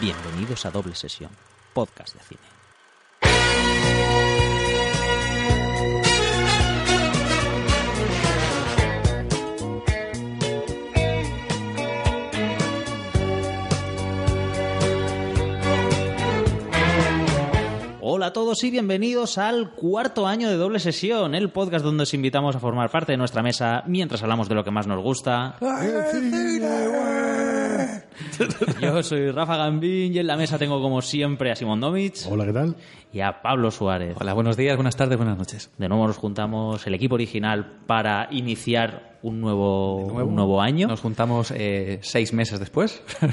Bienvenidos a Doble Sesión, podcast de cine. Hola a todos y bienvenidos al cuarto año de Doble Sesión, el podcast donde os invitamos a formar parte de nuestra mesa mientras hablamos de lo que más nos gusta. Yo soy Rafa Gambín y en la mesa tengo como siempre a Simón Domich Hola, ¿qué tal? y a Pablo Suárez. Hola, buenos días, buenas tardes, buenas noches. De nuevo nos juntamos el equipo original para iniciar un nuevo, un nuevo año. Nos juntamos eh, seis meses después.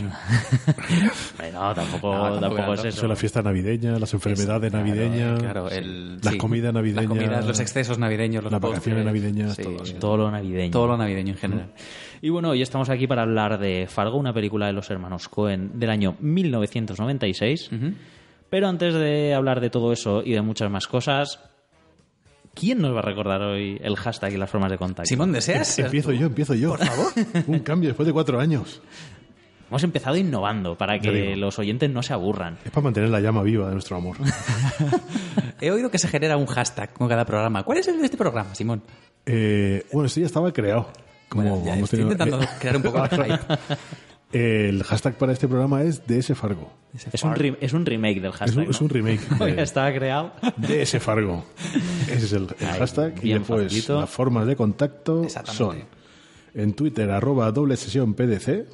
Bueno, tampoco, No, tampoco tampoco es eso. La fiesta navideña, las enfermedades navideñas, claro, el, las sí, comidas navideñas, las comidas, los excesos navideños, los las vacaciones navideñas, sí, todo. Todo lo navideño. todo lo navideño en general. Y bueno, hoy estamos aquí para hablar de Fargo, una película de los hermanos Cohen del año 1996. Pero antes de hablar de todo eso y de muchas más cosas, ¿quién nos va a recordar hoy el hashtag y las formas de contacto? Simón, ¿deseas? Empiezo yo, empiezo yo. Por favor. Un cambio después de cuatro años. Hemos empezado innovando para que los oyentes no se aburran. Es para mantener la llama viva de nuestro amor. He oído que se genera un hashtag con cada programa. ¿Cuál es el de este programa, Simón? Eh, bueno, esto ya estaba creado. Como Bueno, estoy tenido- intentando crear un poco de hype. El hashtag para este programa es DS Fargo. Es un, re- es un remake del Es hashtag. es un remake de estaba creado. DS Fargo. Ese es el, hashtag. Y después facilito. las formas de contacto son en Twitter arroba doble sesión PDC.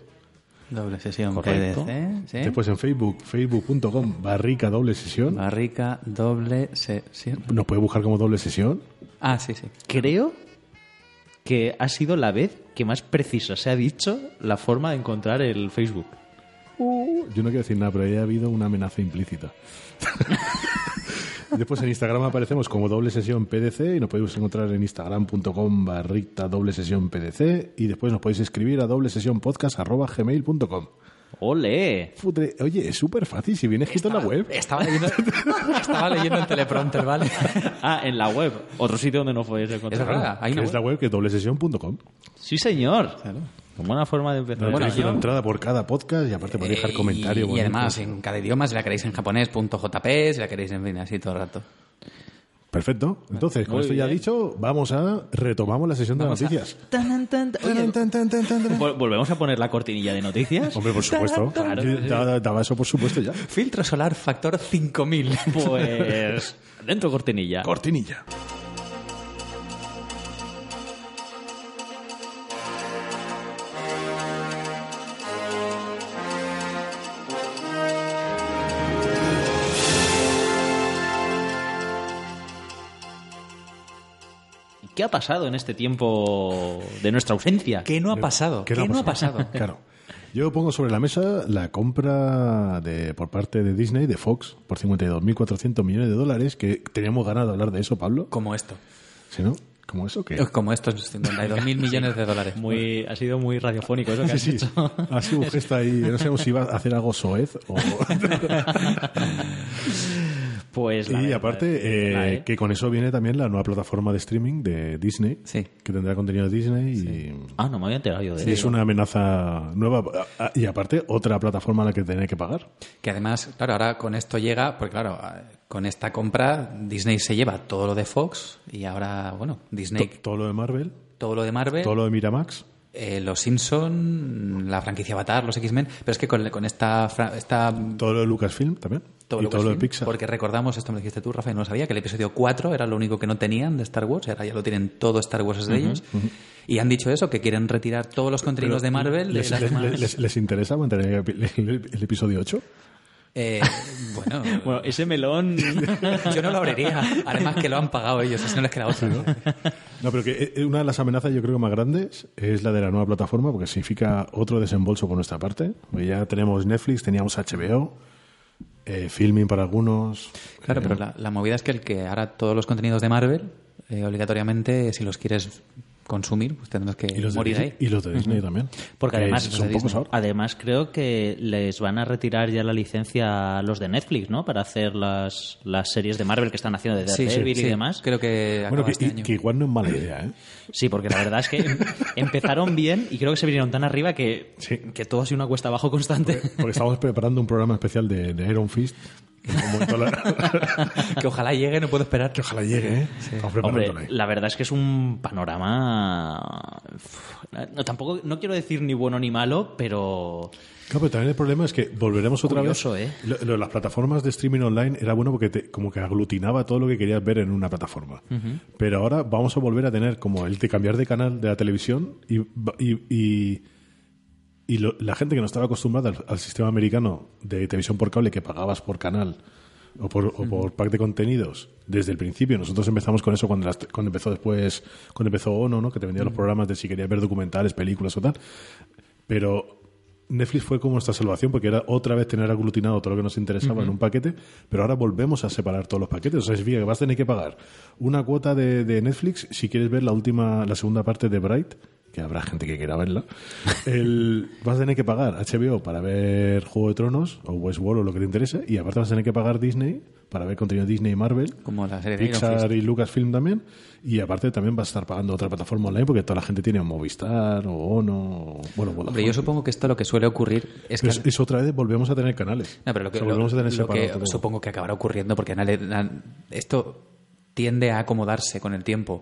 Doble sesión Correcto. PDC. ¿sí? Después en Facebook, facebook.com barrica doble sesión. Barrica, doble sesión. Nos puede buscar como doble sesión. Ah, sí, sí. Creo que ha sido la vez que más preciso se ha dicho la forma de encontrar el Facebook. Uh, yo no quiero decir nada, pero ahí ha habido una amenaza implícita. Después en Instagram aparecemos como doble sesión PDC y nos podéis encontrar en instagram.com barrita doble sesión PDC y después nos podéis escribir a doble sesión podcast arroba gmail.com. ¡Ole! Futre- Oye, es súper fácil, si viene escrito en la web. Estaba leyendo, estaba leyendo en teleprompter, ¿vale? Ah, en la web. Otro sitio donde no podéis Es encontrar. verdad, hay una es la web. que es doble sesión.com. Sí, señor. Como buena forma de empezar. Bueno, una entrada por cada podcast y aparte podéis dejar Eh, comentarios. Y, además, en cada idioma, si la queréis en japonés, punto .jp, si la queréis en fin, así todo el rato. Perfecto. Entonces, con Muy esto ya bien. dicho, vamos a retomamos la sesión de a- noticias. Tan, tan, tan. Oye, Tan, tan, tan, tan, tan. vol- Volvemos a poner la cortinilla de noticias. Hombre, por supuesto. Claro daba eso por supuesto ya. Filtro solar factor 5000. Pues. Dentro cortinilla. Cortinilla. ¿Qué ha pasado en este tiempo de nuestra ausencia? ¿Qué no ha pasado? ¿Qué no ha pasado? Claro. Yo pongo sobre la mesa la compra de, por parte de Disney de Fox por 52.400 millones de dólares, que teníamos ganas de hablar de eso, Pablo. Como esto. ¿Sí, no? ¿Cómo eso? ¿Qué? Como estos 52 mil millones de dólares. Muy, ha sido muy radiofónico eso que has sí. hecho. Ha sido un gesto ahí. No sabemos si iba a hacer algo soez o... Pues la y verdad aparte, es que, eh, eh, que con eso viene también la nueva plataforma de streaming de Disney, Sí. que tendrá contenido de Disney y... Ah, no me había enterado yo de Sí, es ello. una amenaza nueva y aparte otra plataforma a la que tenéis que pagar. Que además, claro, ahora con esto llega, porque claro, con esta compra Disney se lleva todo lo de Fox y ahora, bueno, Disney To- todo lo de Marvel, todo lo de Marvel, todo lo de Miramax. eh, los Simpson, la franquicia Avatar, los X-Men, pero es que con, con esta, esta Todo lo de Lucasfilm también. todo y lo todo de Pixar. Porque recordamos, esto me lo dijiste tú, Rafa, y no lo sabía, que el episodio 4 era lo único que no tenían de Star Wars, ahora ya lo tienen todo Star Wars es de ellos. Y han dicho eso, que quieren retirar todos los contenidos de Marvel. ¿Les, de les- les- les interesa mantener el, el- el episodio 8? Eh, bueno, Bueno, ese melón. yo no lo abriría. Además que lo han pagado ellos, así no les queda otra. No, pero que eh, una de las amenazas yo creo que más grandes es la de la nueva plataforma, porque significa otro desembolso por nuestra parte. Porque ya tenemos Netflix, teníamos HBO, eh, Filming para algunos. Claro, eh, pero la, la movida es que el que ahora todos los contenidos de Marvel, obligatoriamente, si los quieres consumir, pues tendrás que Y los, de morir Disney, ahí. y los de Disney también. Porque Que además, son de pocos Disney. ahora. además creo que les van a retirar ya la licencia a los de Netflix, ¿no? Para hacer las, las series de Marvel que están haciendo de Sí, Daredevil sí, y demás. Creo que Bueno, que, este y- año. que igual no es mala idea, ¿eh? Sí, porque la verdad es que em- empezaron bien y creo que se vinieron tan arriba que, Sí. que todo ha sido una cuesta abajo constante. Porque estamos preparando un programa especial de, de Iron Fist. que ojalá llegue, no puedo esperar. que ojalá llegue, ¿eh? Hombre, la verdad es que es un panorama. No, tampoco, no quiero decir ni bueno ni malo, pero. Claro, pero también el problema es que volveremos otra Curioso, vez. ¿eh? Lo- lo de las plataformas de streaming online era bueno porque te- como que aglutinaba todo lo que querías ver en una plataforma. Pero ahora vamos a volver a tener como el de cambiar de canal de la televisión y, y- y lo- la gente que no estaba acostumbrada al, al sistema americano de televisión por cable que pagabas por canal o por, o por pack de contenidos desde el principio. Nosotros empezamos con eso cuando, las- cuando empezó después, cuando empezó ONO, ¿no? que te vendía los programas de si querías ver documentales, películas o tal. Pero Netflix fue como nuestra salvación porque era otra vez tener aglutinado todo lo que nos interesaba en un paquete, pero ahora volvemos a separar todos los paquetes. O sea, significa que vas a tener que pagar una cuota de, de Netflix si quieres ver la última, la segunda parte de Bright, que habrá gente que quiera verla. El, vas a tener que pagar HBO para ver Juego de Tronos o Westworld o lo que te interese, y aparte vas a tener que pagar Disney para ver contenido Disney y Marvel. Como la serie Pixar y Lucasfilm también. Y aparte también vas a estar pagando otra plataforma online porque toda la gente tiene Movistar o Ono. o- Bueno, Hombre, yo supongo que esto lo que suele ocurrir es que... Pero es, es otra vez volvemos a tener canales. No, pero lo que, O sea, lo- volvemos a tener lo que todo. supongo que acabará ocurriendo porque esto tiende a acomodarse con el tiempo.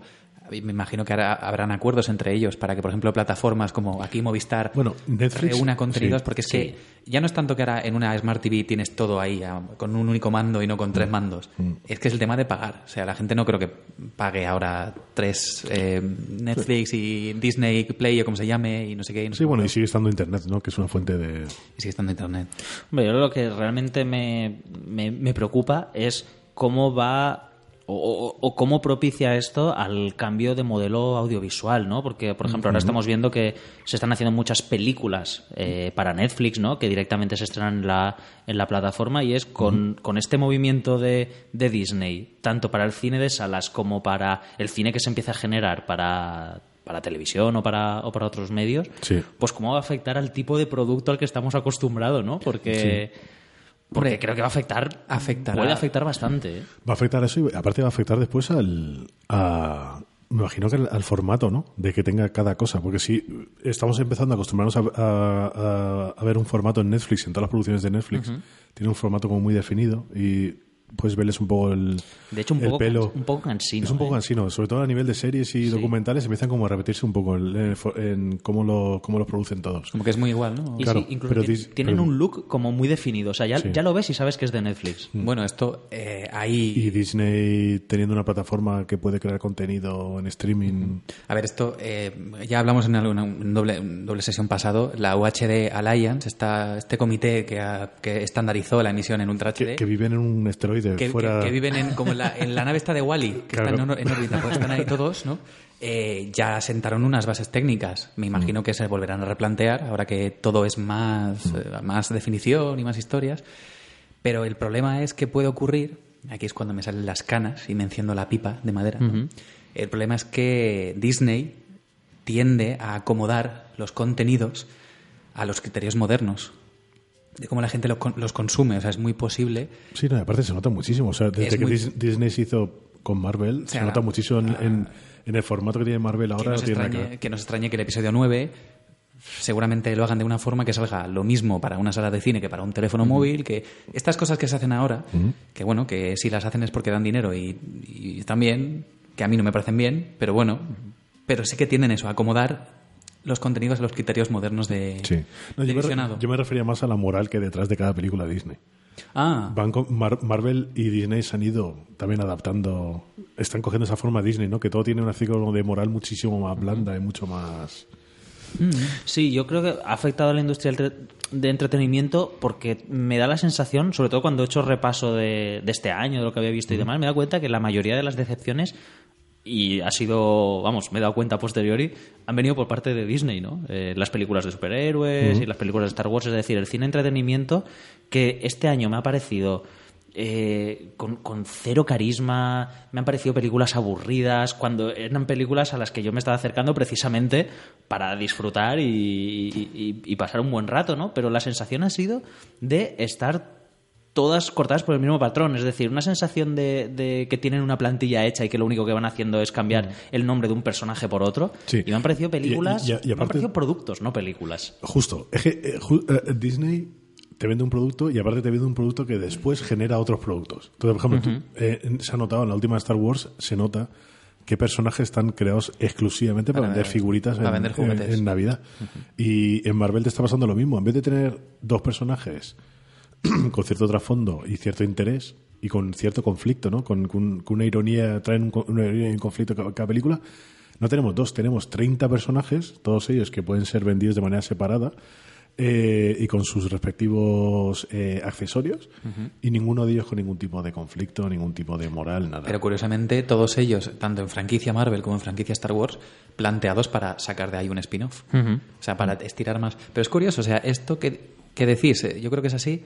Me imagino que ahora habrán acuerdos entre ellos para que, por ejemplo, plataformas como aquí Movistar Bueno, Netflix, reúna contenidos, sí, porque es que ya no es tanto que ahora en una Smart TV tienes todo ahí con un único mando y no con tres Mm. mandos. Es que es el tema de pagar. O sea, la gente no creo que pague ahora tres eh, Netflix y Disney Play o como se llame y no sé qué. y no sé Sí, bueno, y sigue estando Internet, ¿no? Que es una fuente de... Y sigue estando Internet. Hombre, yo lo que realmente me, me, me preocupa es cómo va o, cómo propicia esto al cambio de modelo audiovisual, ¿no? Porque, por ejemplo, ahora estamos viendo que se están haciendo muchas películas eh, para Netflix, ¿no? Que directamente se estrenan en la, en la plataforma y es con, con este movimiento de, de Disney, tanto para el cine de salas como para el cine que se empieza a generar para para televisión o para, o para otros medios, Sí. pues cómo va a afectar al tipo de producto al que estamos acostumbrados, ¿no? Porque, porque creo que va a afectar, Afectará. puede afectar bastante. ¿eh? Va a afectar eso y aparte va a afectar después al... A, me imagino que al, al formato, ¿no? De que tenga cada cosa. Porque si estamos empezando a acostumbrarnos a, a- a- a ver un formato en Netflix, en todas las producciones de Netflix, tiene un formato como muy definido y puedes verles un poco el, De hecho, un el poco, pelo. un poco cansino. es un poco ¿eh? cansino, sobre todo a nivel de series y documentales, empiezan como a repetirse un poco en, en- en cómo, lo, cómo lo producen todos. Como que es muy igual, ¿no? Y Claro, sí, incluso pero tienen pero- un look como muy definido. O sea, ya, Sí. ya lo ves y sabes que es de Netflix. Bueno, esto eh, ahí... Y Disney teniendo una plataforma que puede crear contenido en streaming. A ver, esto eh, ya hablamos en alguna en doble, en doble sesión pasado. La UHD Alliance, está este comité que, ha- que estandarizó la emisión en Ultra HD, Que, que viven en un esteroide que, fuera. que- que viven en, como en la, en la nave esta de Wally, que Claro. están en, en órbita, pues están ahí todos, ¿no? Eh, ya sentaron unas bases técnicas. Me imagino que se volverán a replantear ahora que todo es más, eh, más definición y más historias. Pero el problema es que puede ocurrir, aquí es cuando me salen las canas y me enciendo la pipa de madera. El problema es que Disney tiende a acomodar los contenidos a los criterios modernos de cómo la gente lo los consume. O sea, es muy posible Sí, no, aparte se nota muchísimo. O sea, desde Es que muy- Disney se hizo con Marvel, se sea, nota muchísimo en, en- en el formato que tiene Marvel que ahora. nos, no tiene que extrañe, que nos extrañe que el episodio 9 seguramente lo hagan de una forma que salga lo mismo para una sala de cine que para un teléfono móvil, que estas cosas que se hacen ahora, que bueno, que si las hacen es porque dan dinero y, y están bien, que a mí no me parecen bien, pero bueno, pero sí que tienden eso, a acomodar los contenidos a los criterios modernos de, Sí. No, de yo, me, re- visionado. yo me refería más a la moral que detrás de cada película de Disney. Ah, Van con- Mar- Marvel y Disney se han ido también adaptando. Están cogiendo esa forma Disney, ¿no? Que todo tiene una ciclo de moral muchísimo más blanda y mucho más. Sí, yo creo que ha afectado a la industria de entretenimiento porque me da la sensación, sobre todo cuando he hecho repaso de, de este año, de lo que había visto y demás, me da cuenta que la mayoría de las decepciones, y ha sido, vamos, me he dado cuenta a posteriori, han venido por parte de Disney, ¿no? Eh, las películas de superhéroes y las películas de Star Wars, es decir, el cine entretenimiento que este año me ha parecido eh, con, con cero carisma, me han parecido películas aburridas, cuando eran películas a las que yo me estaba acercando precisamente para disfrutar y, y- y pasar un buen rato, ¿no? Pero la sensación ha sido de estar todas cortadas por el mismo patrón. Es decir, una sensación de, de que tienen una plantilla hecha y que lo único que van haciendo es cambiar el nombre de un personaje por otro. Sí. Y me han parecido películas, Y- y- y me han aparte- parecido productos, no películas. Justo. Es que eh, ju- eh, Disney te vende un producto y aparte te vende un producto que después genera otros productos. Entonces, por ejemplo, tú, eh, se ha notado en la última Star Wars, se nota qué personajes están creados exclusivamente para, Para vender figuritas para en, vender juguetes. en- en Navidad. Y en Marvel te está pasando lo mismo. En vez de tener dos personajes con cierto trasfondo y cierto interés y con cierto conflicto, ¿no? Con, con- con una ironía, traen un, una ironía y un conflicto cada, cada película. No tenemos dos, tenemos 30 personajes, todos ellos que pueden ser vendidos de manera separada eh, y con sus respectivos eh, accesorios y ninguno de ellos con ningún tipo de conflicto, ningún tipo de moral, nada. Pero curiosamente, todos ellos, tanto en franquicia Marvel como en franquicia Star Wars, planteados para sacar de ahí un spin-off. O sea, para estirar más. Pero es curioso, o sea, esto que, que decís, eh, yo creo que es así,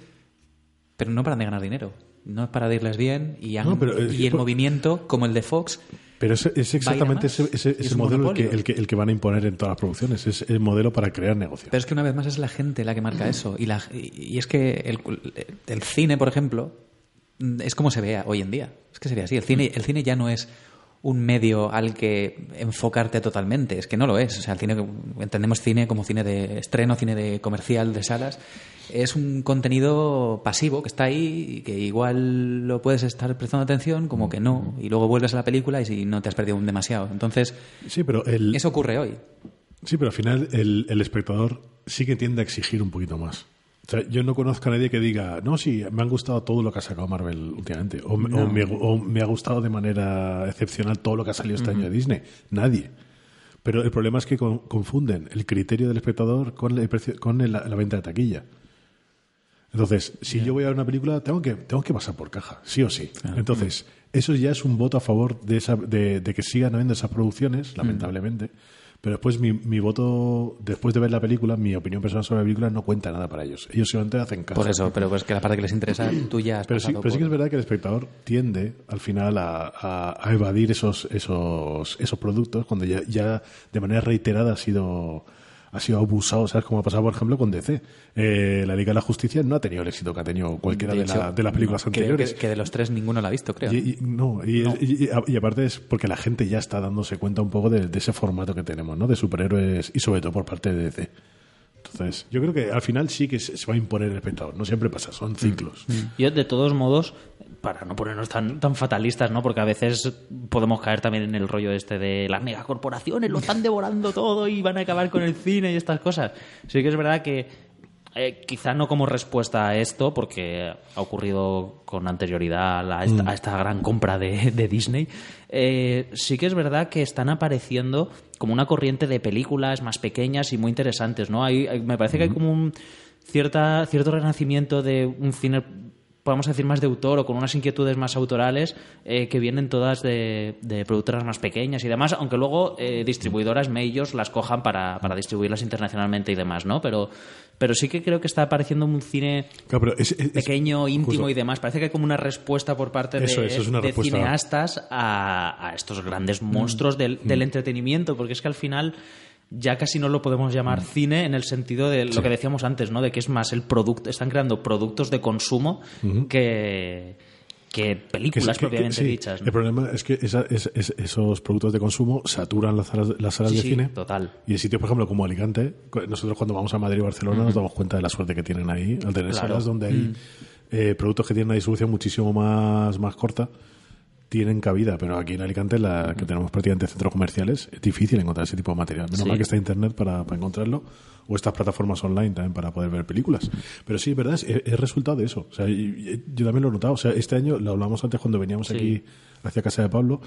pero no para de ganar dinero. No es para de irles bien y, han- No, pero es y que el por- movimiento, como el de Fox, Pero es, es exactamente ese, modelo el que, el, que, el que van a imponer en todas las producciones. Es el modelo para crear negocio. Pero es que una vez más es la gente la que marca eso. Y, la, y es que el, el cine, por ejemplo, es como se ve hoy en día. Es que se ve así. El cine, el cine ya no es un medio al que enfocarte totalmente. Es que no lo es. O sea, el cine, entendemos cine como cine de estreno, cine de comercial, de salas. Es un contenido pasivo que está ahí y que igual lo puedes estar prestando atención, como que no. Y luego vuelves a la película y si no te has perdido un demasiado. Entonces, Sí, pero el, eso ocurre hoy. Sí, pero al final el, el espectador sí que tiende a exigir un poquito más. O sea, yo no conozco a nadie que diga, no, sí, me han gustado todo lo que ha sacado Marvel últimamente. O, me- o me, o me ha gustado de manera excepcional todo lo que ha salido este año de Disney. Nadie. Pero el problema es que con- confunden el criterio del espectador con, el precio, con el- la, venta de taquilla. Entonces, si yo voy a ver una película, tengo que, tengo que pasar por caja, sí o sí. Entonces, eso ya es un voto a favor de, esa, de, de que sigan habiendo esas producciones, lamentablemente. Pero después mi, mi voto, después de ver la película, mi opinión personal sobre la película no cuenta nada para ellos. Ellos solamente hacen caso. Por eso, pero pues que la parte que les interesa, tú ya has Pero sí, pero sí que es verdad que el espectador tiende al final a, a- a evadir esos, esos, esos productos cuando ya, ya de manera reiterada ha sido, ha sido abusado, ¿sabes? Como ha pasado, por ejemplo, con DC. Eh, la Liga de la Justicia no ha tenido el éxito que ha tenido cualquiera de, hecho, la- de las películas no, anteriores. Que, que de los tres ninguno la ha visto, creo. Y, y- no, y, aparte es porque la gente ya está dándose cuenta un poco de, de ese formato que tenemos, ¿no? De superhéroes y sobre todo por parte de DC. Entonces, yo creo que al final sí que se se va a imponer el espectador. No siempre pasa, son ciclos. Yo, de todos modos, para no ponernos tan, tan fatalistas, ¿no? Porque a veces podemos caer también en el rollo este de las megacorporaciones lo están devorando todo y van a acabar con el cine y estas cosas. Sí que es verdad que eh, quizá no como respuesta a esto, porque ha ocurrido con anterioridad a esta, a esta gran compra de, de Disney, eh, sí que es verdad que están apareciendo como una corriente de películas más pequeñas y muy interesantes, ¿no? Hay, hay- me parece que hay como un cierta, cierto renacimiento de un cine podemos decir más de autor o con unas inquietudes más autorales eh, que vienen todas de, de productoras más pequeñas y demás, aunque luego eh, distribuidoras, ellos las cojan para, para distribuirlas internacionalmente y demás, ¿no? Pero, pero sí que creo que está apareciendo un cine Claro, es- es- pequeño, íntimo justo. y demás. Parece que hay como una respuesta por parte de, cineastas a, a estos grandes monstruos del, del entretenimiento, porque es que al final ya casi no lo podemos llamar cine en el sentido de lo que decíamos antes, ¿no? De que es más el producto, están creando productos de consumo que, que que películas que- que- propiamente sí. dichas. ¿no? El problema es que esa- es- es- esos productos de consumo saturan las salas, las salas Sí, de cine. total. Y en sitios, por ejemplo, como Alicante, nosotros cuando vamos a Madrid o Barcelona nos damos cuenta de la suerte que tienen ahí, al tener Claro. salas donde hay eh, productos que tienen una distribución muchísimo más, más corta, tienen cabida. Pero aquí en Alicante, la que tenemos prácticamente centros comerciales, es difícil encontrar ese tipo de material. Menos Sí. mal que está Internet para, para encontrarlo, o estas plataformas online también para poder ver películas. Pero sí, es verdad, es, es resultado de eso. O sea, yo también lo he notado. O sea, este año, lo hablamos antes cuando veníamos Sí. aquí hacia casa de Pablo,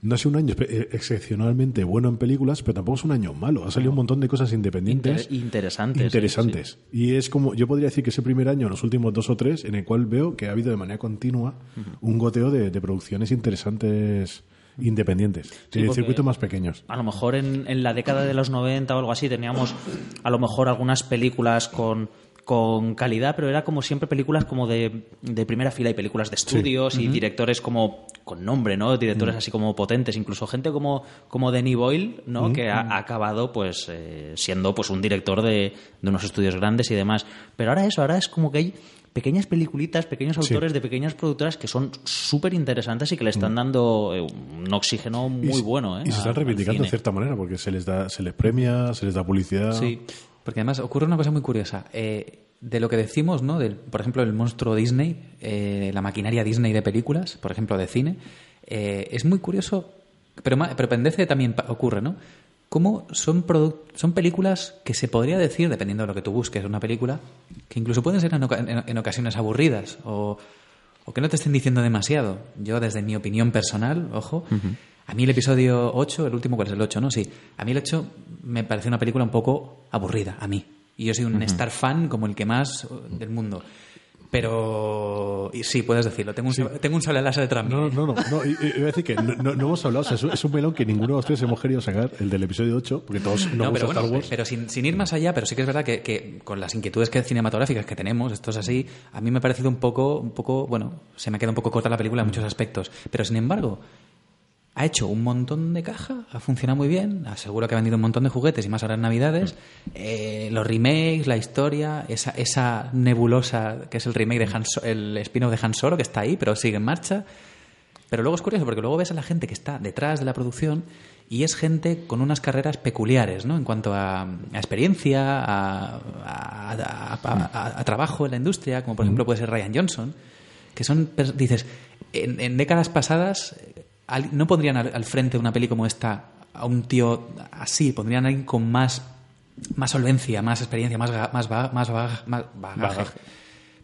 no ha sido un año eh, excepcionalmente bueno en películas, pero tampoco es un año malo. Ha salido un montón de cosas independientes. Inter- interesantes, Interesantes. Y es como, yo podría decir que ese primer año, los últimos dos o tres, en el cual veo que ha habido de manera continua un goteo de, de producciones interesantes independientes, Sí, de circuitos más pequeños. A lo mejor en, en la década de los 90 o algo así teníamos a lo mejor algunas películas con, con calidad, pero era como siempre películas como de, de primera fila y películas de estudios y directores como con nombre, ¿no? Directores así como potentes, incluso gente como, como Danny Boyle, ¿no? Que ha, ha acabado pues eh, siendo pues un director de, de unos estudios grandes y demás. Pero ahora eso, ahora es como que hay pequeñas peliculitas, pequeños Sí. autores de pequeñas productoras que son súper interesantes y que le están dando eh, un oxígeno muy Y- bueno, ¿eh? Y se están reivindicando de cierta manera, porque se les da, se les premia, se les da publicidad. Sí, porque además ocurre una cosa muy curiosa. Eh, de lo que decimos, ¿no? Del, por ejemplo, el monstruo Disney, eh, la maquinaria Disney de películas, por ejemplo, de cine, eh, es muy curioso, pero, pero en DC también ocurre, ¿no? Cómo son, son películas que se podría decir, dependiendo de lo que tú busques, una película, que incluso pueden ser en- en ocasiones aburridas o, o que no te estén diciendo demasiado. Yo, desde mi opinión personal, ojo, a mí el episodio 8, el último, ¿cuál es el 8? No, sí. A mí el 8 me parece una película un poco aburrida, a mí. Y yo soy un Star fan como el que más uh, del mundo. Pero y sí, puedes decirlo. Tengo un, sable- tengo un sable láser detrás mío. No, no, no, no. Iba a decir que no, no- no hemos hablado, o sea, es un- es un melón que ninguno de los tres hemos querido sacar, el del episodio 8, porque todos nos No, pero bueno, Star Wars. pero sin, sin ir más allá, pero sí que es verdad que, que con las inquietudes que cinematográficas que tenemos, esto es así, a mí me ha parecido un poco, un poco, bueno, se me queda un poco corta la película en muchos aspectos. Pero sin embargo, ha hecho un montón de caja, ha funcionado muy bien, aseguro que ha vendido un montón de juguetes y más ahora en Navidades. Eh, los remakes, la historia, esa, esa nebulosa que es el remake de Han So- el spin-off de Han Solo que está ahí, pero sigue en marcha. Pero luego es curioso porque luego ves a la gente que está detrás de la producción y es gente con unas carreras peculiares, ¿no? En cuanto a, a experiencia, a, a- trabajo en la industria, como por ejemplo puede ser Ryan Johnson, que son, dices, en, en décadas pasadas no pondrían al, al frente de una peli como esta a un tío así, pondrían a alguien con más, más solvencia, más experiencia, más, ga- más, ba- más, más bagaje. Bagaje.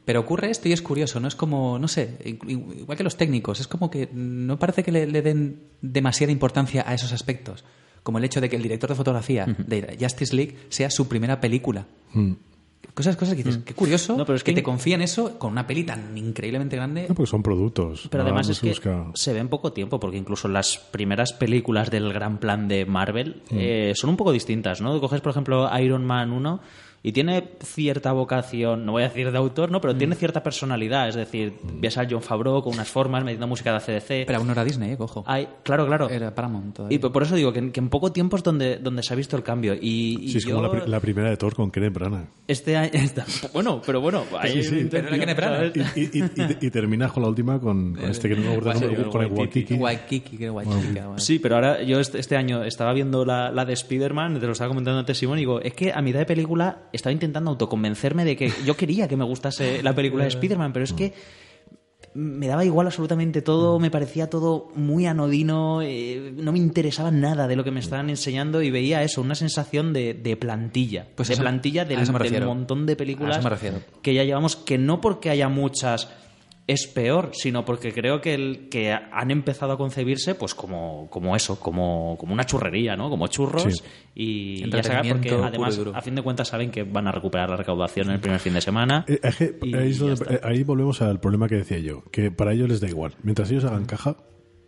Pero ocurre esto y es curioso, ¿no? Es como, no sé, igu- igual que los técnicos, es como que no parece que le, le den demasiada importancia a esos aspectos. Como el hecho de que el director de fotografía de Justice League sea su primera película. Mm. Cosas, cosas que dices, qué curioso No, pero es que, que- te confíen eso con una peli tan increíblemente grande. No, porque son productos. Pero además no es se que busca- se ve en poco tiempo, porque incluso las primeras películas del gran plan de Marvel Mm. eh, son un poco distintas, ¿no? Coges, por ejemplo, Iron Man 1 y tiene cierta vocación, no voy a decir de autor, ¿no? Mm. Pero tiene cierta personalidad, es decir, ves a John Favreau con unas formas, metiendo música de ACDC. Pero aún no era Disney, ¿eh? Ojo. Hay- claro, claro. Era Paramount todavía. Y por por eso digo que, en- que en poco tiempo es donde, donde se ha visto el cambio. Y, y Sí, es yo, como la, la primera de Thor con Kenneth Branagh. este año... bueno, pero bueno, hay Sí, sí, una pero. Y, y, y- y terminas con la última con, con este que no me acuerdo el nombre, con el Waikiki. Waikiki, que era. Sí, pero ahora yo este, este año estaba viendo la, la de Spider-Man, te lo estaba comentando antes Simón, y digo, es que a mitad de película estaba intentando autoconvencerme de que yo quería que me gustase la película de Spider-Man, pero es que me daba igual absolutamente todo, me parecía todo muy anodino, eh, no me interesaba nada de lo que me estaban enseñando y veía eso, una sensación de, de plantilla, Pues de eso- plantilla del, del montón de películas que ya llevamos, que no porque haya muchas es peor, sino porque creo que, el, que han empezado a concebirse pues como, como eso, como, como una churrería, ¿no? Como churros Sí. y ya sacar, porque además a fin de cuentas saben que van a recuperar la recaudación en el primer fin de semana. Eh, es que Y ahí, es ya donde- está. eh, ahí volvemos al problema que decía yo, que para ellos les da igual. Mientras ellos hagan caja,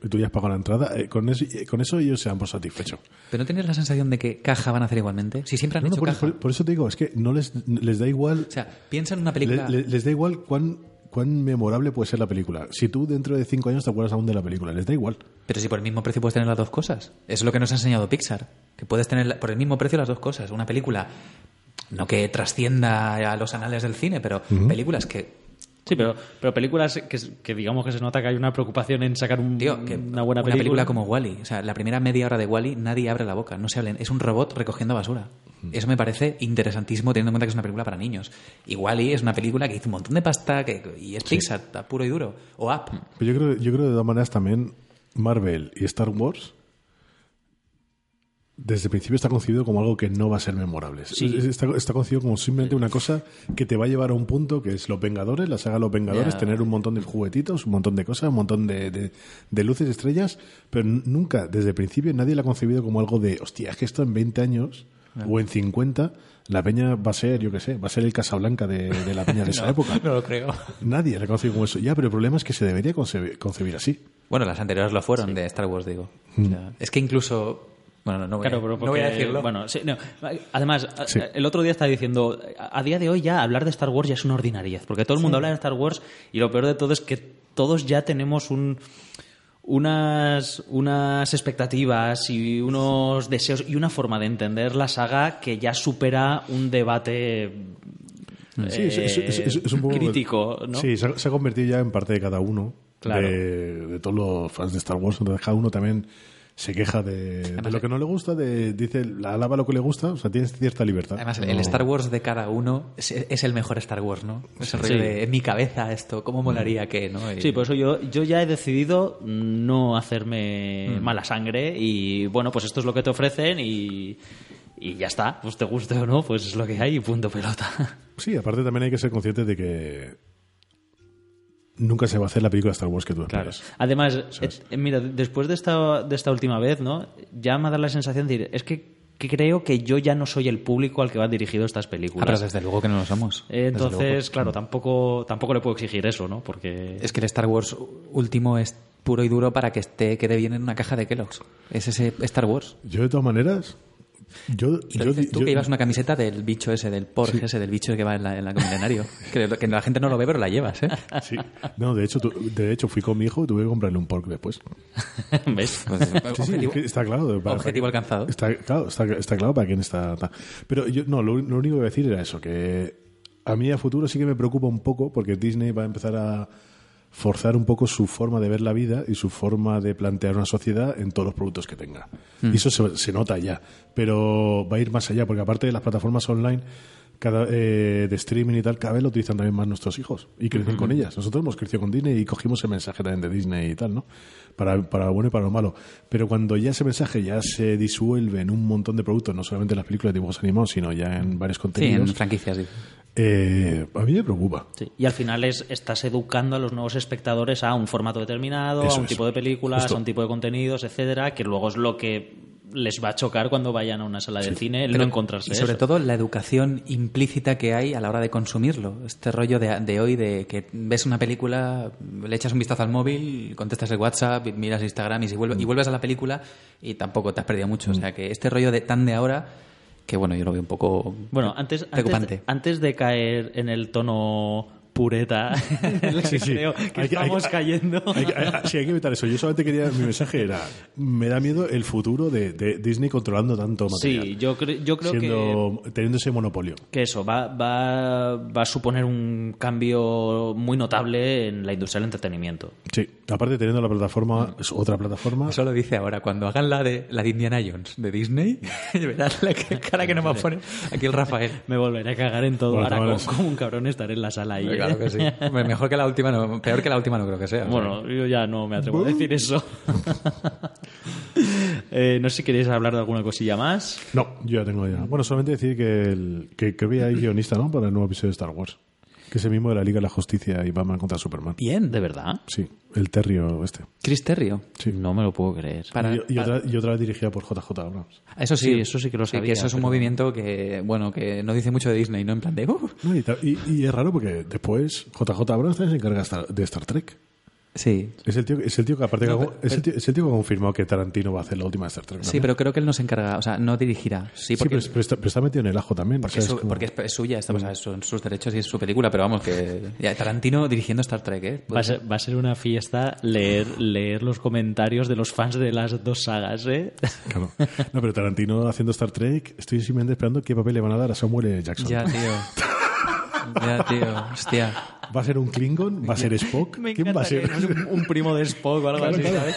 y tú ya has pagado la entrada, eh, con, eso, eh, con eso ellos se dan por satisfechos. Pero no tienes la sensación de que caja van a hacer igualmente. Si siempre han No, no, hecho por, caja. por- por eso te digo, es que no les, les da igual O sea, piensa en una película. Le- le- les da igual cuán, cuán memorable puede ser la película. Si tú dentro de cinco años te acuerdas aún de la película, les da igual. Pero si por el mismo precio puedes tener las dos cosas. Es lo que nos ha enseñado Pixar. Que puedes tener por el mismo precio las dos cosas. Una película, no que trascienda a los anales del cine, pero películas que. Sí, pero, pero películas que, que digamos que se nota que hay una preocupación en sacar un- Tío, que una buena película. como Wally. O sea, la primera media hora de Wally nadie abre la boca, no se hablen. Es un robot recogiendo basura. Eso me parece interesantísimo teniendo en cuenta que es una película para niños. Y Wally es una película que hizo un montón de pasta que, y es Pixar, está puro y duro. O Up. Pero yo creo, yo creo de todas maneras también Marvel y Star Wars desde el principio está concebido como algo que no va a ser memorable. Sí. Es- Está, está concebido como simplemente una cosa que te va a llevar a un punto que es Los Vengadores, la saga Los Vengadores, Ya. tener un montón de juguetitos, un montón de cosas, un montón de, de- de luces, estrellas, pero nunca, desde el principio, nadie lo ha concebido como algo de, hostia, es que esto en 20 años o en 50, la peña va a ser, yo qué sé, va a ser el Casablanca de, de la peña de esa época. No lo creo. Nadie la concibe como eso. Ya, pero el problema es que se debería concebir, concebir así. Bueno, las anteriores lo fueron, de Star Wars, digo. O sea, es que incluso Bueno, no, no voy, Claro, a, pero no voy a porque- decirlo. Bueno, sí, no. Además, Sí. el otro día estaba diciendo, a día de hoy ya hablar de Star Wars ya es una ordinariedad, porque todo el mundo habla de Star Wars y lo peor de todo es que todos ya tenemos un unas unas expectativas y unos deseos y una forma de entender la saga que ya supera un debate Sí, es, es- es- es- es un poco crítico, ¿no? Sí, se ha, se ha convertido ya en parte de cada uno, Claro. de, de todos los fans de Star Wars. Entonces cada uno también se queja de, de lo que no le gusta, de, dice, alaba lo que le gusta, o sea, tienes cierta libertad. Además, No- el Star Wars de cada uno es, es el mejor Star Wars, ¿no? Es el rollo Sí. de en mi cabeza esto, ¿cómo molaría que, no? Y- Sí, por eso yo, yo ya he decidido no hacerme Mm. mala sangre y bueno, pues esto es lo que te ofrecen y, y ya está. Pues te guste o no, pues es lo que hay y punto pelota. Sí, aparte también hay que ser conscientes de que nunca se va a hacer la película de Star Wars que tú esperas. Además, eh, mira, después de esta, de esta última vez, ¿no? Ya me da la sensación de decir, es que, que creo que yo ya no soy el público al que va dirigido estas Ah, películas. pero desde luego que no lo somos. Eh. Entonces, claro, tampoco, tampoco le puedo exigir eso, ¿no? Porque... Es que el Star Wars último es puro y duro para que esté quede bien en una caja de Kellogg's. Es ese Star Wars. Yo, de todas maneras, yo, yo- tú yo- que llevas una camiseta del bicho ese, del Porsche ese, del bicho que va en la, en la que, que la gente no lo ve, pero la llevas, ¿eh? Sí. No, de hecho, tu- de hecho fui con mi hijo y tuve que comprarle un pork después. ¿Ves? Sí, sí, objetivo, que está claro. para- objetivo alcanzado. Está, claro, está, está claro para quién está. Pero yo, no, lo, lo único que voy a decir era eso, que a mí a futuro sí que me preocupa un poco porque Disney va a empezar a forzar un poco su forma de ver la vida y su forma de plantear una sociedad en todos los productos que tenga. Hmm. Y eso se, se nota ya, pero va a ir más allá, porque aparte de las plataformas online cada, eh, de streaming y tal, cada vez lo utilizan también más nuestros hijos y crecen con ellas. Nosotros hemos crecido con Disney y cogimos el mensaje también de Disney y tal, ¿no? Para, para lo bueno y para lo malo. Pero cuando ya ese mensaje ya se disuelve en un montón de productos, no solamente en las películas de dibujos animados, sino ya en varios Sí, contenidos, en franquicias. Eh, a mí me preocupa. Sí, Y al final es, estás educando a los nuevos espectadores a un formato determinado, Eso a un es. tipo de películas, Justo. a un tipo de contenidos, etcétera, que luego es lo que les va a chocar cuando vayan a una sala de cine el no encontrarse Y sobre eso. todo la educación implícita que hay a la hora de consumirlo. Este rollo de, de hoy de que ves una película, le echas un vistazo al móvil, contestas el WhatsApp, miras Instagram y, si vuelve- y vuelves a la película y tampoco te has perdido mucho. O sea que este rollo de tan de ahora, que bueno, yo lo veo un poco Bueno, antes, antes, preocupante. antes de caer en el tono pureta, en el que Sí, sí. creo que Hay que- estamos hay- cayendo. Hay, que- hay- sí, hay que evitar eso. Yo solamente quería, mi mensaje era, me da miedo el futuro de, de Disney controlando tanto material. Sí, yo, cre- yo creo que siendo, teniendo ese monopolio. que eso va, va, va a suponer un cambio muy notable en la industria del entretenimiento. Sí, aparte teniendo la plataforma, es otra plataforma. Eso lo dice ahora. Cuando hagan la de la de Indiana Jones de Disney, verás la que- cara que nos va a poner aquí el Rafael. Me volveré a cagar en todo. Bueno, Ahora, como, como un cabrón, estaré en la sala ahí. ¿Eh? Claro que sí. Hombre, Mejor que la última, no, peor que la última no creo que sea. sea. Bueno, yo ya no me atrevo a decir eso. Eh, no sé si queréis hablar de alguna cosilla más. No, yo ya tengo ya. Bueno, solamente decir que, el, que que hay guionista, ¿no? Para el nuevo episodio de Star Wars. Que es el mismo de la Liga de la Justicia y Batman contra Superman. Bien, de verdad. Sí, el Terrio este. Chris Terrio. Sí. No me lo puedo creer. Para- y, y otra, y otra vez dirigida por JJ Abrams. Eso sí, Sí, eso sí que lo sabía, que eso es un pero- movimiento que, bueno, que no dice mucho de Disney, ¿no? En plan de, "Uh". No, y, ta- y- y es raro porque después JJ Abrams se encarga de Star Trek. Sí. Es el tío, es el tío que aparte No, que- pero- es, el tío, es el tío que confirmó que Tarantino va a hacer la última de Star Trek. Sí, también. pero creo que él no se encarga, o sea, no dirigirá. Sí, Sí, porque, pero, pero está, pero está metido en el ajo también. porque, o sea, es, su- como- porque es, suya, o sea, son sus derechos y es su película, pero vamos, que ya, Tarantino dirigiendo Star Trek, ¿eh? Va a, ser, va a ser una fiesta leer, leer los comentarios de los fans de las dos sagas, ¿eh? Claro. No, pero Tarantino haciendo Star Trek, estoy simplemente esperando qué papel le van a dar a Samuel L. Jackson. Ya, tío. Ya, tío. Hostia. ¿Va a ser un Klingon? ¿Va a ser Spock? Me ¿Quién va a ser? un, un primo de Spock o algo así, ¿sabes?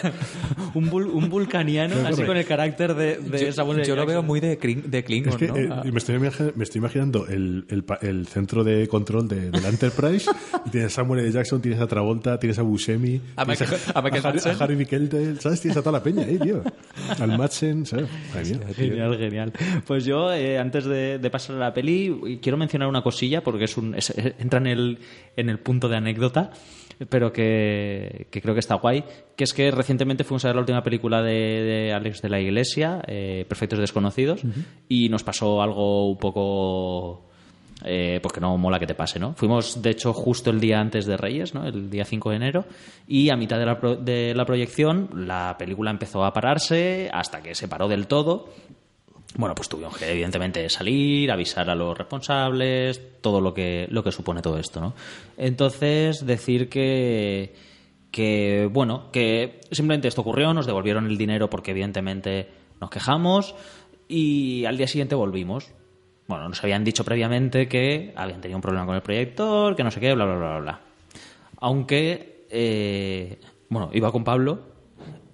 Un, vul- un vulcaniano, Claro, así con el carácter de, de Yo, L. yo lo veo muy de, Kling- de Klingon, Es que ¿no? eh, Ah. me, estoy me estoy imaginando el, el el centro de control de, de la Enterprise y tienes a Samuel L. Jackson, tienes a Travolta, tienes a Buscemi, A tienes Michael- a Michael Harry. Harry ¿sabes? Tienes a toda la peña ahí, tío. Al Madsen, ¿sabes? Mía. Genial, genial. Pues yo, eh, antes de, de pasar a la peli, quiero mencionar una cosilla porque es un, es- entra en el, en el punto de anécdota, pero que, que creo que está guay, que es que recientemente fuimos a ver la última película de, de Alex de la Iglesia, eh, Perfectos Desconocidos, y nos pasó algo un poco eh, porque no mola que te pase, ¿no? Fuimos, de hecho, justo el día antes de Reyes, ¿no? El día 5 de enero, y a mitad de la, pro- de la proyección la película empezó a pararse hasta que se paró del todo. Bueno, pues tuvimos que, evidentemente, salir, avisar a los responsables, todo lo que, lo que supone todo esto, ¿no? Entonces, decir que, que, bueno, que simplemente esto ocurrió, nos devolvieron el dinero porque, evidentemente, nos quejamos y al día siguiente volvimos. Bueno, nos habían dicho previamente que habían tenido un problema con el proyector, que no sé qué, bla, bla, bla, bla. Aunque, eh, bueno, iba con Pablo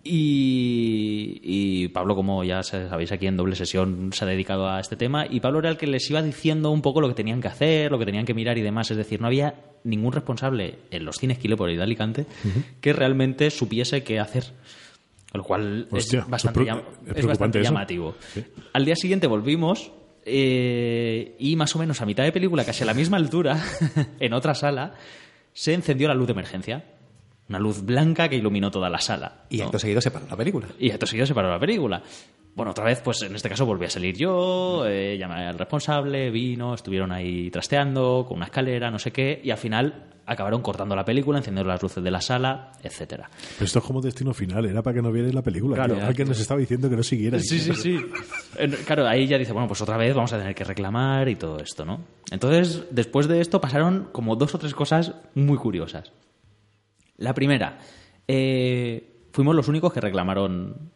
y, y Pablo, como ya sabéis aquí en doble sesión, se ha dedicado a este tema y Pablo era el que les iba diciendo un poco lo que tenían que hacer, lo que tenían que mirar y demás. Es decir, no había ningún responsable en los cines Kilepoli de Alicante que realmente supiese qué hacer. Lo cual Hostia, es bastante, es es es llamativo. Sí. Al día siguiente volvimos eh, y más o menos a mitad de película, casi a la misma altura, en otra sala, se encendió la luz de emergencia. Una luz blanca que iluminó toda la sala. Y ¿no? acto seguido se paró la película. Y acto seguido se paró la película. Bueno, otra vez, pues en este caso volví a salir yo, eh, llamé al responsable, vino, estuvieron ahí trasteando con una escalera, no sé qué, y al final acabaron cortando la película, encendiendo las luces de la sala, etcétera. Pero esto es como destino final, era para que no vierais la película. Claro. tío. Alguien nos estaba diciendo que no siguierais. Sí, sí, sí. Claro, ahí ya dice, bueno, pues otra vez vamos a tener que reclamar y todo esto, ¿no? Entonces, después de esto pasaron como dos o tres cosas muy curiosas. La primera, eh, fuimos los únicos que reclamaron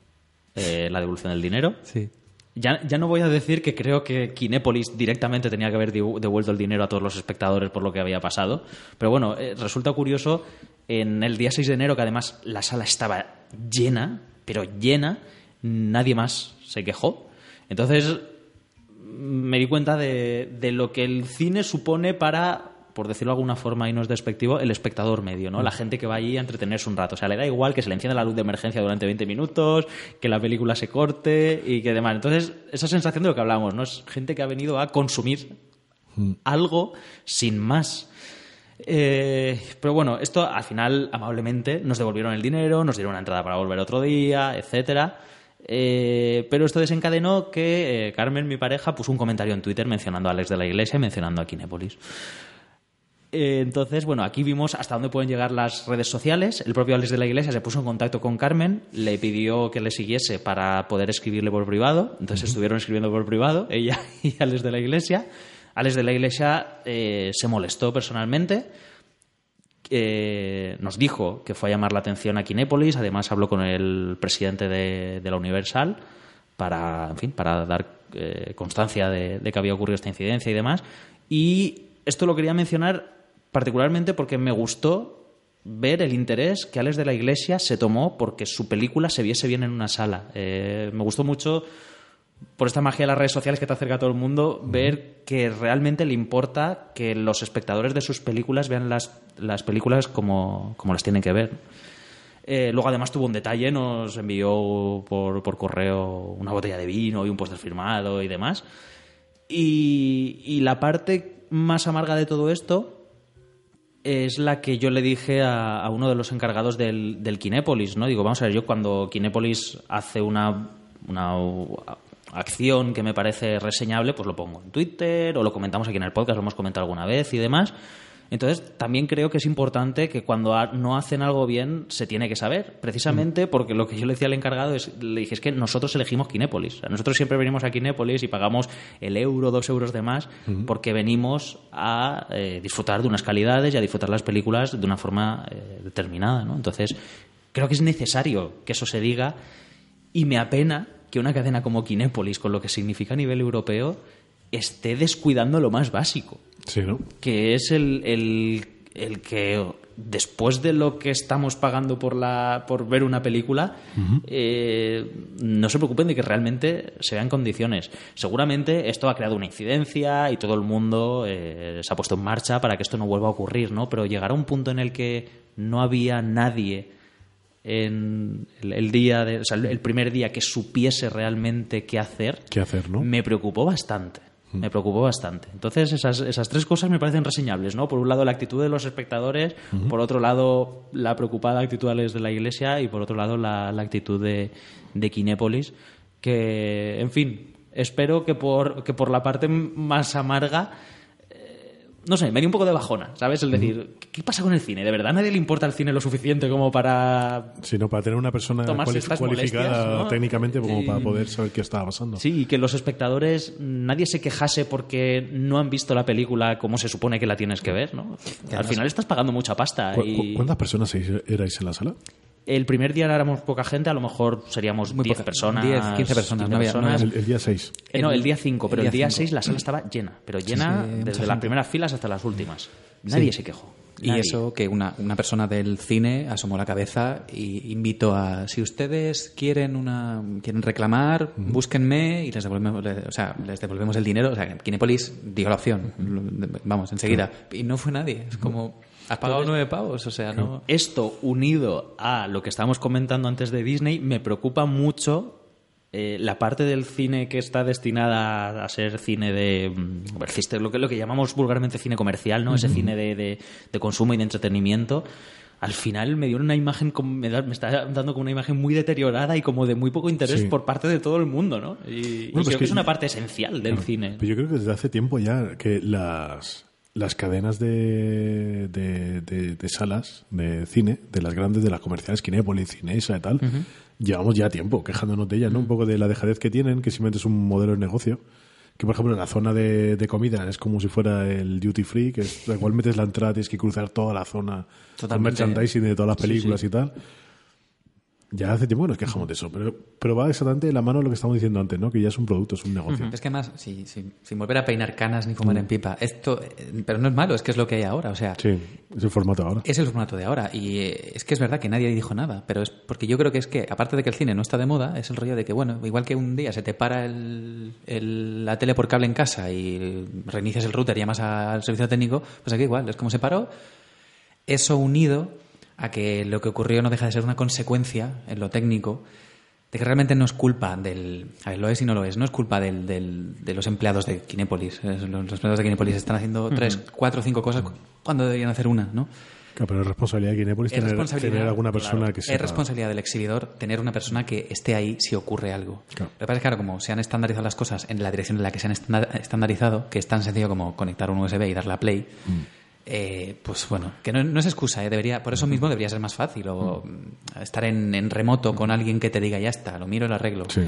eh, la devolución del dinero. Sí. Ya, ya no voy a decir que creo que Kinépolis directamente tenía que haber devuelto el dinero a todos los espectadores por lo que había pasado. Pero bueno, eh, resulta curioso, en el día 6 de enero, que además la sala estaba llena, pero llena, nadie más se quejó. Entonces me di cuenta de, de lo que el cine supone para, por decirlo de alguna forma y no es despectivo, el espectador medio, ¿no? La gente que va allí a entretenerse un rato. O sea, le da igual que se le encienda la luz de emergencia durante 20 minutos, que la película se corte y que demás. Entonces, esa sensación de lo que hablamos, ¿no? Es gente que ha venido a consumir algo sin más. Eh, pero bueno, esto al final amablemente nos devolvieron el dinero, nos dieron una entrada para volver otro día, etcétera. Eh, pero esto desencadenó que eh, Carmen, mi pareja, puso un comentario en Twitter mencionando a Alex de la Iglesia y mencionando a Kinépolis. Eh, entonces, bueno, aquí vimos hasta dónde pueden llegar las redes sociales. El propio Alex de la Iglesia se puso en contacto con Carmen, le pidió que le siguiese para poder escribirle por privado. Entonces estuvieron escribiendo por privado, ella y Alex de la Iglesia. Alex de la Iglesia eh, se molestó personalmente. eh, nos dijo que fue a llamar la atención a Kinépolis. Además, habló con el presidente de, de la Universal para, en fin, para dar eh, constancia de, de que había ocurrido esta incidencia y demás. Y esto lo quería mencionar particularmente porque me gustó ver el interés que Alex de la Iglesia se tomó porque su película se viese bien en una sala. Eh, me gustó mucho por esta magia de las redes sociales que te acerca a todo el mundo, ver que realmente le importa que los espectadores de sus películas vean las, las películas como, como las tienen que ver. Eh, luego además tuvo un detalle, nos envió por, por correo una botella de vino y un póster firmado y demás. Y, y la parte más amarga de todo esto es la que yo le dije a, a uno de los encargados del, del Kinépolis, ¿no? Digo, vamos a ver, yo cuando Kinépolis hace una, una acción que me parece reseñable, pues lo pongo en Twitter o lo comentamos aquí en el podcast, lo hemos comentado alguna vez y demás. Entonces, también creo que es importante que cuando no hacen algo bien se tiene que saber. Precisamente porque lo que yo le decía al encargado es, le dije, es que nosotros elegimos Kinépolis. O sea, nosotros siempre venimos a Kinépolis y pagamos el euro, dos euros de más, porque venimos a eh, disfrutar de unas calidades y a disfrutar las películas de una forma eh, determinada. ¿no? Entonces, creo que es necesario que eso se diga y me apena que una cadena como Kinépolis, con lo que significa a nivel europeo, esté descuidando lo más básico Sí, ¿no? que es el, el, el que después de lo que estamos pagando por, la, por ver una película, eh, no se preocupen de que realmente se vea en condiciones. Seguramente esto ha creado una incidencia y todo el mundo eh, se ha puesto en marcha para que esto no vuelva a ocurrir, ¿no? Pero llegará un punto en el que no había nadie en el, el día de, o sea, el- el primer día que supiese realmente qué hacer ¿Qué hacer, no? me preocupó bastante. Me preocupó bastante. Entonces, esas, esas tres cosas me parecen reseñables, ¿no? Por un lado, la actitud de los espectadores, por otro lado, la preocupada actitud de la Iglesia y por otro lado, la, la actitud de, de Kinépolis, que, en fin, espero que por, que por la parte más amarga no sé, me dio un poco de bajona, ¿sabes? El decir, ¿qué- ¿qué pasa con el cine? ¿De verdad a nadie le importa el cine lo suficiente como para Sino para tener una persona cuali- cualificada técnicamente como para poder saber qué estaba pasando. Sí, y que los espectadores, nadie se quejase porque no han visto la película como se supone que la tienes que ver, ¿no? Al final estás pagando mucha pasta. ¿Cu- Y cu- ¿Cuántas personas erais en la sala? El primer día éramos poca gente, a lo mejor seríamos Muy 10 poca- personas. 10, 15 personas, no había- no El, el día 6. Eh, no, El- día 5, pero el el día día cinco. 6 la sala estaba llena, pero llena sí, desde las gente. primeras filas hasta las últimas. Nadie se quejó. Y eso que una, una persona del cine asomó la cabeza y invitó a si ustedes quieren una quieren reclamar, búsquenme y les devolvemos le- o sea, les devolvemos el dinero, o sea, Kinepolis dio la opción, vamos, enseguida. Y no fue nadie, es como has pagado nueve pavos, o sea, no Esto unido a lo que estábamos comentando antes de Disney, me preocupa mucho eh, la parte del cine que está destinada a ser cine de. mm, lo que, lo que llamamos vulgarmente cine comercial, ¿no? Ese cine de, de- de consumo y de entretenimiento. Al final me dio una imagen, me, da- me está dando como una imagen muy deteriorada y como de muy poco interés Sí. por parte de todo el mundo, ¿no? Y, creo pues que, que- es una parte esencial del cine. Pero yo creo que desde hace tiempo ya que las, las cadenas de, de, de- de salas de cine, de las grandes, de las comerciales, Kinépolis, Cinesa y tal, llevamos ya tiempo quejándonos de ellas, ¿no? Un poco de la dejadez que tienen, que simplemente es un modelo de negocio. Que, por ejemplo, en la zona de, de comida es como si fuera el duty free, que es, igual metes la entrada, tienes que cruzar toda la zona con Totalmente. merchandising de todas las películas y tal. Ya hace tiempo que nos quejamos de eso, pero, pero va exactamente de la mano de lo que estamos diciendo antes, ¿no? Que ya es un producto, es un negocio. Es que además, sí, sí, sin volver a peinar canas ni fumar en pipa, esto, eh, pero no es malo, es que es lo que hay ahora, o sea, Sí, es el formato ahora. es el formato de ahora y eh, es que es verdad que nadie dijo nada, pero es porque yo creo que es que, aparte de que el cine no está de moda, es el rollo de que, bueno, igual que un día se te para el, el- la tele por cable en casa y reinicias el router y llamas al servicio técnico, pues aquí igual, es como se paró, eso unido a que lo que ocurrió no deja de ser una consecuencia en lo técnico de que realmente no es culpa del... A ver, lo es y no lo es. No es culpa del, del- de los empleados de Kinépolis. Es- Los, los empleados de Kinépolis están haciendo tres, cuatro, cinco cosas cuando deberían hacer una, ¿no? Claro, pero es responsabilidad de Kinépolis Es tener, tener alguna persona claro. que Es sepa. responsabilidad del exhibidor tener una persona que esté ahí si ocurre algo. Claro. Lo que pasa es que, claro, como se han estandarizado las cosas en la dirección en la que se han estanda- estandarizado, que es tan sencillo como conectar un USB y darle a play, Mm. Eh, pues bueno, que no, no es excusa, ¿eh? debería, por eso mismo debería ser más fácil. O mm, estar en, en remoto con alguien que te diga, ya está, lo miro y lo arreglo. Sí.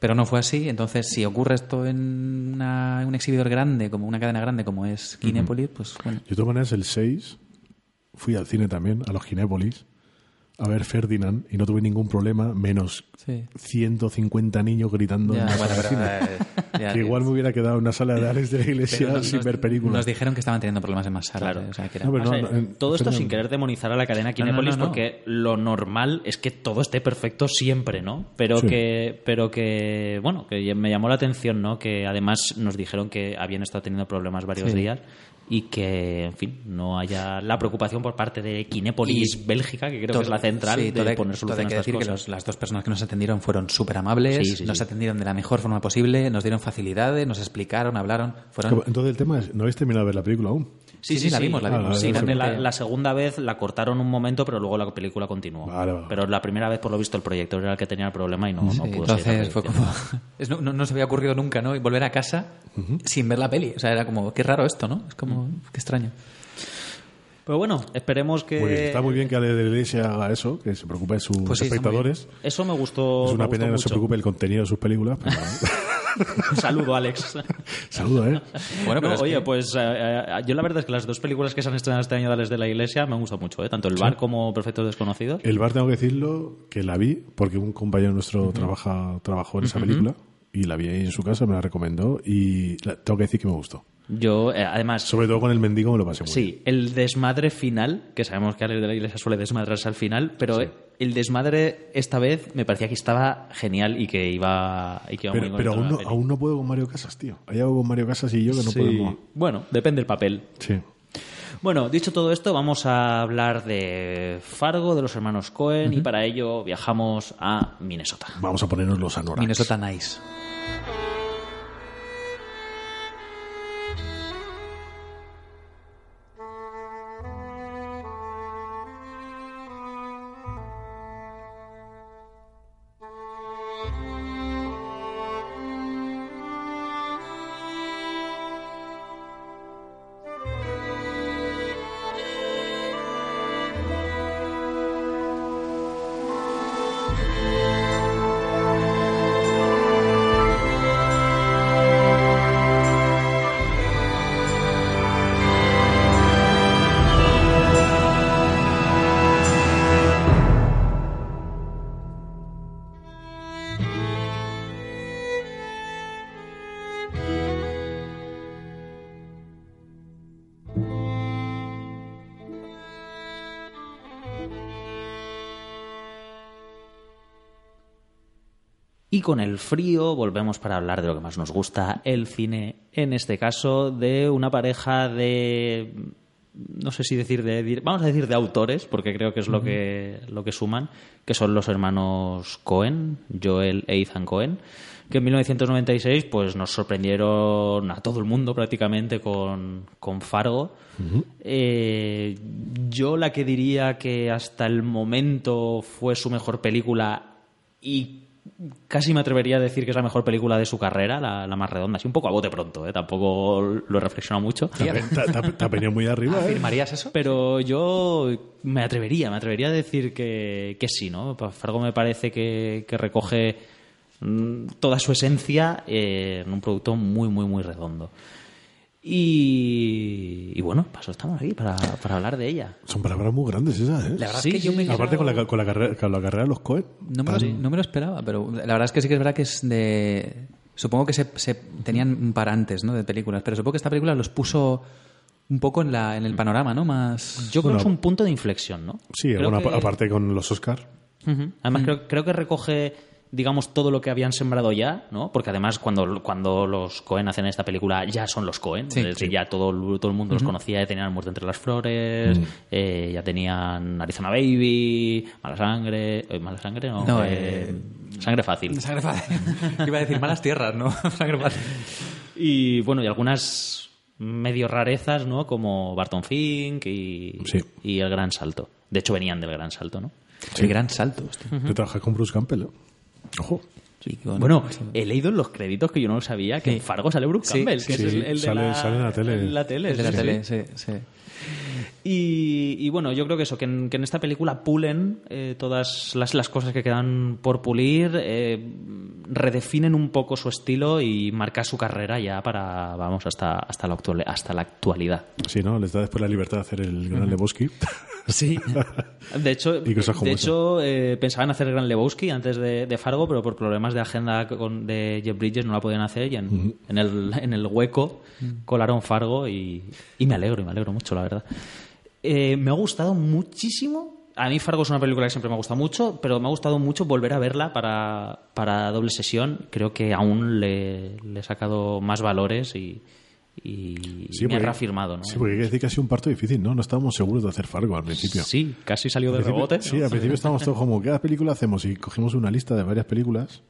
Pero no fue así, entonces si ocurre esto en una- un exhibidor grande, como una cadena grande como es Kinepolis, pues bueno. Yo de todas el 6 fui al cine también, a los Kinépolis, a ver Ferdinand y no tuve ningún problema, menos Sí. 150 niños gritando en Ya, la bueno, ya, que igual me hubiera quedado en una sala de Alex de la iglesia nos- sin ver películas. Nos dijeron que estaban teniendo problemas en más salas. Claro. eh, o sea, que era- No, pero O sea, no, en- todo esto sin querer demonizar a la cadena Kinépolis no, no. porque lo normal es que todo esté perfecto siempre, ¿no? Pero Sí. que pero que bueno, que me llamó la atención, ¿no? Que además nos dijeron que habían estado teniendo problemas varios Sí. días y que, en fin, no haya la preocupación por parte de Kinépolis Y Bélgica, que creo todo- que es la central sí, de todo hay- poner todo solución hay a que estas decir que los- las dos personas que nos atendieron fueron súper amables, Sí, sí, nos sí. atendieron de la mejor forma posible, nos dieron facilidades, nos explicaron, hablaron. Fueron, Entonces el tema es, no habéis terminado de ver la película aún. Sí, sí, la vimos, la vimos. sí. La, segunda vez la cortaron un momento, pero luego la película continuó. Vale, vale. Pero la primera vez, por lo visto, el proyector era el que tenía el problema y no, no Sí, pudo seguir la entonces fue como... es- no, no- no se había ocurrido nunca, ¿no? Y volver a casa sin ver la peli. O sea, era como, qué raro esto, ¿no? Es como, qué extraño. Pero bueno, esperemos que... Muy bien, está muy bien que Ale de la iglesia haga eso, que se preocupe de sus Pues sí, espectadores. Eso me gustó. Es una pena que no se preocupe el contenido de sus películas. Pero... Un saludo, Alex. Saludo, ¿eh? Bueno, pero No, oye, que- pues eh, eh, yo la verdad es que las dos películas que se han estrenado este año de Alex de la Iglesia me han gustado mucho, ¿eh? tanto El Bar como Perfectos Desconocidos. El bar tengo que decirlo que la vi porque un compañero nuestro trabaja, trabajó en esa película y la vi ahí en su casa, me la recomendó y la- tengo que decir que me gustó. Yo, eh, además, Sobre todo con el mendigo me lo pasé muy bien. sí, el desmadre final, que sabemos que Alex de la Iglesia suele desmadrarse al final, pero eh, el desmadre esta vez me parecía que estaba genial y que iba, y que iba Pero, muy pero bonito aún, no, aún no puedo con Mario Casas, tío. Hay algo con Mario Casas y yo que no Sí. podemos. Bueno, depende del papel. Sí. Bueno, dicho todo esto, vamos a hablar de Fargo, de los hermanos Cohen, y para ello viajamos a Minnesota. Vamos a ponernos los anoraks. Minnesota Nice. Con el frío volvemos para hablar de lo que más nos gusta, el cine, en este caso de una pareja de no sé si decir de vamos a decir de autores porque creo que es lo que lo que suman que son los hermanos Cohen Joel e Ethan Cohen que en 1996 pues nos sorprendieron a todo el mundo prácticamente con, con Fargo. Eh, yo la que diría que hasta el momento fue su mejor película y casi me atrevería a decir que es la mejor película de su carrera, la, la más redonda. Así un poco a bote pronto, ¿eh? tampoco lo he reflexionado mucho. Te ha- venido muy arriba, ¿eh? ¿Afirmarías eso? Pero yo me atrevería, me atrevería a decir que, que sí, ¿no? Fargo me parece que, que recoge mm, toda su esencia eh, en un producto muy, muy, muy redondo. Y, y bueno, paso estamos aquí para, para hablar de ella. Son palabras muy grandes esas, ¿eh? La verdad Sí, es que yo me sí. Aparte con la, con, la carrera, con la carrera de los Cohen. No me, lo, no me lo esperaba, pero la verdad es que sí que es verdad que es de... Supongo que se, se tenían un par antes, ¿no? De películas, pero supongo que esta película los puso un poco en, la, en el panorama, ¿no? Más... Yo creo Bueno, que es un punto de inflexión, ¿no? Sí, Creo bueno, que- aparte con los Oscar. Además, creo, creo que recoge, digamos, todo lo que habían sembrado ya, ¿no? Porque además, cuando, cuando los Cohen hacen esta película, ya son los Cohen. Sí, es decir, ya todo, el- todo el mundo los conocía, ya tenían Muerte entre las Flores, eh, ya tenían Arizona Baby, Mala Sangre. eh, ¿Mala Sangre? No, No, eh, eh, Sangre Fácil. Sangre fácil. Iba a decir malas tierras, ¿no? Sangre fácil. Y bueno, y algunas medio rarezas, ¿no? Como Barton Fink y, Sí. y El Gran Salto. De hecho, venían del Gran Salto, ¿no? El gran salto, hostia. De trabajar con Bruce Campbell, ¿eh? Ojo. Sí, Bueno, he leído en los créditos que yo no lo sabía que en Fargo sale Sí, Campbell, sí, que es el, el de Sale- la, sale en la tele. en la tele, El de la sí, tele, sí. sí, sí. Y, y bueno, yo creo que eso, que en, que en esta película pulen eh, todas las, las cosas que quedan por pulir, eh, redefinen un poco su estilo y marca su carrera ya para, vamos, hasta, hasta, la, actual, hasta la actualidad. Sí, ¿no? Les da después la libertad de hacer el Gran Lebowski. Sí. De hecho, de hecho eh, pensaban hacer Gran Lebowski antes de, de Fargo, pero por problemas de agenda con, de Jeff Bridges no la podían hacer y en, en, el, en el hueco colaron Fargo y, y me alegro, y me alegro mucho, la verdad. Eh, me ha gustado muchísimo. A mí Fargo es una película que siempre me ha gustado mucho, pero me ha gustado mucho volver a verla para, para doble sesión. Creo que aún le, le he sacado más valores y, y me ha reafirmado. ¿no? Sí, porque hay que decir que ha sido un parto difícil, ¿no? No estábamos seguros de hacer Fargo al principio. Sí, casi salió de rebote. Sí, al principio estábamos todos como, ¿qué película hacemos? Y cogimos una lista de varias películas.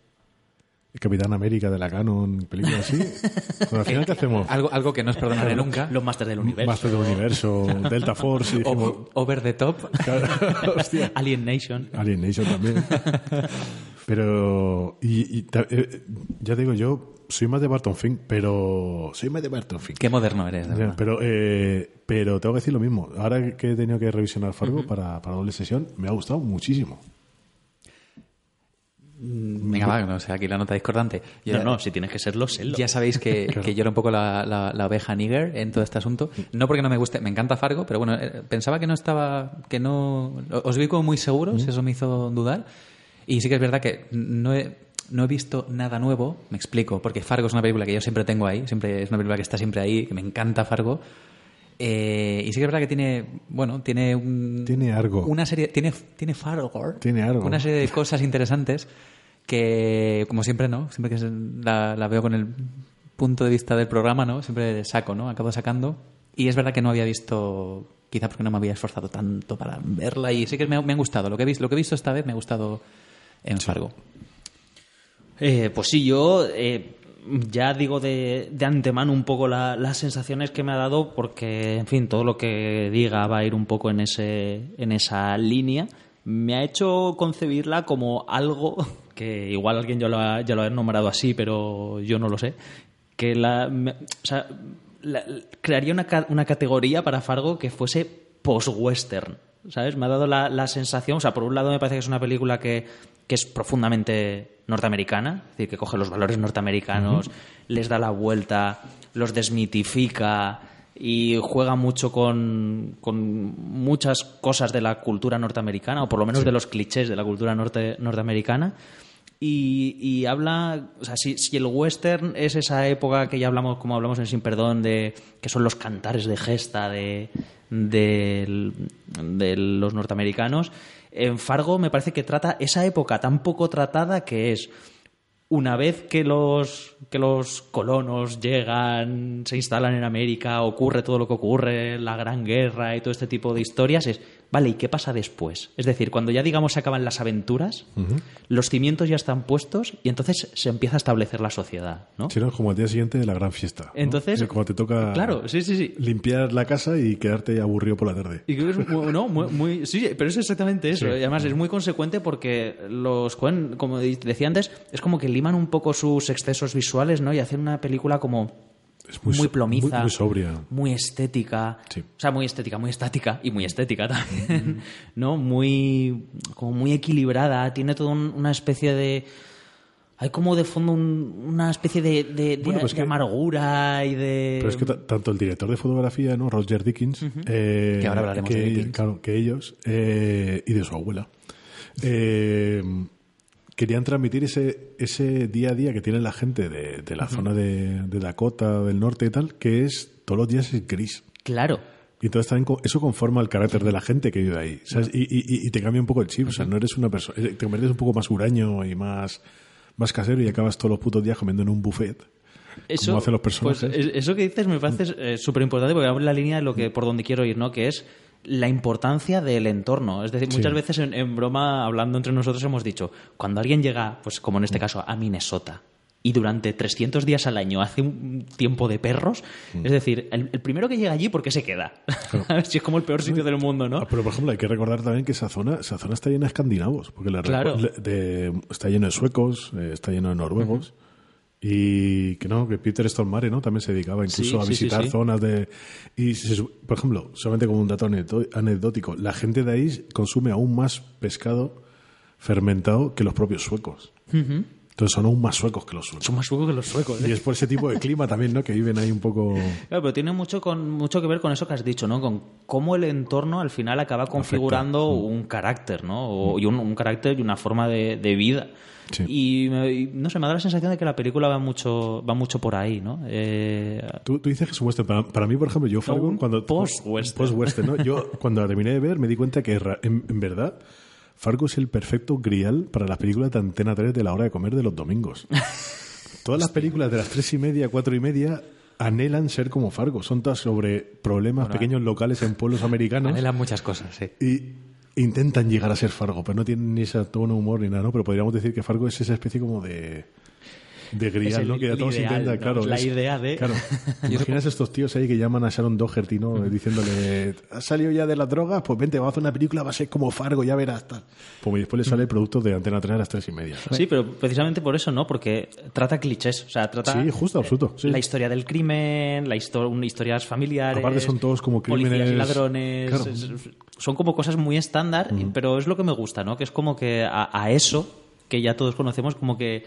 El Capitán América de la Canon, películas así. Pero al final, ¿qué hacemos? Algo, algo que no os perdonaré nunca. Los Masters del Universo. Master del Universo, Delta Force, y dijimos, O- over the top. Alien Nation. Alien Nation también. Pero, y, y eh, ya digo, yo soy más de Barton Fink, pero soy más de Barton Fink. Qué moderno eres, de verdad. pero, eh, pero tengo que decir lo mismo. Ahora que he tenido que revisionar Fargo para, para doble sesión, me ha gustado muchísimo. Venga, va, no sé, aquí la nota discordante. Yo- No, no, si tienes que serlo, sélo. Ya sabéis que, que yo era un poco la, la- la oveja nigger en todo este asunto. No porque no me guste, me encanta Fargo, pero bueno, eh, pensaba que no estaba, que no, os vi como muy seguros, eso me hizo dudar. Y sí que es verdad que no he, no he visto nada nuevo, me explico, porque Fargo es una película que yo siempre tengo ahí, siempre es una película que está siempre ahí, que me encanta Fargo. Eh, y sí que es verdad que tiene, bueno, tiene un, Tiene algo. una serie, tiene, tiene Fargo, Tiene algo. una serie de cosas interesantes que, como siempre, ¿no? Siempre que la, la veo con el punto de vista del programa, ¿no? Siempre saco, ¿no? Acabo sacando. Y es verdad que no había visto, quizá porque no me había esforzado tanto para verla y sí que me, ha- me han gustado. Lo que, he visto, lo que he visto esta vez me ha gustado en Fargo. Eh, pues sí, yo eh, ya digo de, de antemano un poco la- las sensaciones que me ha dado, porque, en fin, todo lo que diga va a ir un poco en, ese, en esa línea. Me ha hecho concebirla como algo que igual alguien ya lo ha, ya lo ha nombrado así, pero yo no lo sé. Que la, crearía una, una categoría para Fargo que fuese post-western. ¿Sabes? Me ha dado la, la sensación, o sea, por un lado me parece que es una película que, que es profundamente norteamericana, es decir, que coge los valores norteamericanos, les da la vuelta, los desmitifica y juega mucho con, con muchas cosas de la cultura norteamericana, o por lo menos de los clichés de la cultura norte, norteamericana. Y, y habla, o sea, si, si el western es esa época que ya hablamos, como hablamos en Sin Perdón, de que son los cantares de gesta de, de los norteamericanos, en Fargo me parece que trata esa época tan poco tratada que es una vez que los, que los colonos llegan, se instalan en América, ocurre todo lo que ocurre, la gran guerra y todo este tipo de historias, es, vale, ¿y qué pasa después? Es decir, cuando ya digamos se acaban las aventuras, los cimientos ya están puestos y entonces se empieza a establecer la sociedad, ¿no? Sí, ¿no? Como el día siguiente de la gran fiesta. ¿no? Entonces- Es como te toca Claro, sí, sí, sí. limpiar la casa y quedarte aburrido por la tarde. Y creo que es muy, no, muy, muy- sí, pero es exactamente eso. Y además es muy consecuente porque los como decía antes, es como que liman un poco sus excesos visuales, ¿no? Y hacen una película como Es muy, plomiza, muy- muy sobria. muy estética, Sí. o sea, muy estética, muy estática y muy estética también, ¿no? Muy como muy equilibrada, tiene toda un- una especie de hay como de fondo un- una especie de, de- de- Bueno, pues de que- amargura y de Pero es que ta- tanto el director de fotografía, ¿no? Roger Dickens, eh, Que ahora hablaremos que, de Dickens. claro, que ellos eh, y de su abuela eh, querían transmitir ese, ese día a día que tiene la gente de, de la zona de, de Dakota, del norte y tal, que es todos los días es gris. claro. Y entonces también eso conforma el carácter de la gente que vive ahí. ¿sabes? Y, y- y te cambia un poco el chip. O sea, no eres una persona. Te conviertes un poco más huraño y más, más casero y acabas todos los putos días comiendo en un buffet. Eso, como hacen los personajes. pues, es- eso que dices me parece súper importante porque abre la línea de lo que por donde quiero ir, ¿no? Que es la importancia del entorno. Es decir, Sí. muchas veces en, en broma, hablando entre nosotros, hemos dicho, cuando alguien llega, pues como en este caso, a Minnesota, y durante 300 días al año hace un tiempo de perros, Mm. es decir, el, el primero que llega allí, ¿por qué se queda? A ver si es como el peor sitio del mundo, ¿no? Ah, pero por ejemplo, hay que recordar también que esa zona, esa zona está llena de escandinavos, porque le- Claro. de- está lleno de suecos, eh, está lleno de noruegos. Y que no, que Peter Stormare, ¿no? También se dedicaba incluso Sí, a sí, visitar sí. zonas de. Y, se por ejemplo, solamente como un dato anecdótico, la gente de ahí consume aún más pescado fermentado que los propios suecos. Entonces son aún más suecos que los suecos. Son más suecos que los suecos. ¿eh? Y es por ese tipo de clima también, ¿no? Que viven ahí un poco. Claro, pero tiene mucho, con, mucho que ver con eso que has dicho, ¿no? Con cómo el entorno al final acaba configurando un carácter, ¿no? O- y un, un carácter y una forma de, de vida. Sí. Y, me- y, no sé, me da la sensación de que la película va mucho, va mucho por ahí, ¿no? Eh, Tú, tú dices que es un western. Para, para mí, por ejemplo, yo Fargo, un cuando. post-western. Post-western, ¿no? Yo, cuando la terminé de ver, me di cuenta que en verdad. Fargo es el perfecto grial para las películas de Antena 3 de la hora de comer de los domingos. Todas las películas de las tres y media, cuatro y media anhelan ser como Fargo. Son todas sobre problemas pequeños locales en pueblos americanos Anhelan muchas cosas, sí. y intentan llegar a ser Fargo, pero no tienen ni ese tono humor ni nada, ¿no? Pero podríamos decir que Fargo es esa especie como de de grial, el- ¿no? Que ya todos ideal, intentan, ¿no? claro. La es- idea de- Claro. ¿Te imaginas estos tíos ahí que llaman a Sharon Doherty, ¿no? Diciéndole, ¿has salido ya de las drogas? Pues vente, vamos a hacer una película, va a ser como Fargo, ya verás. Tal. Pues y después le sale el producto de Antena 3 a las tres y media. ¿sabes? Sí, pero precisamente por eso, ¿no? Porque trata clichés, o sea, trata... Sí, justo, absoluto, sí. La historia del crimen, la histo- historias familiares... Aparte son todos como y crímenes- ladrones... Claro. son como cosas muy estándar, pero es lo que me gusta, ¿no? Que es como que a, a eso, que ya todos conocemos, como que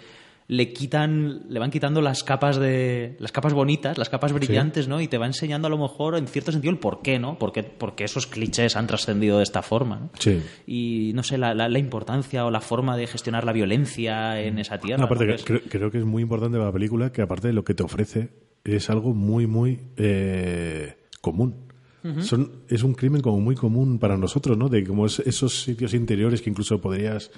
le quitan, le van quitando las capas de, las capas bonitas, las capas brillantes, ¿no? Y te va enseñando a lo mejor, en cierto sentido, el por qué, ¿no? Porque, porque esos clichés han trascendido de esta forma, ¿no? Sí. y no sé la, la- la importancia o la forma de gestionar la violencia en esa tierra. Aparte, ¿no? que creo que es muy importante para la película que aparte de lo que te ofrece es algo muy, muy eh, común. Son, es un crimen como muy común para nosotros, ¿no? De como es- esos sitios interiores que incluso podrías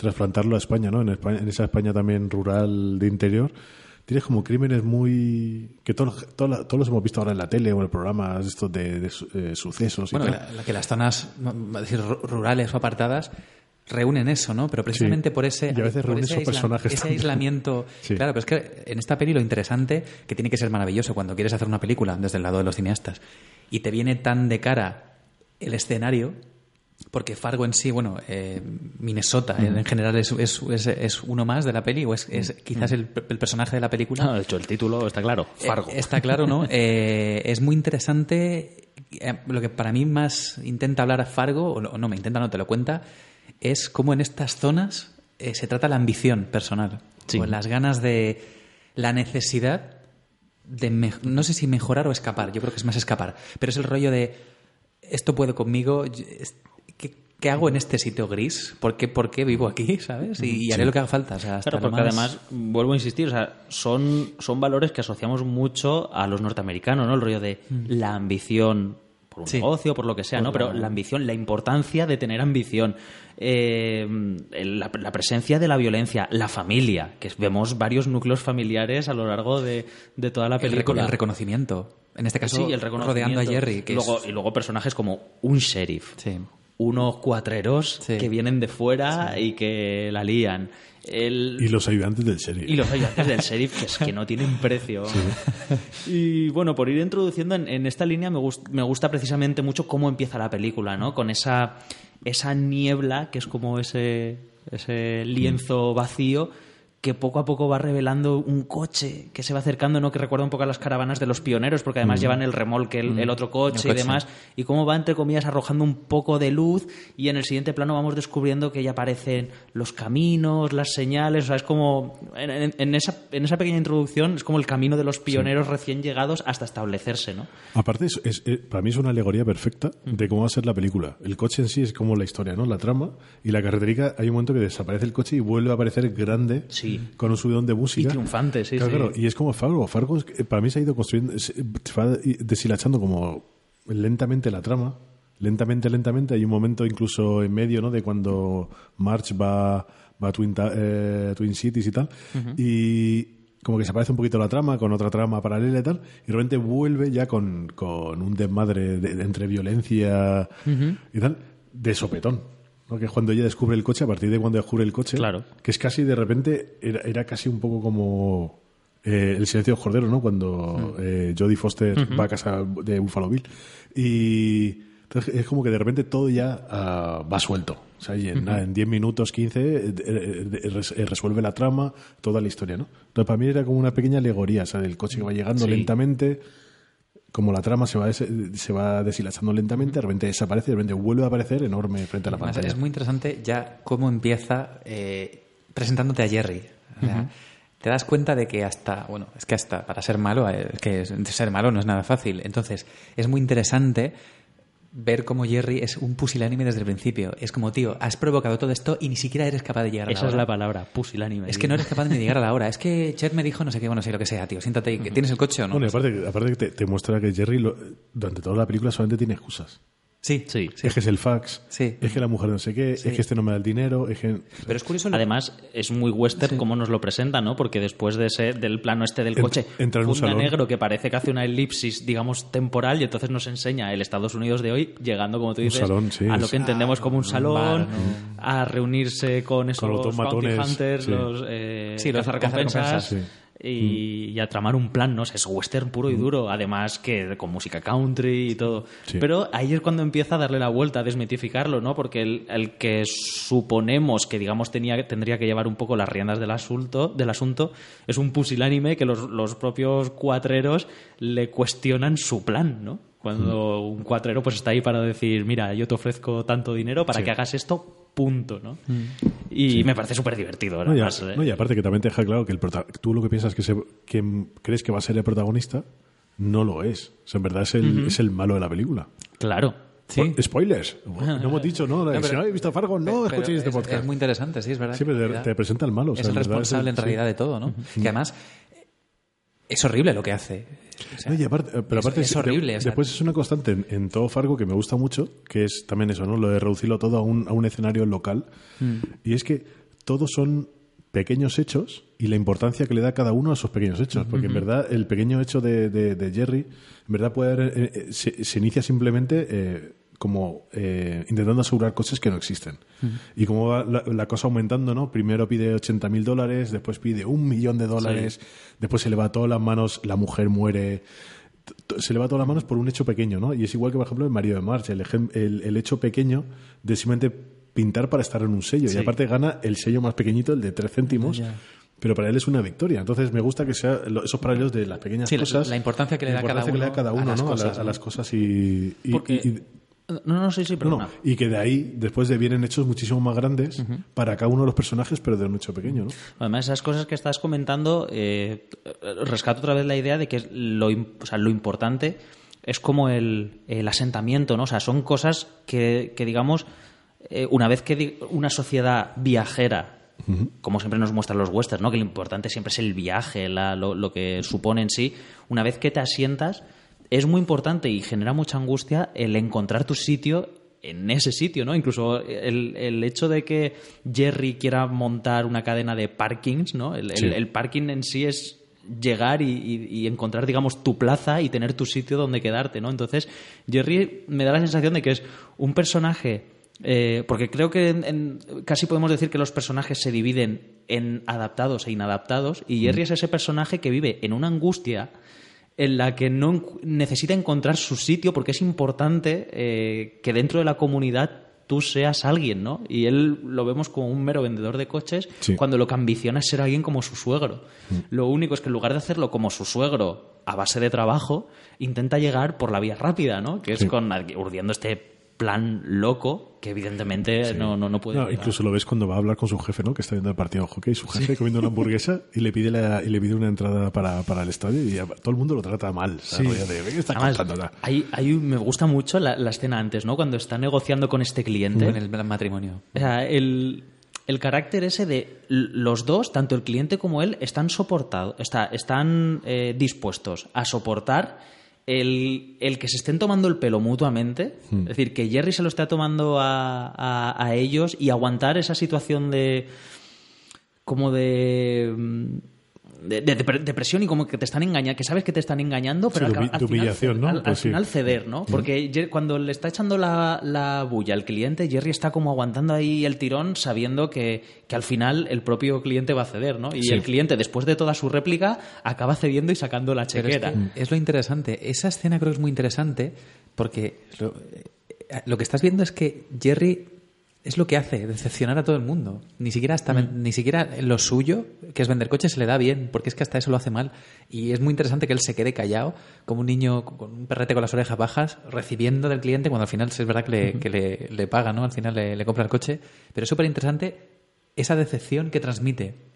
trasplantarlo a España, ¿no? En, España, en esa España también rural de interior. Tienes como crímenes muy... que todos, todos, todos los hemos visto ahora en la tele o en programas estos de, de su- eh, sucesos y Bueno, tal. la, la que las zonas decir, ru- rurales o apartadas reúnen eso, ¿no? Pero precisamente Sí. por ese, Y a veces por reúnen ese esos personajes ese aislamiento. Sí. Claro, pero es que en esta peli lo interesante, que tiene que ser maravilloso cuando quieres hacer una película desde el lado de los cineastas, y te viene tan de cara el escenario, porque Fargo en sí, bueno, eh, Minnesota Mm. en, en general es, es, es- es uno más de la peli, o es, es quizás el, el personaje de la película. No, de hecho, el título está claro, Fargo. Eh, está claro, ¿no? Eh, es muy interesante. eh, lo que para mí más intenta hablar a Fargo, o no, me intenta, no te lo cuenta, es cómo en estas zonas se trata la ambición personal. Sí. O las ganas de. la necesidad de. no sé si mejorar o escapar, yo creo que es más escapar. Pero es el rollo de. esto puedo conmigo. ¿Qué, hago en este sitio gris? ¿Por qué, por qué vivo aquí? ¿Sabes? Y, y haré lo que haga falta. O sea, hasta Claro, porque más- además, vuelvo a insistir, o sea, son, son valores que asociamos mucho a los norteamericanos, ¿no? El rollo de Mm. la ambición por un Sí. negocio, por lo que sea, ¿no? Pero la ambición, la importancia de tener ambición, eh, la, la presencia de la violencia, la familia, que vemos varios núcleos familiares a lo largo de, de toda la película. el reconocimiento. En este caso, sí, el reconocimiento. rodeando a Jerry. Que y, luego, es- y luego personajes como un sheriff, Sí. Unos cuatreros Sí. que vienen de fuera y que la lían. El, Y los ayudantes del serie. y los ayudantes del sheriff, que es que no tienen precio. Y bueno, por ir introduciendo en, en esta línea, me, gust- me gusta precisamente mucho cómo empieza la película, ¿no? Con esa, esa niebla, que es como ese, ese lienzo vacío, que poco a poco va revelando un coche que se va acercando, ¿no? Que recuerda un poco a las caravanas de los pioneros, porque además llevan el remolque, el, el otro coche, El y demás, y cómo va, entre comillas, arrojando un poco de luz, y en el siguiente plano vamos descubriendo que ya aparecen los caminos, las señales, o sea, es como, en, en- en esa, en esa pequeña introducción, es como el camino de los pioneros recién llegados hasta establecerse, ¿no? Aparte, es, es- eh, para mí es una alegoría perfecta de cómo va a ser la película. El coche en sí es como la historia, ¿no? La trama. Y la carreterica, hay un momento que desaparece el coche y vuelve a aparecer grande Sí. Con un subidón de música. Y triunfante, sí, Claro, sí. claro. Y es como Fargo. Fargo, para mí se ha ido construyendo, se va deshilachando como lentamente la trama. Lentamente, lentamente. Hay un momento incluso en medio, ¿no? De cuando March va, va a Twin, eh, Twin Cities y tal. Y como que se aparece un poquito la trama con otra trama paralela y tal. Y de repente vuelve ya con, con un desmadre de- de- entre violencia y tal, de sopetón. ¿No? Que es cuando ella descubre el coche, a partir de cuando descubre el coche. Claro. Que es casi de repente, era, era casi un poco como eh, El silencio de los corderos, ¿no? Cuando eh, Jodie Foster va a casa de Buffalo Bill. Y entonces es como que de repente todo ya ah, va suelto. O sea, y en, nada, en 10 minutos, 15, eh, eh, eh, eh, resuelve la trama, toda la historia, ¿no? Entonces para mí era como una pequeña alegoría, o sea, del coche que va llegando Sí. lentamente, como la trama se va, des- se va deshilachando lentamente, de repente desaparece, de repente vuelve a aparecer enorme frente a la pantalla. es muy interesante ya cómo empieza eh, presentándote a Jerry. O sea, Te das cuenta de que hasta, bueno, es que hasta para ser malo, eh, es que es- ser malo no es nada fácil. Entonces, es muy interesante ver cómo Jerry es un pusilánime desde el principio. Es como, tío, has provocado todo esto y ni siquiera eres capaz de llegar a Esa la es hora. la palabra, pusilánime. Es que no eres capaz de llegar a la hora. Es que Chet me dijo no sé qué, bueno, sé lo que sea, tío. Siéntate y tienes el coche o no. Bueno, y aparte, aparte que te, te muestra que Jerry lo- durante toda la película solamente tiene excusas. Sí, Sí. Es que es el fax, Sí. es que la mujer no sé qué, es que este no me da el dinero, es que... Pero es curioso. Además, es muy western como nos lo presenta, ¿no? Porque después de ese, del plano este del coche, entra en un salón. negro que parece que hace una elipsis, digamos, temporal y entonces nos enseña el Estados Unidos de hoy llegando, como tú dices, salón, sí, a lo que entendemos como un salón, bar, a reunirse con esos Con los bounty hunters, sí. los eh, Sí, los cazarrecompensas, cazarrecompensas, sí. Y, y a tramar un plan, ¿no? O sea, es western puro y duro, además que con música country y todo. Sí. Pero ahí es cuando empieza a darle la vuelta, a desmitificarlo, ¿no? Porque el, el que suponemos que, digamos, tenía, tendría que llevar un poco las riendas del asunto, del asunto es un pusilánime que los, los propios cuatreros le cuestionan su plan, ¿no? Cuando un cuatrero pues está ahí para decir, mira, yo te ofrezco tanto dinero para Sí. que hagas esto, punto, ¿no? Y me parece súper divertido. No, ¿eh? no, y aparte que también te deja claro que el prota- tú lo que piensas que, se- que crees que va a ser el protagonista, no lo es. O sea, en verdad es el, es el malo de la película. Claro. Sí. Spoilers. No hemos dicho, ¿no? pero- si no habéis visto Fargo, no escuchéis este es- podcast. Es muy interesante, sí, es verdad. Sí, te, te presenta al malo. o es sea, el responsable en sí. realidad de todo, ¿no? Que además es horrible lo que hace. O sea, No, y aparte- eh, pero es- aparte es sí, de- horrible, o sea- después es una constante en, en todo Fargo que me gusta mucho, que es también eso, ¿no? Lo de reducirlo todo a un, a un escenario local. Mm. Y es que todos son pequeños hechos y la importancia que le da cada uno a esos pequeños hechos. Porque en verdad el pequeño hecho de, de- de Jerry, en verdad puede haber, eh, eh, se, se inicia simplemente eh, como eh, intentando asegurar cosas que no existen. Y como va la, la cosa aumentando, ¿no? Primero pide 80 mil dólares, después pide un millón de dólares, después se le va a todas las manos, la mujer muere se le va todas las manos por un hecho pequeño, ¿no? Y es igual que, por ejemplo, en Mario de March, el, el, el hecho pequeño de simplemente pintar para estar en un sello. Sí. Y aparte gana el sello más pequeñito, el de 3 céntimos. Pero para él es una victoria. Entonces me gusta que sea lo- esos paralelos de las pequeñas Sí, la- cosas. la importancia que le la da cada importancia que le da uno cada a uno, las ¿no? A, cosas, la- a las cosas y. y- Porque... y- No, no, sí, sí, no, perdona. y que de ahí, después de vienen hechos muchísimo más grandes para cada uno de los personajes, pero de un hecho pequeño, ¿no? Además, esas cosas que estás comentando, eh, rescato otra vez la idea de que lo, o sea, lo importante es como el, el asentamiento, ¿no? O sea, son cosas que, que digamos, eh, una vez que una sociedad viajera, como siempre nos muestran los westerns, ¿no? Que lo importante siempre es el viaje, la- lo, lo que supone en sí, una vez que te asientas, es muy importante y genera mucha angustia el encontrar tu sitio en ese sitio, ¿no? Incluso el, el hecho de que Jerry quiera montar una cadena de parkings, ¿no? El, el- Sí. el parking en sí es llegar y, y- y encontrar, digamos, tu plaza y tener tu sitio donde quedarte, ¿no? Entonces, Jerry me da la sensación de que es un personaje, eh, porque creo que en- en- casi podemos decir que los personajes se dividen en adaptados e inadaptados, y Jerry es ese personaje que vive en una angustia en la que no necesita encontrar su sitio porque es importante eh, que dentro de la comunidad tú seas alguien, ¿no? Y él lo vemos como un mero vendedor de coches Sí. cuando lo que ambiciona es ser alguien como su suegro. Lo único es que en lugar de hacerlo como su suegro a base de trabajo, intenta llegar por la vía rápida, ¿no? Que es Sí. con urdiendo este plan loco que evidentemente no, no, no puede No, incluso lo ves cuando va a hablar con su jefe, ¿no? Que está viendo el partido de hockey, su jefe comiendo una hamburguesa y le pide la, y le pide una entrada para, para el estadio y a- todo el mundo lo trata mal. Rollo de, "¿Qué está Además, contando, tal?". hay, hay un- me gusta mucho la, la escena antes, ¿no? Cuando está negociando con este cliente. En el matrimonio. O sea, el, el carácter ese de los dos, tanto el cliente como él, están soportados, está, están eh, dispuestos a soportar el, el que se estén tomando el pelo mutuamente, es decir, que Jerry se lo está tomando a, a- a ellos y aguantar esa situación de como de mm, de, de- de depresión y como que te están engañando, que sabes que te están engañando, pero Sí, al, al final, al- al Pues sí. final ceder, ¿no? Porque cuando le está echando la, la bulla al cliente, Jerry está como aguantando ahí el tirón sabiendo que, que al final el propio cliente va a ceder, ¿no? Y Sí. el cliente, después de toda su réplica, acaba cediendo y sacando la es, chequera. que es lo interesante. Esa escena creo que es muy interesante porque lo, eh, lo que estás viendo es que Jerry es lo que hace, decepcionar a todo el mundo. Ni siquiera, hasta, ni siquiera lo suyo, que es vender coches, se le da bien, porque es que hasta eso lo hace mal. Y es muy interesante que él se quede callado, como un niño con un perrete con las orejas bajas, recibiendo del cliente, cuando al final es verdad que le, que le, le paga, ¿no? Al final le, le compra el coche. Pero es súper interesante esa decepción que transmite.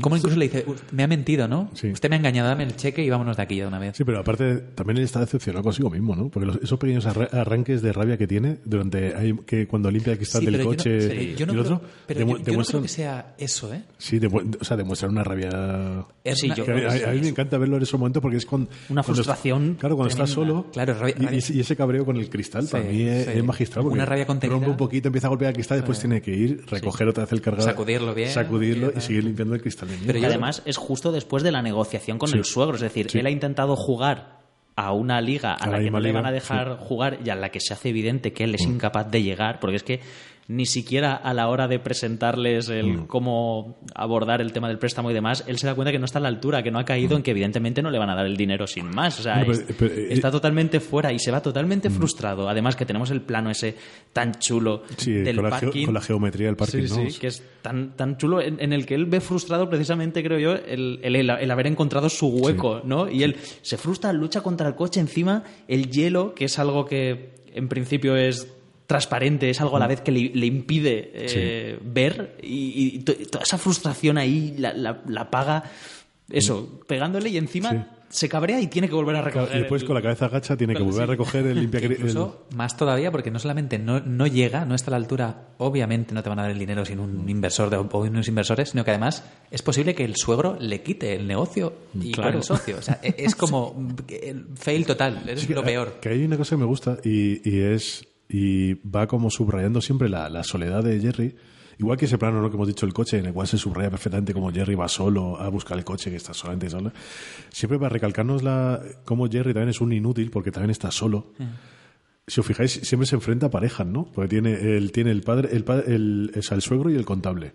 Como incluso le dice, "U- me ha mentido, ¿no? Sí. Usted me ha engañado, dame el cheque y vámonos de aquí ya de una vez. Sí, pero aparte también él está decepcionado consigo mismo, ¿no? Porque los- esos pequeños arra- arranques de rabia que tiene durante ahí, que cuando limpia el cristal Sí, del coche pero yo no y el otro, creo- pero yo- yo no creo que sea eso, ¿eh? sí, o sea, demuestran una rabia. Es Sí, una- yo que a, a- a mí me encanta verlo en esos momentos porque es con, Una cuando- frustración Claro, cuando estás solo. Claro, rabia- y, rabia- ese- y ese cabreo con el cristal para Sí, mí es, sí. es magistral. Una rabia contenida. Rompe un poquito, empieza a golpear el cristal, después tiene que ir, recoger otra vez el cargador. Sacudirlo bien, Sacudirlo y- y seguir limpiando el cristal de Pero además es justo después de la negociación con Sí. el suegro. Es decir, Sí. él ha intentado jugar a una liga a, A la, la que no le van a dejar jugar y a la que se hace evidente que él es incapaz de llegar, porque es que ni siquiera a la hora de presentarles el cómo abordar el tema del préstamo y demás, él se da cuenta que no está a la altura, que no ha caído en que evidentemente no le van a dar el dinero sin más. O sea, pero- eh, está totalmente fuera y se va totalmente frustrado. Además que tenemos el plano ese tan chulo Sí, del con la, parking. con la geometría del parking, Sí, ¿no? sí, que es tan, tan chulo, en, en el que él ve frustrado precisamente, creo yo, el, el- el- el haber encontrado su hueco, ¿no? Y él se frustra, lucha contra el coche, encima el hielo, que es algo que en principio es transparente, es algo a la vez que le, le impide eh, ver y, y to- toda esa frustración ahí la, la- la paga, eso, pegándole y encima Sí. se cabrea y tiene que volver a recoger. y después el- con la cabeza agacha tiene que volver a recoger el limpia Incluso más todavía porque no solamente no, no llega, no está a la altura, obviamente no te van a dar el dinero sin un inversor de, o unos inversores, sino que además es posible que el suegro le quite el negocio y Claro. con el socio. O sea, e- es como el fail total, es lo peor. Que hay una cosa que me gusta y, y es. Y va como subrayando siempre la, la soledad de Jerry. Igual que ese plano ¿no? que hemos dicho el coche, en el cual se subraya perfectamente como Jerry va solo a buscar el coche, que está solamente solo. Siempre para recalcarnos la, cómo Jerry también es un inútil, porque también está solo. Si os fijáis, siempre se enfrenta a parejas, ¿no? Porque tiene el, tiene el padre, el, padre el, el suegro y el contable.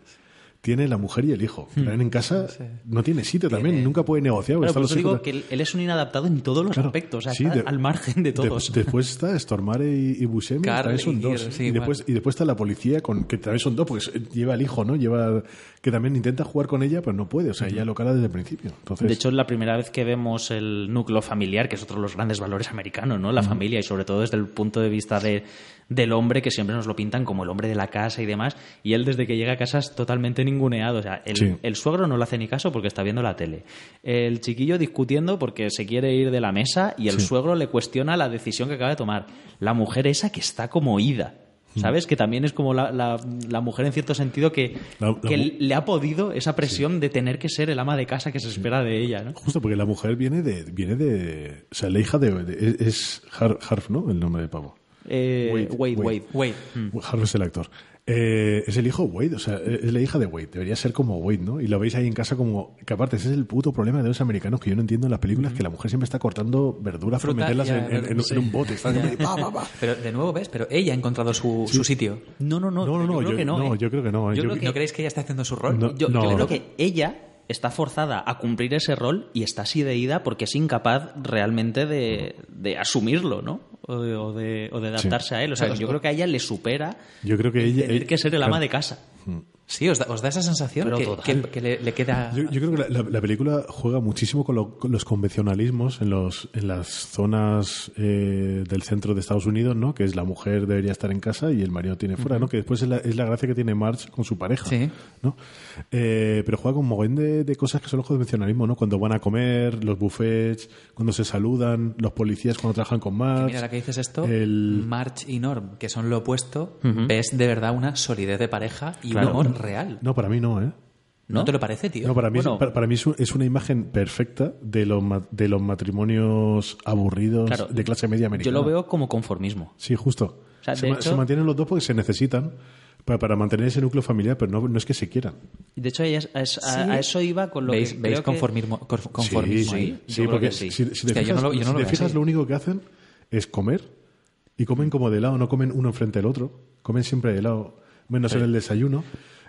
Tiene la mujer y el hijo. También en casa no tiene sitio también, nunca puede negociar. Claro, están por eso los digo que él, él es un inadaptado en todos los Claro, aspectos, o sea, sí, está de- al margen de de- todos. después está Stormare y, y Buscemi, también son y- dos. sí, y, después, y después está la policía, con, que también son dos, porque lleva al hijo, ¿no? Lleva que también intenta jugar con ella, pero no puede. O sea, ella lo cara desde el principio. Entonces, De hecho, es la primera vez que vemos el núcleo familiar, que es otro de los grandes valores americanos, ¿no? La familia y sobre todo desde el punto de vista de, del hombre, que siempre nos lo pintan como el hombre de la casa y demás. Y él desde que llega a casa es totalmente ninguneado. O sea, el, Sí. el suegro no le hace ni caso porque está viendo la tele. El chiquillo discutiendo porque se quiere ir de la mesa y el Sí. suegro le cuestiona la decisión que acaba de tomar. La mujer esa que está como ida. ¿sabes? Que también es como la, la- la mujer en cierto sentido que, La- que mu- le ha podido esa presión de tener que ser el ama de casa que se espera de ella, ¿no? Justo porque la mujer viene de. Viene de o sea, la hija de. de- es Har- Harf, ¿no? El nombre de pavo. Eh, Wade, Wade, Wade. Wade. Harf es el actor. Eh, es el hijo de Wade, o sea, es la hija de Wade. Debería ser como Wade, ¿no? Y lo veis ahí en casa como. Que aparte, ese es el puto problema de los americanos que yo no entiendo en las películas: que la mujer siempre está cortando verduras para Fruta, meterlas ya, en, en- en- sí. en un bote. Está como ahí, pa, pa, pa. Pero de nuevo, ¿ves? Pero ella ha encontrado su, su sitio. No, no, no. No, no, no, yo creo yo- que no. no, ¿eh? yo creo que no, ¿eh? Yo creo que- ¿No creéis que ella está haciendo su rol? No. yo, creo que ella está forzada a cumplir ese rol y está así de ida porque es incapaz realmente de, de asumirlo, ¿no? O de, o de- o de adaptarse a él. O sea, yo creo que a ella le supera Yo creo que ella. tener que ser el ama de casa. Sí, os da, os da esa sensación Pero que, total. que- que le, le queda... Yo, yo creo que la, la- la película juega muchísimo con, lo- con los convencionalismos en, los, en las zonas eh, del centro de Estados Unidos, ¿no? Que es la mujer debería estar en casa y el marido tiene fuera, ¿no? Que después es la, es la gracia que tiene Marge con su pareja, Sí. ¿no? Eh, pero juega con mogollón de, de cosas que son los convencionalismos, ¿no? Cuando van a comer, los buffets, cuando se saludan, los policías cuando trabajan con Marge. Mira, la que dices esto, el- March y Norm, que son lo opuesto, ves de verdad una solidez de pareja y Claro. un amor real. No, para mí no, ¿eh? ¿No, ¿No? te lo parece, tío? No, para mí, Bueno. es, para, para mí es, un- es una imagen perfecta de los, ma- de los matrimonios aburridos Claro, de clase media Yo americana. lo veo como conformismo. Sí, justo. O sea, se, hecho- se mantienen los dos porque se necesitan para, para mantener ese núcleo familiar, pero no, no es que se quieran. De hecho, ella es- es- a, a eso iba con lo ¿Veis, que veis conformismo, conformismo sí, ahí? sí, Yo creo porque que sí. si, si te Hostia, yo fijas, no lo- yo no si lo te fijas, lo único que hacen es comer y comen como de lado, no comen uno enfrente del otro, comen siempre de lado, menos en el desayuno.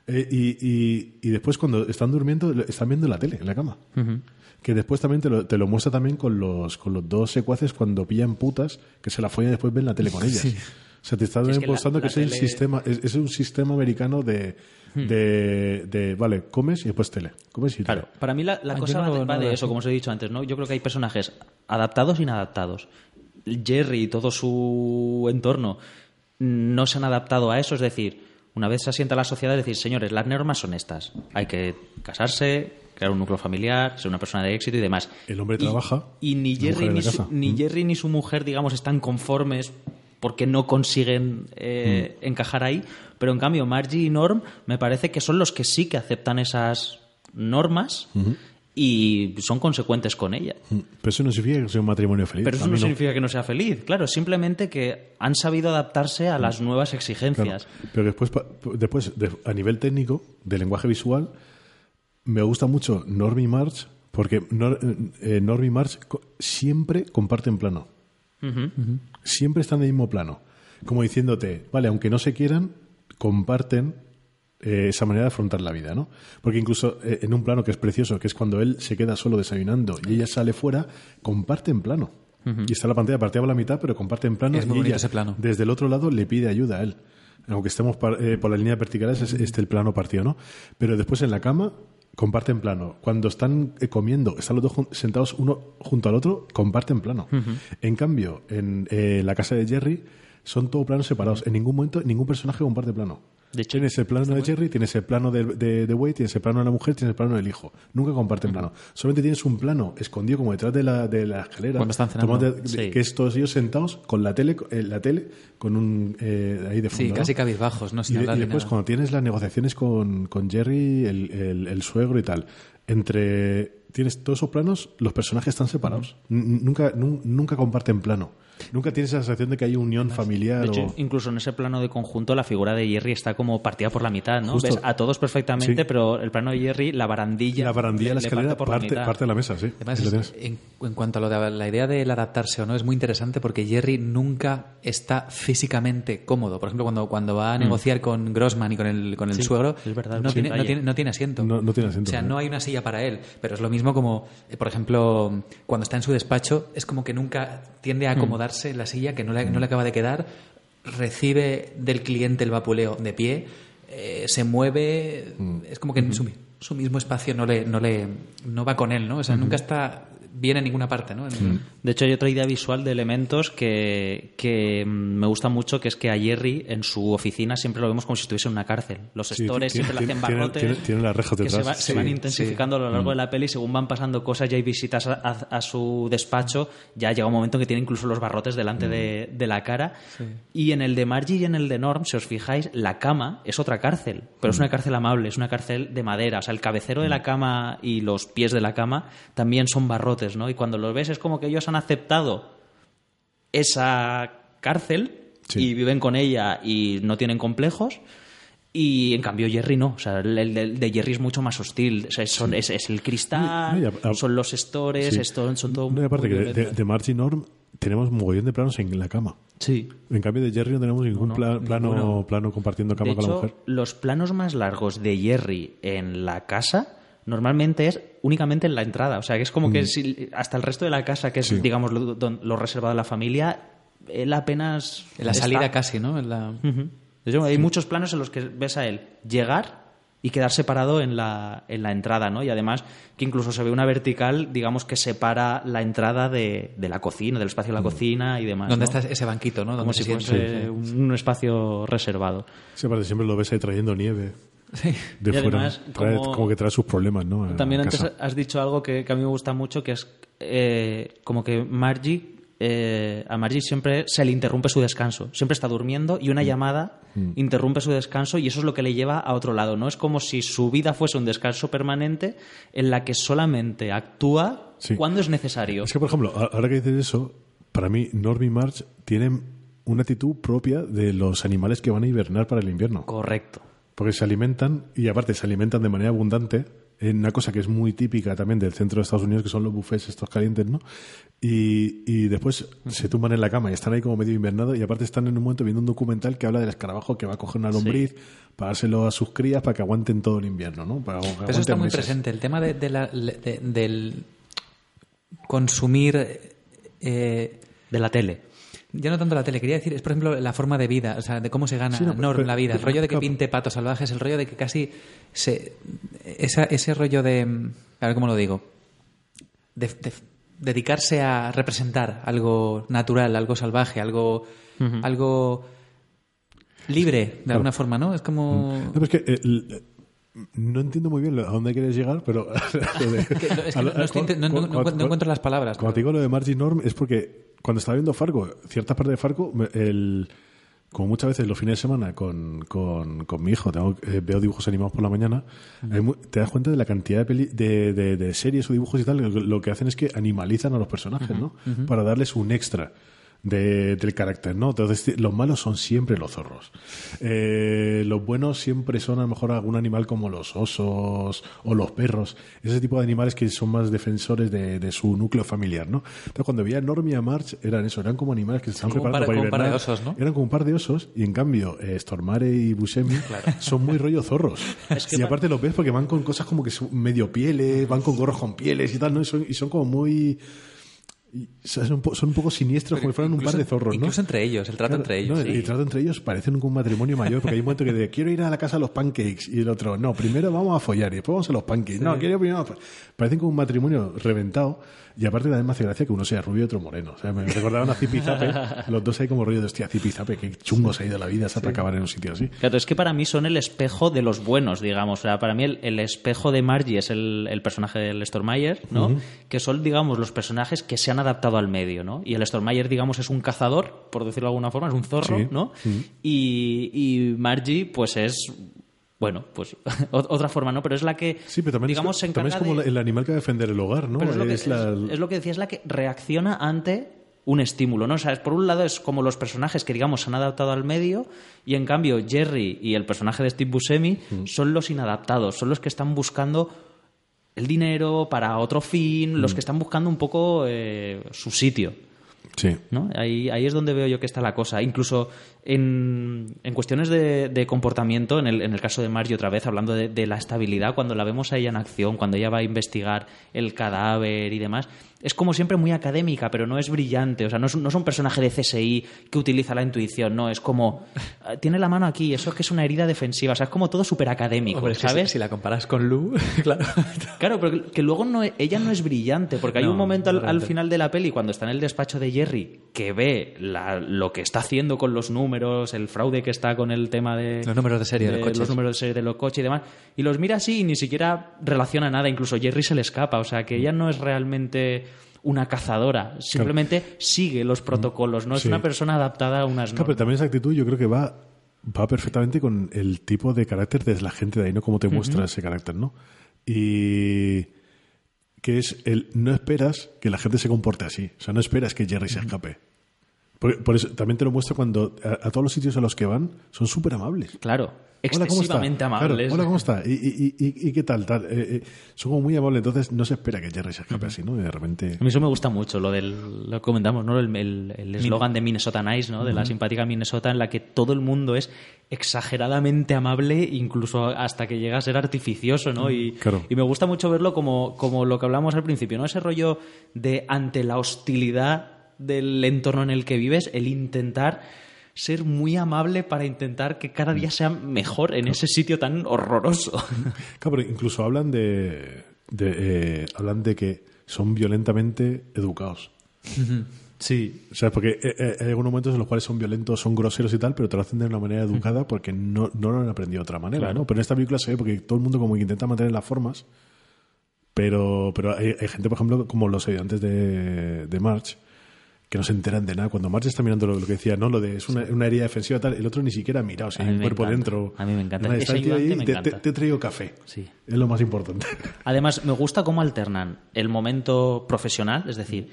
Eh, y, y- y después cuando están durmiendo están viendo la tele en la cama. Que después también te lo, te lo muestra también con los, con los dos secuaces cuando pillan putas que se la follan y después ven la tele con ellas. O sea, te está Sí, es que demostrando la- que la es, el sistema, es, es un sistema americano de, de, de, vale, comes y después tele. Comes y tele. Claro, para mí la, la Ah, cosa no va de, va no de eso, como os he dicho antes, ¿no? Yo creo que hay personajes adaptados e inadaptados. Jerry y todo su entorno no se han adaptado a eso, es decir, una vez se asienta la sociedad, decir, señores, las normas son estas. Hay que casarse, crear un núcleo familiar, ser una persona de éxito y demás. El hombre trabaja, Y, ni, Jerry ni, su, ni Mm. Jerry ni su mujer, digamos, están conformes porque no consiguen eh, Mm. encajar ahí. Pero en cambio, Margie y Norm me parece que son los que sí que aceptan esas normas y son consecuentes con ellas. Mm. Pero eso no significa que sea un matrimonio feliz. Pero eso no significa que no sea feliz, claro, simplemente que han sabido adaptarse a las nuevas Claro. exigencias. Pero después, después de- a nivel técnico, de lenguaje visual, me gusta mucho Norm y March, porque Nor, eh, Norm y March siempre comparten plano. Siempre están en el mismo plano. Como diciéndote, vale, aunque no se quieran, comparten eh, esa manera de afrontar la vida, ¿no? Porque incluso eh, en un plano que es precioso, que es cuando él se queda solo desayunando y ella sale fuera, comparten plano. Y está la pantalla partida por la mitad, pero comparten plano Es muy y bonito ella, ese plano. desde el otro lado le pide ayuda a él. Aunque estemos par- eh, por la línea verticales, es este el plano partido, ¿no? Pero después en la cama comparten plano. Cuando están comiendo, están los dos sentados uno junto al otro, comparten plano. En cambio, en la casa de Jerry son todos planos separados. En ningún momento ningún personaje comparte plano. De hecho, tienes el plano de Jerry, tienes el plano de, de, de Wade, tienes el plano de la mujer, tienes el plano del hijo. Nunca comparten plano. Solamente tienes un plano escondido como detrás de la, de la escalera. Cuando están cenando. Sí. Que es todos ellos sentados con la tele, eh, la tele con un eh, ahí de fondo. Sí, ¿no? casi cabizbajos, ¿no? Sin Y, hablar después, nada. cuando tienes las negociaciones con, con Jerry, el, el- el suegro y tal, entre. Tienes todos esos planos, los personajes están separados. Nunca, nun- nunca comparten plano. Nunca tienes la sensación de que hay unión familiar. De hecho, o- incluso en ese plano de conjunto, la figura de Jerry está como partida por la mitad, ¿no? Justo. Ves a todos perfectamente, Sí. pero el plano de Jerry, la barandilla. la barandilla de la le escalera parte por la parte, mitad. parte de la mesa, sí. Además, es- en, en cuanto a lo de la idea del adaptarse o no, es muy interesante porque Jerry nunca está físicamente cómodo. Por ejemplo, cuando, cuando va a negociar con Grossman y con el, con el Mm. Sí, suegro, es verdad, no, sí, tiene, no, tiene, no tiene asiento. No- no tiene asiento, O sea, ¿no? hay una silla para él. Pero es lo mismo como, eh, por ejemplo, cuando está en su despacho, es como que nunca tiende a Mm. Acomodarse la silla que no le, no le acaba de quedar, recibe del cliente el vapuleo de pie, eh, se mueve, Mm. es como que en su, su mismo espacio no le, no le no va con él, ¿no? O sea, nunca está viene en ninguna parte, ¿no? En- De hecho, hay otra idea visual de elementos que, que mm, me gusta mucho, que es que a Jerry en su oficina siempre lo vemos como si estuviese en una cárcel. Los Sí, stores tiene- siempre le hacen barrotes. tiene- tiene las rejas que se, detrás. va- se Sí, van intensificando a lo largo Mm. de la peli según van pasando cosas y hay visitas a, a- a su despacho. Ya llega un momento que tiene incluso los barrotes Mm. delante de, de la cara. Y en el de Margie y en el de Norm, si os fijáis, la cama es otra cárcel, pero Mm. es una cárcel amable, es una cárcel de madera. O sea, el cabecero de la cama y los pies de la cama también son barrotes, ¿no? Y cuando los ves es como que ellos han aceptado esa cárcel Sí. y viven con ella y no tienen complejos. Y en cambio Jerry no, o sea, el, el de, Jerry es mucho más hostil, O sea, son- es, es el cristal, No, y a- a- son los stores, Sí. esto, son todo No, y aparte que de, de, Norm tenemos mogollón de planos en la cama. Sí. En cambio de Jerry no tenemos ningún No, no, pla- plano, ninguno. plano compartiendo cama De con la mujer. los planos más largos de Jerry en la casa normalmente es únicamente en la entrada. O sea, que es como que si- hasta el resto de la casa, que es, Mm. Sí. digamos, lo, reservado a la familia, él apenas... en la está. salida casi, ¿no? En la... Hecho, hay muchos planos en los que ves a él llegar y quedar separado en la, en la entrada, ¿no? Y además que incluso se ve una vertical, digamos, que separa la entrada de, de la cocina, del espacio de la cocina y demás. ¿Dónde ¿no? está ese banquito, no? Como Donde si se fuese un, un espacio reservado. Sí, aparte siempre lo ves ahí trayendo nieve Sí. de Y fuera. además, Trae- como- como... que trae sus problemas, ¿no? A También antes casa. has dicho algo que, que a mí me gusta mucho, que es eh, como que Margie, eh, a Margie siempre se le interrumpe su descanso. Siempre está durmiendo y una Mm. llamada interrumpe su descanso y eso es lo que le lleva a otro lado. No es como si su vida fuese un descanso permanente en la que solamente actúa Sí. cuando es necesario. Es que, por ejemplo, ahora que dices eso, para mí Norm y Marge tienen una actitud propia de los animales que van a hibernar para el invierno. Correcto. Porque se alimentan, y aparte se alimentan de manera abundante, en una cosa que es muy típica también del centro de Estados Unidos, que son los buffets estos calientes, ¿no? Y, y después se tumban en la cama y están ahí como medio invernados, y aparte están en un momento viendo un documental que habla del escarabajo que va a coger una lombriz para dárselo a sus crías para que aguanten todo el invierno, ¿no? Para que Pero eso está muy meses. presente. El tema de, de la- de- del consumir. eh, De la tele. Ya no tanto la tele, quería decir, es por ejemplo la forma de vida, o sea, de cómo se gana Sí, no, pero- Norm pero- la vida, el rollo de que pinte patos salvajes, el rollo de que casi se. Esa, ese rollo de. A ver cómo lo digo. De, de- dedicarse a representar algo natural, algo salvaje, algo. algo libre, de alguna forma, ¿no? Es como. No, pero es que eh, no entiendo muy bien a dónde quieres llegar, pero... no- encuentro- las palabras. Cuando te digo lo de Margie Norm es porque cuando estaba viendo Fargo, cierta parte de Fargo, el, como muchas veces los fines de semana con, con, con mi hijo tengo, eh, veo dibujos animados por la mañana, te das cuenta de la cantidad de, peli- de, de- de series o dibujos y tal, lo, lo que hacen es que animalizan a los personajes, ¿no? Para darles un extra. De- del carácter, ¿no? Entonces, los malos son siempre los zorros. Eh, los buenos siempre son a lo mejor algún animal como los osos o los perros. Ese tipo de animales que son más defensores de, de su núcleo familiar, ¿no? Entonces, cuando veía a Norm y a March, eran eso, eran como animales que se estaban preparando par- para como un par de osos, ¿no? Eran como un par de osos y en cambio eh, Stormare y Buscemi son muy rollo zorros. y aparte los ves porque van con cosas como que son medio pieles, van con gorros con pieles y tal, ¿no? Y son, y son como muy... y son, un po- son un poco siniestros, como si fueran un par de zorros, ¿no? Incluso entre ellos, el trato Claro, entre ellos. no, sí. El trato entre ellos parecen un matrimonio mayor, porque hay un momento que de, quiero ir a la casa de los pancakes y el otro, no, primero vamos a follar y después vamos a los pancakes. No, quiero primero... a- Parecen como un matrimonio reventado y aparte también me hace gracia que uno sea rubio y otro moreno. O sea, me recordaban a Zipizape, los dos ahí como rollo de, hostia, Zipizape, qué chungos ha ido la vida, se para acabar en un sitio así. Claro, es que para mí son el espejo de los buenos, digamos. O sea, para mí el, el espejo de Margie es el, el personaje del Stormyer, ¿no? Que son, digamos, los personajes que se han adaptado al medio, ¿no? Y el Stormyer, digamos, es un cazador, por decirlo de alguna forma, es un zorro, Sí. ¿no? Y, y Margie, pues es... Bueno, pues ot- otra forma, ¿no? Pero es la que, Sí, pero también, digamos, es, se también es como de- el animal que va a defender el hogar, ¿no? pero es lo, que, Es la- es- es lo que decía, es la que reacciona ante un estímulo, ¿no? O sea, es- por un lado es como los personajes que, digamos, se han adaptado al medio y, en cambio, Jerry y el personaje de Steve Buscemi Mm. son los inadaptados, son los que están buscando el dinero para otro fin, Mm. los que están buscando un poco eh, su sitio. Sí. ¿no? Ahí, ahí es donde veo yo que está la cosa. Incluso en, en cuestiones de, de comportamiento, en el, en el caso de Margie otra vez, hablando de, de la estabilidad, cuando la vemos a ella en acción, cuando ella va a investigar el cadáver y demás, es como siempre muy académica, pero no es brillante. O sea, no es, no es un personaje de CSI que utiliza la intuición, no, es como. eh, Tiene la mano aquí, eso es que es una herida defensiva. O sea, es como todo súper académico, Hombre, ¿sabes? Si, si la comparas con Lu, claro. Claro, pero que- luego no, ella no es brillante, porque hay No, un momento al, final de la peli, cuando está en el despacho de Jerry, que ve la- lo que está haciendo con los números, el fraude que está con el tema de... Los números de serie de los coches. Los números de serie de los coches y demás. Y los mira así y ni siquiera relaciona nada, incluso Jerry se le escapa, o sea, que ella no es realmente una cazadora, simplemente sigue los protocolos, no es Sí. una persona adaptada a unas Claro, pero normas. también esa actitud yo creo que va, va perfectamente con el tipo de carácter de la gente de ahí, ¿no? Cómo te muestra ese carácter, ¿no? Y que es el no esperas que la gente se comporte así. O sea, no esperas que Jerry se escape. Por, por eso también te lo muestra cuando a, a todos los sitios a los que van son súper amables. Claro, Hola, ¿cómo está? excesivamente Claro, amables. Hola, ¿cómo está? ¿Y, y, y, y qué tal? tal? Eh, eh, son como muy amables, entonces no se espera que Jerry se escape así, ¿no? Y de repente... A mí eso me gusta mucho, lo del, lo comentamos, ¿no? El el- el eslogan de Minnesota Nice, ¿no? De la simpática Minnesota en la que todo el mundo es exageradamente amable, incluso hasta que llega a ser artificioso, ¿no? Y, Claro. y me gusta mucho verlo como, como lo que hablamos al principio, ¿no? Ese rollo de ante la hostilidad del entorno en el que vives, el intentar ser muy amable para intentar que cada día sea mejor en ese sitio tan horroroso. Claro, pero incluso hablan de, de, eh, hablan de que son violentamente educados. Sí. O sea, porque eh, eh, hay algunos momentos en los cuales son violentos, son groseros y tal, pero te lo hacen de una manera educada porque no, no lo han aprendido de otra manera, Claro. ¿no? Pero en esta película se ve porque todo el mundo como que intenta mantener las formas, pero, pero hay, hay gente, por ejemplo, como los ayudantes de, de March, que no se enteran de nada. Cuando March está mirando lo, lo que decía, ¿no? Lo de es una, una herida defensiva tal, el otro ni siquiera ha mirado, si un cuerpo encanta. dentro. A mí me encanta. Ese ahí, me te, te he traído café. Sí. Es lo más importante. Además, me gusta cómo alternan el momento profesional, es decir,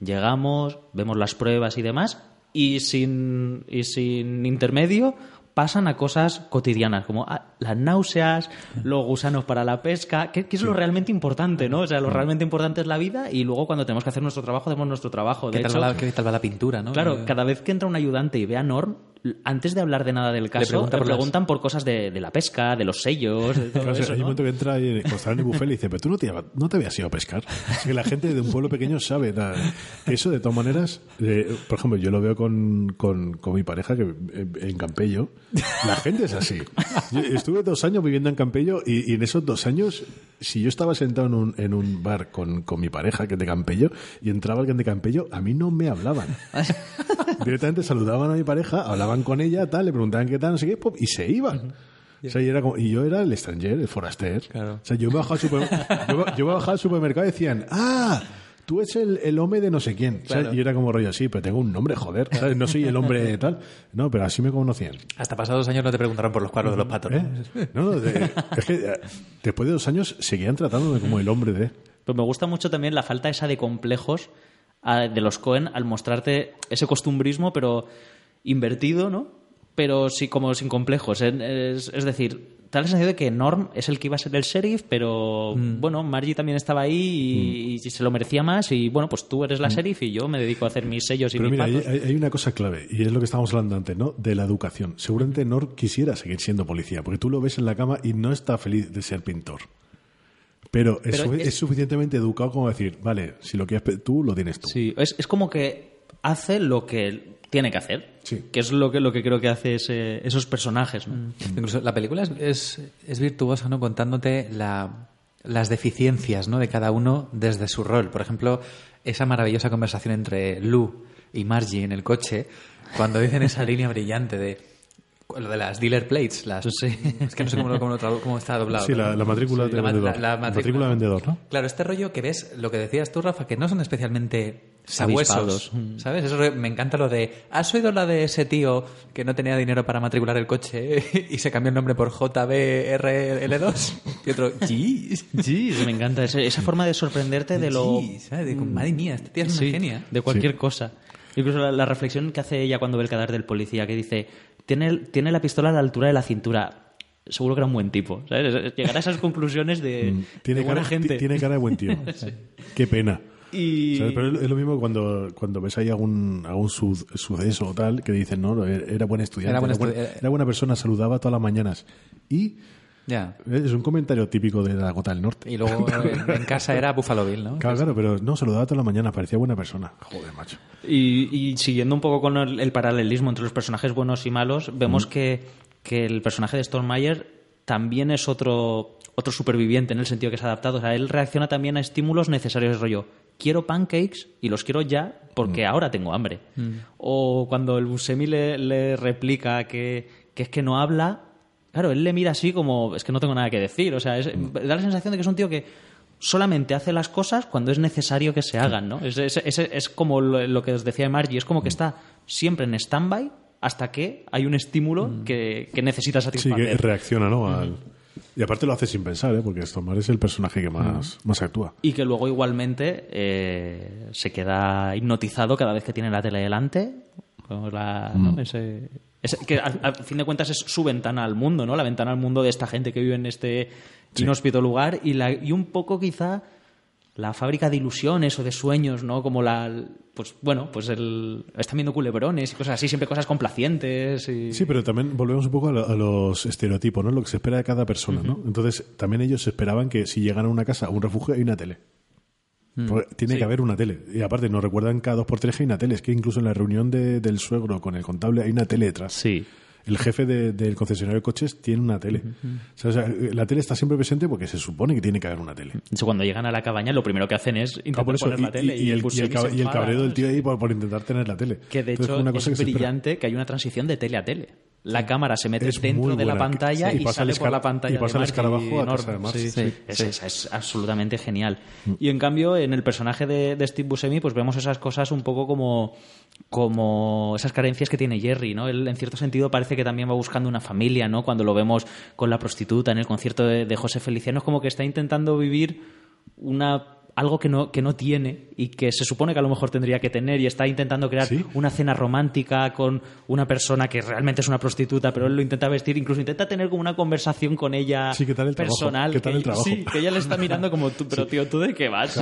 llegamos, vemos las pruebas y demás, y sin, y sin intermedio pasan a cosas cotidianas, como ah, las náuseas, los gusanos para la pesca, que, que es lo realmente importante, ¿no? O sea, lo realmente importante es la vida y luego cuando tenemos que hacer nuestro trabajo, hacemos nuestro trabajo. De ¿Qué tal, hecho, va la, qué tal va la pintura, no? Claro, Eh, cada vez que entra un ayudante y ve a Norm, antes de hablar de nada del caso, le, pregunta por las- preguntan por cosas de, de la pesca, de los sellos, de todo Claro, eso, hay un ¿no? momento que entra y en el buffet le dice, pero tú no te, no te habías ido a pescar. Es que la gente de un pueblo pequeño sabe. da- Eso, de todas maneras, eh, por ejemplo, yo lo veo con, con, con mi pareja que eh, en Campello. La gente es así. Yo estuve dos años viviendo en Campello y, y en esos dos años, si yo estaba sentado en un, en un bar con, con mi pareja, que es de Campello, y entraba alguien de Campello, a mí no me hablaban. Directamente saludaban a mi pareja, hablaban con ella, tal, le preguntaban qué tal, no sé qué, pum, y se iban. O sea, y, era como- y yo era el extranjero, el foraster. Claro. O sea, yo me bajaba al, yo, yo me bajaba al supermercado y decían, ¡ah! Tú eres el, el hombre de no sé quién. Claro. Y era como rollo así, pero tengo un nombre, joder. ¿sabes? No soy el hombre tal. No, pero así me conocían. Hasta pasados años no te preguntaron por los cuadros de los patos. ¿no? ¿Eh? No, no, de- es que eh, después de dos años seguían tratándome como el hombre de... Pues me gusta mucho también la falta esa de complejos de los Cohen al mostrarte ese costumbrismo, pero invertido, ¿no? Pero sí, como sin complejos. Es, es decir, tal el sentido de que Norm es el que iba a ser el sheriff, pero Mm. bueno, Margie también estaba ahí y, y se lo merecía más. Y bueno, pues tú eres la sheriff y yo me dedico a hacer mis sellos y Mm. Pero mis mira, hay, patos. hay- hay una cosa clave, y es lo que estábamos hablando antes, ¿no? De la educación. Seguramente Nor quisiera seguir siendo policía, porque tú lo ves en la cama y no está feliz de ser pintor. Pero, es, Pero sufi- es- es suficientemente educado como decir, vale, si lo quieres tú, lo tienes tú. Sí, es, es como que hace lo que tiene que hacer, Sí. que es lo que, lo que creo que hace ese- esos personajes. ¿no? Incluso la película es, es, es virtuosa, ¿no? Contándote la, las deficiencias, ¿no? De cada uno desde su rol. Por ejemplo, esa maravillosa conversación entre Lou y Margie en el coche, cuando dicen esa línea brillante de lo de las dealer plates, las, es que no sé cómo, lo- cómo, lo tradu- cómo está doblado. Sí, la, matrícula Sí, de la vendedor. la- la matrícula, matrícula. de vendedor, ¿no? Claro, este rollo que ves, lo que decías tú, Rafa, que no son especialmente. Sabuesos, ¿sabes? Eso me encanta lo de, ¿has oído la de ese tío que no tenía dinero para matricular el coche y se cambió el nombre por JBRL2? Y otro, jeez, Sí, me encanta esa forma de sorprenderte de lo... jeez", ¿sabes? De, madre mía, esta tía es una Sí, genia. de cualquier cosa. Incluso la, la reflexión que hace ella cuando ve el cadáver del policía, que dice, tiene, tiene la pistola a la altura de la cintura. Seguro que era un buen tipo. ¿sabes? Llegar a esas conclusiones de, Mm, Tiene de buena cara, gente. ti- tiene cara de buen tío. Qué pena. Y... ¿Sabes? Pero es lo mismo cuando, cuando ves ahí algún, algún su- suceso o tal que dicen, no, era buen estudiante, Era era, buen buen- estu- era buena persona, saludaba todas las mañanas. Y Ya. es un comentario típico de la Gota del Norte. Y luego en, en casa era Buffalo Bill, ¿no? Claro, claro, pero no, saludaba todas las mañanas, parecía buena persona. Joder, macho. Y, y siguiendo un poco con el, el paralelismo entre los personajes buenos y malos, vemos que, que el personaje de Stormmeyer también es otro, otro superviviente en el sentido que se ha adaptado. O sea, él reacciona también a estímulos necesarios, rollo. Quiero pancakes y los quiero ya porque ahora tengo hambre. O cuando el Buscemi le, le replica que, que es que no habla, claro, él le mira así como, es que no tengo nada que decir. O sea, es- da la sensación de que es un tío que solamente hace las cosas cuando es necesario que se hagan, ¿no? Es, es- es- es como lo, lo que os decía Margie, es como que está siempre en stand-by hasta que hay un estímulo que, que necesita Sí, satisfacer. que reacciona, ¿no? Al- Y aparte lo hace sin pensar, ¿eh? Porque Stormare es el personaje que más, más actúa. Y que luego igualmente eh, se queda hipnotizado cada vez que tiene la tele delante. La- ¿no? Ese- ese- que al, al fin de cuentas es su ventana al mundo, ¿no? La ventana al mundo de esta gente que vive en este inhóspito lugar y, la, y un poco quizá la fábrica de ilusiones o de sueños, ¿no? Como la... Pues bueno, pues el... Están viendo culebrones y cosas así, siempre cosas complacientes y... Sí, pero también volvemos un poco a, lo- a los estereotipos, ¿no? Lo que se espera de cada persona, ¿no? Entonces, también ellos esperaban que si llegan a una casa, a un refugio, hay una tele. Porque tiene que haber una tele. Y aparte, nos recuerdan cada dos por tres que hay una tele. Es que incluso en la reunión de- del suegro con el contable hay una tele detrás. Sí. El jefe de- del concesionario de coches tiene una tele. o, sea, o sea, la tele está siempre presente porque se supone que tiene que haber una tele. Cuando llegan a la cabaña, lo primero que hacen es intentar poner la tele. y- y el, y el cab- el cabreo ¿no? del tío ahí por, por intentar tener la tele. Que de Entonces, hecho una cosa es que brillante que hay una transición de tele a tele. La cámara se mete Es dentro de la pantalla Sí, y sale por la pantalla. y pasa de el escarabajo a. Sí, Sí, es, sí. es- es absolutamente genial. Y en cambio, en el personaje de, de Steve Buscemi, pues vemos esas cosas un poco como, como esas carencias que tiene Jerry, ¿no? Él, en cierto sentido, parece que también va buscando una familia, ¿no? Cuando lo vemos con la prostituta en el concierto de, de José Feliciano, es como que está intentando vivir una algo que no, que no tiene y que se supone que a lo mejor tendría que tener y está intentando crear ¿Sí? una cena romántica con una persona que realmente es una prostituta, pero él lo intenta vestir, incluso intenta tener como una conversación con ella Sí, ¿qué tal el trabajo? personal. ¿Qué tal que, el trabajo? Sí, que ella le está mirando como, tú, pero tío, ¿tú de qué vas?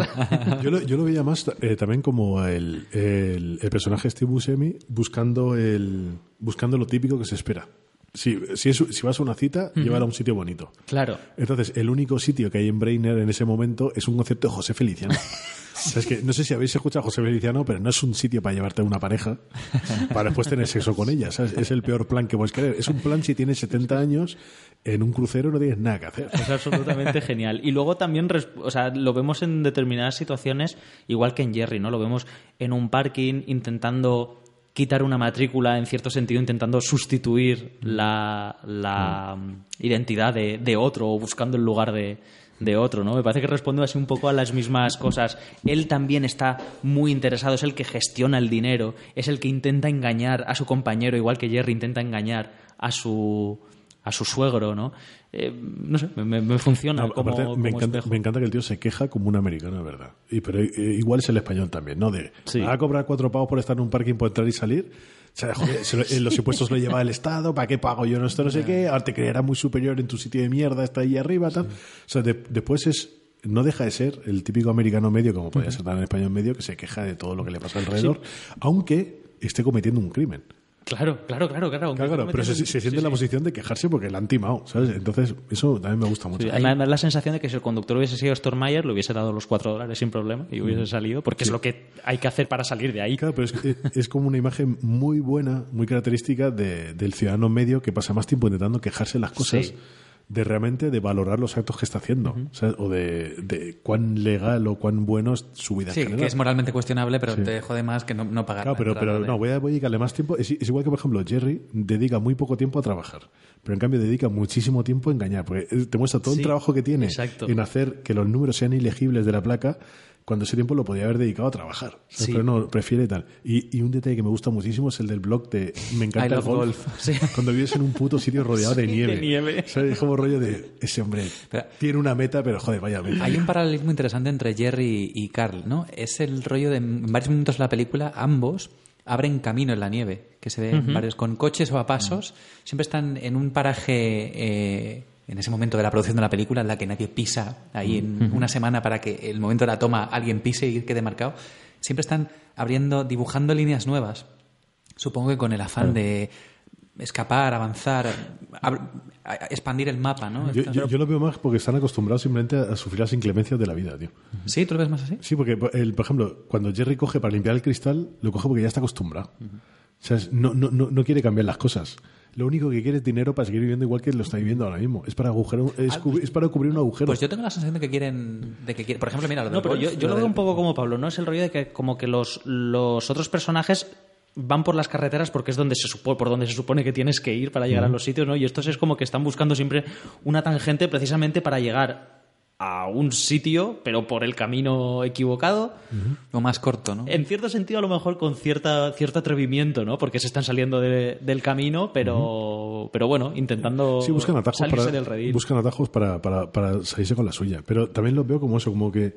Yo lo, yo lo veía más eh, también como el, el, el personaje Steve Buscemi buscando, el, buscando lo típico que se espera. Si, si, es- si vas a una cita, llévala a un sitio bonito. claro. Entonces, el único sitio que hay en Brainer en ese momento es un concierto de José Feliciano. O sea, es que no sé si habéis escuchado a José Feliciano, pero no es un sitio para llevarte a una pareja para después tener sexo con ella. ¿sabes? Es el peor plan que puedes querer. Es un plan si tienes 70 años, en un crucero no tienes nada que hacer. Es absolutamente genial. Y luego también, o sea, lo vemos en determinadas situaciones, igual que en Jerry, ¿no? Lo vemos en un parking intentando quitar una matrícula, en cierto sentido, intentando sustituir la, la identidad de, de otro o buscando el lugar de, de otro, ¿no? Me parece que responde así un poco a las mismas cosas. Él también está muy interesado, es el que gestiona el dinero, es el que intenta engañar a su compañero, igual que Jerry intenta engañar a su a su suegro, ¿no? Eh, no sé, me, funciona No, como, aparte, como me, encanta, espejo. me encanta que el tío se queja como un americano, de verdad. Y, pero eh, igual es el español también, ¿no? De, Sí. ¿me va a cobrar cuatro pavos por estar en un parking por entrar y salir? O sea, joder, se lo- eh, los impuestos lo lleva el Estado, ¿para qué pago yo no esto no sé qué? Ahora te creerá muy superior en tu sitio de mierda, está ahí arriba, tal. O sea, de- después es no deja de ser el típico americano medio, como podría ser también el español medio, que se queja de todo lo que le pasa alrededor, aunque esté cometiendo un crimen. Claro, claro, claro, claro. Claro, claro, pero se, se siente en la posición de quejarse porque la han timado, ¿sabes? Entonces, eso también me gusta mucho. Sí, me da la sensación de que si el conductor hubiese sido Stormyer, le hubiese dado los cuatro dólares sin problema y hubiese salido, porque es lo que hay que hacer para salir de ahí. Claro, pero es, como una imagen muy buena, muy característica de- del ciudadano medio que pasa más tiempo intentando quejarse de las cosas. De realmente de valorar los actos que está haciendo. o, sea, o de, de cuán legal o cuán bueno es su vida en Sí, general. que es moralmente cuestionable, pero te jode más que no, no pagar. Claro, la pero, pero de- no, voy a, voy a dedicarle más tiempo. Es, es igual que, por ejemplo, Jerry dedica muy poco tiempo a trabajar, pero en cambio dedica muchísimo tiempo a engañar, porque eh, te muestra todo Sí, el trabajo que tiene exacto. en hacer que los números sean ilegibles de la placa, cuando ese tiempo lo podía haber dedicado a trabajar. Sí. Pero no, prefiere tal. Y, y un detalle que me gusta muchísimo es el del blog de Me encanta I el golf. golf. Sí. Cuando vives en un puto sitio rodeado de Sí, nieve. de nieve. O sea, es como rollo de ese hombre Pero- tiene una meta, pero joder, vaya meta. Hay un paralelismo interesante entre Jerry y Carl, ¿no? Es el rollo de en varios momentos de la película ambos abren camino en la nieve, que se ve en varios con coches o a pasos, siempre están en un paraje eh, en ese momento de la producción de la película en la que nadie pisa ahí en una semana para que el momento de la toma alguien pise y quede marcado, siempre están abriendo, dibujando líneas nuevas. Supongo que con el afán de escapar, avanzar, ab- a- a- expandir el mapa, ¿no? Yo, yo- yo lo veo más porque están acostumbrados simplemente a sufrir las inclemencias de la vida, tío. ¿Sí? ¿Tú lo ves más así? Sí, porque, el, por ejemplo, cuando Jerry coge para limpiar el cristal, lo coge porque ya está acostumbrado. O sea, no, no, no, no quiere cambiar las cosas. Lo único que quiere es dinero para seguir viviendo igual que lo está viviendo ahora mismo. Es para, agujero, es, es para cubrir un agujero. Pues yo tengo la sensación de que quieren... De que quieren por ejemplo, mira, lo del No, pero yo, golf, yo lo veo un poco como Pablo, ¿no? Es el rollo de que como que los, los otros personajes van por las carreteras porque es donde se supo- por donde se supone que tienes que ir para llegar a los sitios, ¿no? Y estos es como que están buscando siempre una tangente precisamente para llegar a un sitio, pero por el camino equivocado. O más corto, ¿no? En cierto sentido, a lo mejor con cierta, cierto atrevimiento, ¿no? Porque se están saliendo de- del camino, pero, pero bueno, intentando Sí, buscan atajos, salirse para, del redil. buscan atajos para, para, para salirse con la suya. Pero también lo veo como eso, como que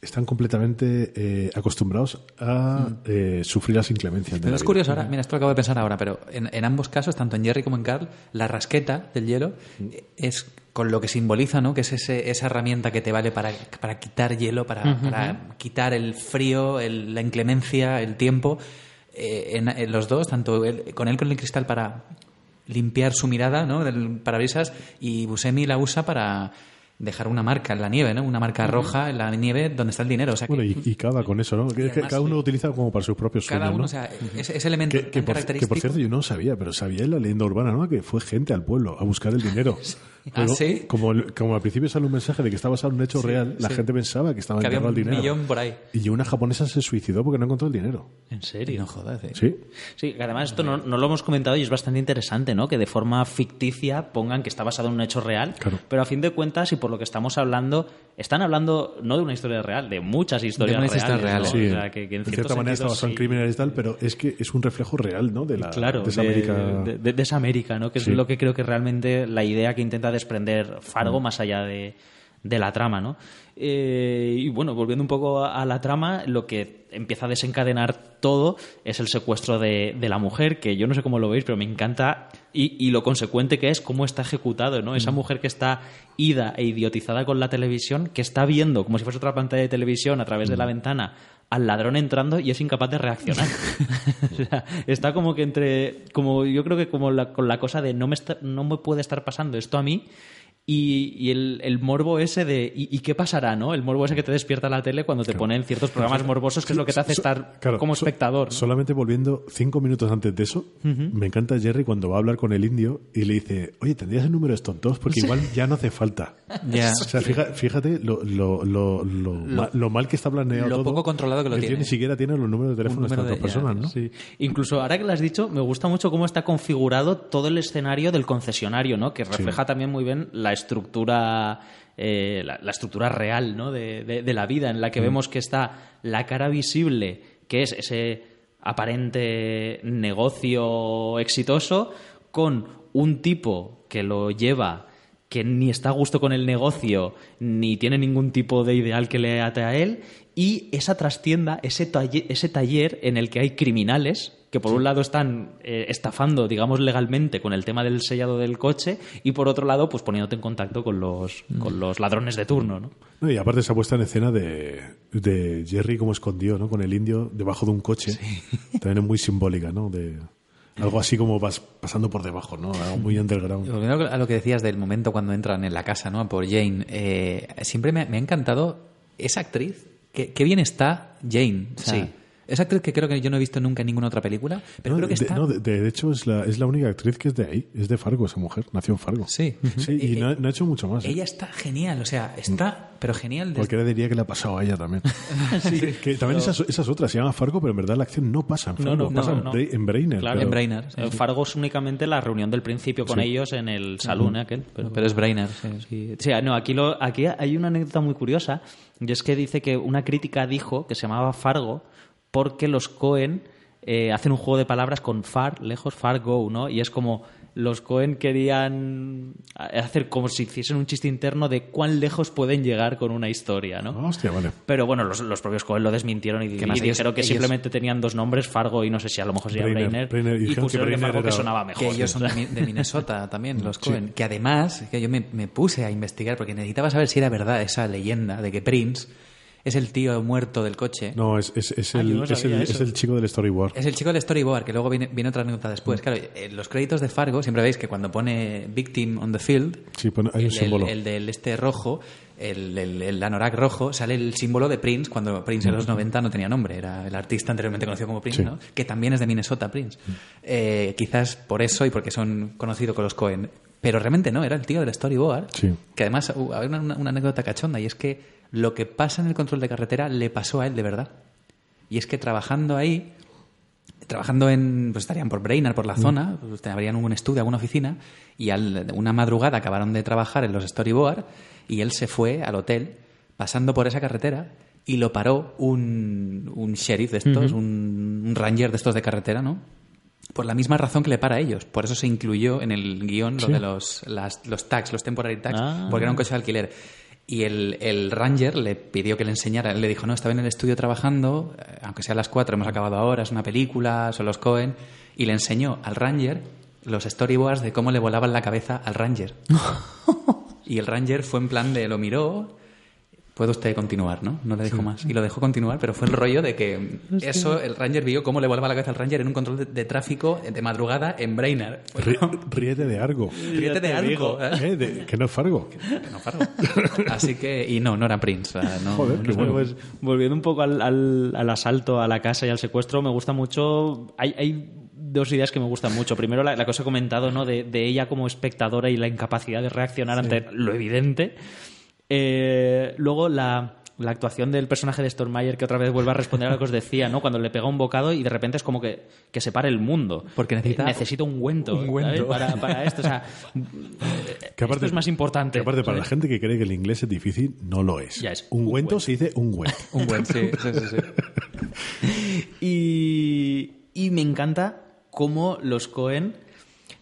están completamente eh, acostumbrados a eh, sufrir las inclemencias Pero la es vida. curioso ahora, mira, esto lo acabo de pensar ahora, pero en, en ambos casos, tanto en Jerry como en Carl, la rasqueta del hielo es con lo que simboliza, ¿no? Que es ese- esa herramienta que te vale para, para quitar hielo, para, para quitar el frío, el- la inclemencia, el tiempo. Eh, en, en los dos, tanto él- con él con el cristal para limpiar su mirada, ¿no? Del parabrisas y Buscemi la usa para dejar una marca en la nieve, ¿no? Una marca roja en la nieve donde está el dinero. O sea, que Bueno, y, y cada con eso, ¿no? Además, cada uno lo utiliza como para sus propios cada sueños, uno, ¿no? o sea, ese, ese elemento que, que por, que por cierto yo no sabía, pero sabía en la leyenda urbana, ¿no? Que fue gente al pueblo a buscar el dinero. ¿Ah, sí? Como, como al principio sale un mensaje de que estaba basado en un hecho real, la sí. gente pensaba que estaba enterrado el dinero. millón por ahí. Y una japonesa se suicidó porque no encontró el dinero. ¿En serio? No jodas, eh. ¿Sí? Sí, que además esto no, no lo hemos comentado y es bastante interesante, ¿no? Que de forma ficticia pongan que está basado en un hecho real, Claro. pero a fin de cuentas y por lo que estamos hablando, están hablando no de una historia real, de muchas historias muchas reales. historias ¿no? reales. Sí, O sea, que, que en de cierta manera sentido en sí. crímenes y tal, pero es que es un reflejo real, ¿no? De la Claro, de esa de, América. de- de- de esa América, ¿no? Que Sí. es lo que creo que realmente la idea que intenta desprender Fargo más allá de, de la trama, ¿no? Eh, y bueno, volviendo un poco a, a la trama, lo que empieza a desencadenar todo es el secuestro de, de la mujer, que yo no sé cómo lo veis, pero me encanta y, y lo consecuente que es cómo está ejecutado, ¿no? Esa mujer que está ida e idiotizada con la televisión, que está viendo como si fuese otra pantalla de televisión a través de la ventana al ladrón entrando y es incapaz de reaccionar. O sea, está como que entre, como yo creo que como la, con la cosa de no me, está- no me puede estar pasando esto a mí y, y el, el morbo ese de ¿y, y qué pasará? ¿no? El morbo ese que te despierta la tele cuando te ponen ciertos programas morbosos que es lo que te hace So- estar claro, como so- espectador. ¿no? Solamente volviendo cinco minutos antes de eso, me encanta Jerry cuando va a hablar con el indio y le dice, oye, ¿tendrías el número de estos dos? Porque igual ya no hace falta. Ya. O sea, fija- fíjate lo, lo, lo, lo, lo mal que está planeado lo todo. poco controlado que lo tiene. ni siquiera tiene los números de teléfono de número estas de- ya, personas, ¿no? Sí. Incluso ahora que lo has dicho, me gusta mucho cómo está configurado todo el escenario del concesionario, ¿no? Que refleja también muy bien la estructura, eh, la, la estructura real, ¿no? De, de- de la vida, en la que vemos que está la cara visible, que es ese aparente negocio exitoso, con un tipo que lo lleva que ni está a gusto con el negocio, ni tiene ningún tipo de ideal que le ate a él, y esa trastienda, ese ese taller en el que hay criminales que por un lado están eh, estafando, digamos, legalmente con el tema del sellado del coche, y por otro lado, pues poniéndote en contacto con los, con los ladrones de turno, ¿no? No, y aparte esa puesta en escena de, de Jerry como escondido, ¿no? Con el indio debajo de un coche. También es muy simbólica, ¿no? De algo así como vas pasando por debajo, ¿no? Algo muy underground. Y Volviendo a lo que decías del momento cuando entran en la casa, ¿no? Por Jane, eh, siempre me, me ha encantado esa actriz. Qué, qué bien está Jane. O sea, Sí. Esa actriz que creo que yo no he visto nunca en ninguna otra película, pero No, creo que de, está... no, de, de hecho es la, es la única actriz que es de ahí, es de Fargo esa mujer, nació en Fargo. Sí. Sí, y Eh, no, ha- no ha hecho mucho más. ¿eh? Ella está genial, o sea, está, pero genial. desde- Cualquiera diría que le ha pasado a ella también. que también esas, esas otras se llama Fargo, pero en verdad la acción no pasa en Fargo, No, no, pasa no, en, no. Bra- en Brainer. Claro. pero- En Brainer. sí, En sí. Fargo es únicamente la reunión del principio con Sí. ellos en el salón aquel. Pero, Pero es Brainer. sí, sí. Sí, sí, no, aquí, lo, aquí hay una anécdota muy curiosa, y es que dice que una crítica dijo que se llamaba Fargo porque los Cohen eh, hacen un juego de palabras con far, lejos, far, go, ¿no? Y es como los Cohen querían hacer como si hiciesen un chiste interno de cuán lejos pueden llegar con una historia, ¿no? Ah, hostia, vale. Pero bueno, los, los propios Cohen lo desmintieron y, y más ellos- dijeron que ellos- simplemente tenían dos nombres, Fargo y no sé si a lo mejor sería Brainer, Brainer, Brainer, y y, que pusieron que Fargo que sonaba mejor. Que ellos son de, Mi- de Minnesota también, los Cohen. Que además, que yo me, me puse a investigar porque necesitaba saber si era verdad esa leyenda de que Prince es el tío muerto del coche. No, es, es, es Ah, el, no es, el, chico del storyboard. Es el chico del storyboard, que luego viene, viene otra anécdota después. Claro, en los créditos de Fargo siempre veis que cuando pone Victim on the Field, Sí, pone- hay un el, del- símbolo. el del este rojo, el, el, anorak rojo, sale el símbolo de Prince, cuando Prince en los 90 no tenía nombre, era el artista anteriormente conocido como Prince, Sí. ¿no? que también es de Minnesota, Prince. Eh, quizás por eso y porque son conocidos con los Cohen. Pero realmente no, era el tío del storyboard. Sí. Que además, uh, hay una, una- una anécdota cachonda, y es que lo que pasa en el control de carretera le pasó a él de verdad. Y es que trabajando ahí, trabajando en, pues estarían por Brainerd, por la zona, pues, habrían un estudio, alguna oficina, y al, una madrugada acabaron de trabajar en los storyboard, y él se fue al hotel, pasando por esa carretera, y lo paró un, un sheriff de estos, un, un ranger de estos de carretera, ¿no? Por la misma razón que le para a ellos. Por eso se incluyó en el guion lo de los, las- los tags, los temporary tags, Ah. porque era un coche de alquiler. Y el, el ranger le pidió que le enseñara. Él le dijo, no, estaba en el estudio trabajando, eh, aunque sea a las cuatro, hemos acabado ahora, es una película, son los Cohen. Y le enseñó al ranger los storyboards de cómo le volaban la cabeza al ranger. y el ranger fue en plan de, lo miró, puede usted continuar, ¿no? No le dijo más. Y lo dejó continuar, pero fue el rollo de que eso, el ranger vio cómo le volaba la cabeza al ranger en un control de, de tráfico de madrugada en Brainerd. Rí- ríete de algo. Ríete de digo. ¿eh? Eh, de- que no es Fargo. Que no Fargo. Así que, y no, no era Prince. o sea, no- Joder, no bueno. Pues volviendo un poco al, al- al asalto a la casa y al secuestro, me gusta mucho. Hay, hay dos ideas que me gustan mucho. Primero, la, la que os he comentado, ¿no? De, de ella como espectadora y la incapacidad de reaccionar ante lo evidente. Eh, luego, la. La actuación del personaje de Stormyer que otra vez vuelve a responder a lo que os decía, ¿no? Cuando le pega un bocado y de repente es como que, que se para el mundo. Porque necesita- Eh, necesita un Un. ¿sabes? Para, para esto. O sea, Que aparte- esto es más importante. Que aparte, para la gente que cree que el inglés es difícil, no lo es. Ya es Ungüento se dice. Un buen, sí, sí, sí, sí. Y, y me encanta cómo los Cohen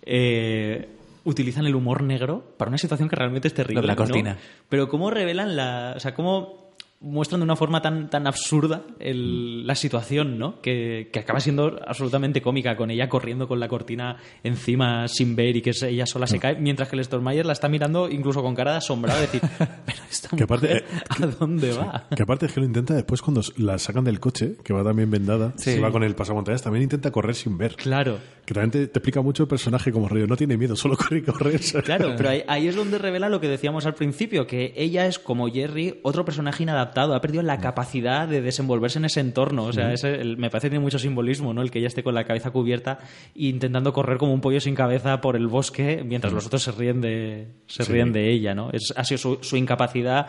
eh, utilizan el humor negro para una situación que realmente es terrible. Lo de la ¿no? cortina. Pero cómo revelan la. O sea, cómo muestran de una forma tan, tan absurda el- la situación, ¿no? Que, que acaba siendo absolutamente cómica con ella corriendo con la cortina encima sin ver y que ella sola se cae, mientras que el Stormyer la está mirando incluso con cara de asombrado, decir, pero esta Que aparte, mujer, eh, ¿a dónde va? Que aparte es que lo intenta después cuando la sacan del coche, que va también vendada, Sí. se va con el pasamontañas, también intenta correr sin ver. Claro. Que también te, te explica mucho el personaje como río. No tiene miedo, solo corre y corre. Claro, pero ahí, ahí es donde revela lo que decíamos al principio, que ella es como Jerry, otro personaje inadaptado, ha perdido la capacidad de desenvolverse en ese entorno. O sea, ese- el- me parece que tiene mucho simbolismo, ¿no? El que ella esté con la cabeza cubierta e intentando correr como un pollo sin cabeza por el bosque, mientras los otros se ríen de, se Sí. ríen de ella, ¿no? Es, ha sido su, su incapacidad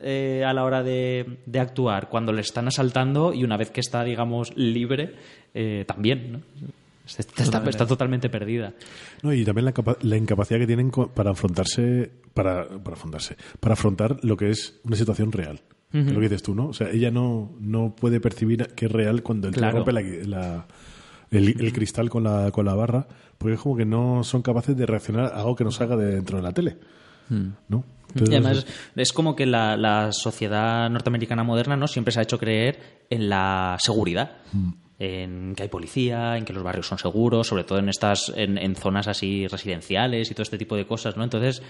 eh, a la hora de, de actuar cuando le están asaltando y una vez que está, digamos, libre, eh, también, ¿no? Está, está- está totalmente perdida. No, y también la, capa- la incapacidad que tienen para afrontarse, para, para afrontarse, para afrontar lo que es una situación real. Lo que dices tú, ¿no? O sea, ella no, no puede percibir que es real cuando el Claro. rompe la- la- el, el cristal con la, con la barra, porque es como que no son capaces de reaccionar a algo que nos salga de dentro de la tele. ¿No? Entonces, Y además es como que la, la sociedad norteamericana moderna no siempre se ha hecho creer en la seguridad. En que hay policía, en que los barrios son seguros, sobre todo en estas, en, en zonas así residenciales y todo este tipo de cosas, ¿no? Entonces,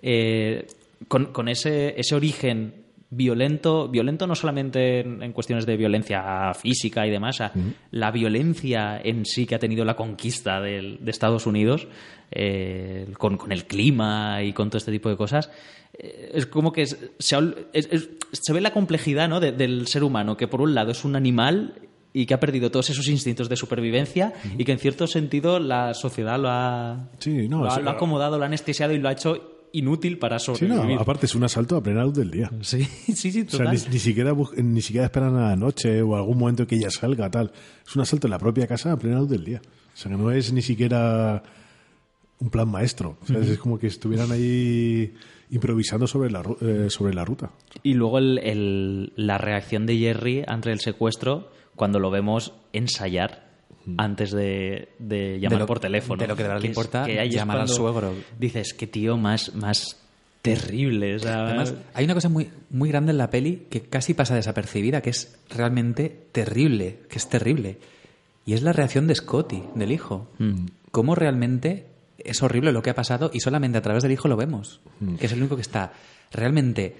eh, con, con ese, ese origen violento, violento no solamente en, en cuestiones de violencia física y demás, la violencia en sí que ha tenido la conquista del- de Estados Unidos, eh, con, con el clima y con todo este tipo de cosas, eh, es como que es- se, es- es- se ve la complejidad ¿no? de- del ser humano, que por un lado es un animal y que ha perdido todos esos instintos de supervivencia y que en cierto sentido la sociedad lo ha, Sí, no, lo, ha, es- lo ha acomodado, lo ha anestesiado y lo ha hecho inútil para Sí, no, sobrevivir. aparte es un asalto a plena luz del día. Sí, sí, sí, O sea, ni, ni siquiera bus- ni siquiera esperan a la noche o algún momento que ella salga, tal. Es un asalto en la propia casa a plena luz del día. O sea, que no es ni siquiera un plan maestro. O sea, Es como que estuvieran ahí improvisando sobre la, eh, sobre la ruta. Y luego el- el- la reacción de Jerry ante el secuestro cuando lo vemos ensayar antes de, de llamar lo- por teléfono. de lo que de verdad le importa, ahí es llamar al suegro. Dices, qué tío más, más terrible. o sea, Además, hay una cosa muy, muy grande en la peli que casi pasa desapercibida, que es realmente terrible, que es terrible. Y es la reacción de Scotty, del hijo. Cómo realmente es horrible lo que ha pasado y solamente a través del hijo lo vemos. Que es el único que está realmente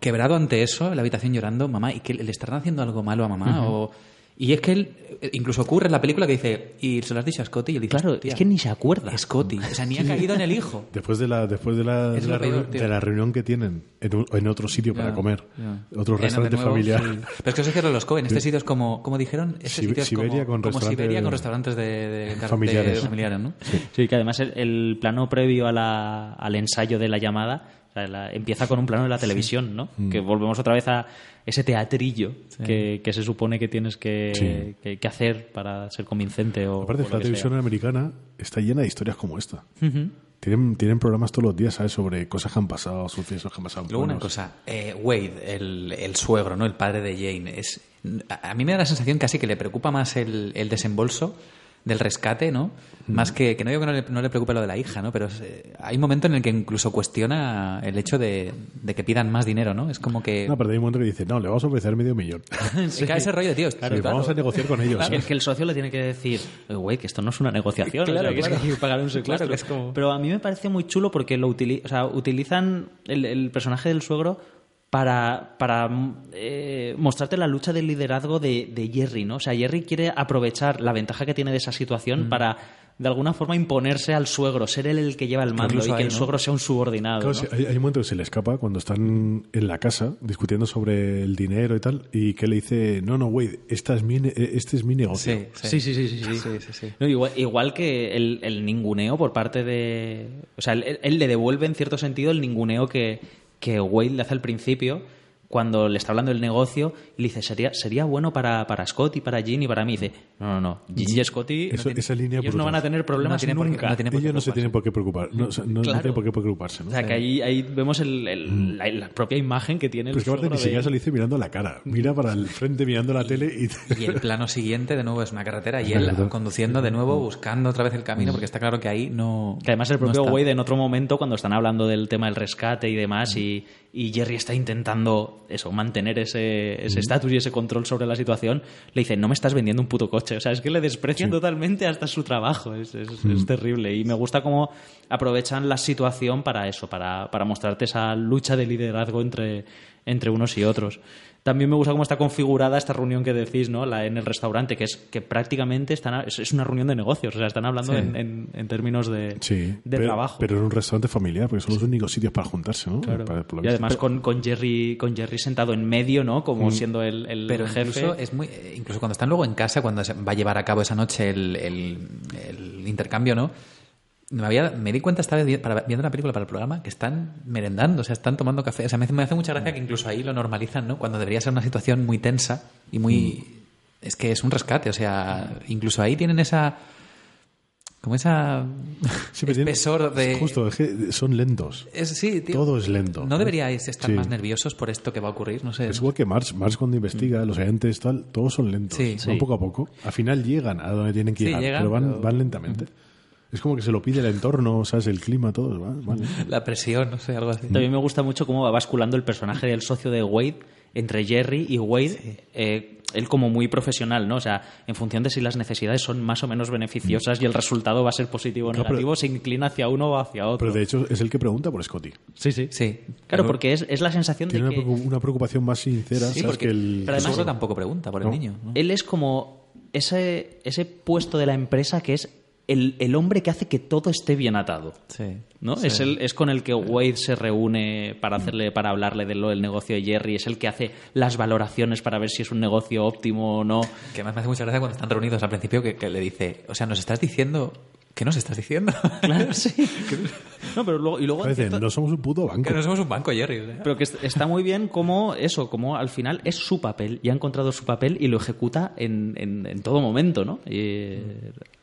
quebrado ante eso, en la habitación llorando, mamá, y que le estarán haciendo algo malo a mamá. o... Y es que él, eh, incluso ocurre en la película que dice, y se lo has dicho a Scotty, y él dice, Claro, "Hostia, es que ni se acuerda. Scotty, o sea, ni ha caído en el hijo. Después de la, después de la, de la, peor, de reunión que tienen en, un- en otro sitio para comer, ya. otro restaurante nuevo, familiar. sí. Pero es que eso es que los Cohen, este sitio es como, como dijeron, este Sibe- sitio es Siberia como, con como Siberia con restaurantes de, de- de- Familiares. de familiares, ¿no? Sí, que además el, el plano previo a la- al ensayo de la llamada o sea, la- empieza con un plano de la televisión, ¿no? Mm. Que volvemos otra vez a ese teatrillo que, que se supone que tienes que, Sí. que- que hacer para ser convincente o, Aparte, o la televisión sea. americana está llena de historias como esta. tienen, tienen programas todos los días, ¿sabes? Sobre cosas que han pasado, sucesos que han pasado. Luego una cosa, eh, Wade, el, el suegro, ¿no? El padre de Jane, es a a mí me da la sensación casi que le preocupa más el, el desembolso del rescate, ¿no? Más que, que no digo que no le, no le preocupe lo de la hija, ¿no? Pero es, eh, hay un momento en el que incluso cuestiona el hecho de, de que pidan más dinero, ¿no? Es como que... No, pero hay un momento que dice, no, le vamos a ofrecer medio millón. se cae ese rollo de tío. Sí, Vamos a negociar con ellos. Que, ¿sabes? que el socio le tiene que decir, "Oye, güey, que esto no es una negociación, o sea, Claro, que es que claro. hay que pagar un secuestro. Claro, que es como- Pero a mí me parece muy chulo porque lo utili- o sea, utilizan el, el personaje del suegro para, para eh, mostrarte la lucha del liderazgo de, de Jerry, ¿no? O sea, Jerry quiere aprovechar la ventaja que tiene de esa situación para, de alguna forma, imponerse al suegro, ser él el que lleva el mando y que ahí, el ¿no? suegro sea un subordinado. Claro, ¿no? sí, hay, hay un momento que se le escapa cuando están en la casa discutiendo sobre el dinero y tal, y que le dice, no, no, Wade, esta es mi, ne- eh, este es mi negocio. Sí, Sí, sí, sí, sí, sí. sí, sí, sí. No, igual, igual que el, el ninguneo por parte de... O sea, él, él le devuelve en cierto sentido el ninguneo que, que Wade le hace al principio cuando le está hablando del negocio y le dice, sería, sería bueno para, para Scott y para Jean y para mí. Y dice, no, no, no, Jean y Scotty Eso- esa línea ellos no van a tener problemas No por no por Ellos no se tienen por qué preocupar, no, o sea, no- no Claro. tienen por qué preocuparse. ¿no? O sea, que ahí, ahí vemos el- el- la, la propia imagen que tiene el Pero es que aparte ni siquiera de- se lo dice mirando la cara, mira para el frente mirando la tele y... Y el plano siguiente, de nuevo, es una carretera y él conduciendo de nuevo, buscando otra vez el camino, porque está claro que ahí no. Que además el no propio. Wade en otro momento, cuando están hablando del tema del rescate y demás, y, y Jerry está intentando eso, mantener ese ese estatus y ese control sobre la situación, le dice, no me estás vendiendo un puto coche. O sea, es que le desprecian totalmente hasta su trabajo. Es, es- es terrible. Y me gusta cómo aprovechan la situación para eso, para, para mostrarte esa lucha de liderazgo entre, entre unos y otros. También me gusta cómo está configurada esta reunión que decís, ¿no? La, en el restaurante, que es que prácticamente están a- es, es una reunión de negocios. O sea, están hablando Sí. en, en- en términos de, Sí, de pero, trabajo. pero en un restaurante familiar, porque son los únicos sitios para juntarse, ¿no? Claro. Para- y además con, con Jerry con Jerry sentado en medio, ¿no? Como siendo el, el Pero jefe. incluso es muy eh, incluso cuando están luego en casa cuando se va a llevar a cabo esa noche el, el- el intercambio no me, había, me di cuenta esta vez para- viendo una película para el programa que están merendando o sea están tomando café o sea me hace, me hace mucha gracia que incluso ahí lo normalizan no cuando debería ser una situación muy tensa y muy es que es un rescate o sea incluso ahí tienen esa como esa Sí, pero tienen- espesor de Justo, es que son lentos. es, sí, tío. Todo es lento. ¿No deberíais estar Sí. más nerviosos por esto que va a ocurrir? No sé. Es igual que Marx. Marx cuando investiga, los agentes, tal, todos son lentos. Sí, van poco a poco. Al final llegan a donde tienen que llegar, llegan, pero van, pero- van lentamente. Es como que se lo pide el entorno, ¿sabes? El clima, todo. La presión, no sé, algo así. También me gusta mucho cómo va basculando el personaje del socio de Wade entre Jerry y Wade, eh, él como muy profesional, ¿no? O sea, en función de si las necesidades son más o menos beneficiosas y el resultado va a ser positivo o pero- negativo, se inclina hacia uno o hacia otro. Pero de hecho es el que pregunta por Scotty. sí, sí. Sí. Claro, porque es, es la sensación Tiene de una, que una preocupación más sincera, Sí, ¿sabes? porque Que el, pero además tampoco pregunta por el niño. ¿no? él es como ese, ese puesto de la empresa que es el, el hombre que hace que todo esté bien atado. Sí. ¿no? Sí. Es, el, es con el que Wade se reúne para hacerle para hablarle de lo del negocio de Jerry, es el que hace las valoraciones para ver si es un negocio óptimo o no. Que además me hace mucha gracia cuando están reunidos al principio que, que le dice, o sea, nos estás diciendo... ¿Qué nos estás diciendo? Claro, sí. No, pero luego, y luego Parece, cierto- no somos un puto banco. que no somos un banco, Jerry. o sea. pero que est- está muy bien como eso, como al final es su papel y ha encontrado su papel y lo ejecuta en, en- en todo momento, ¿no? Y,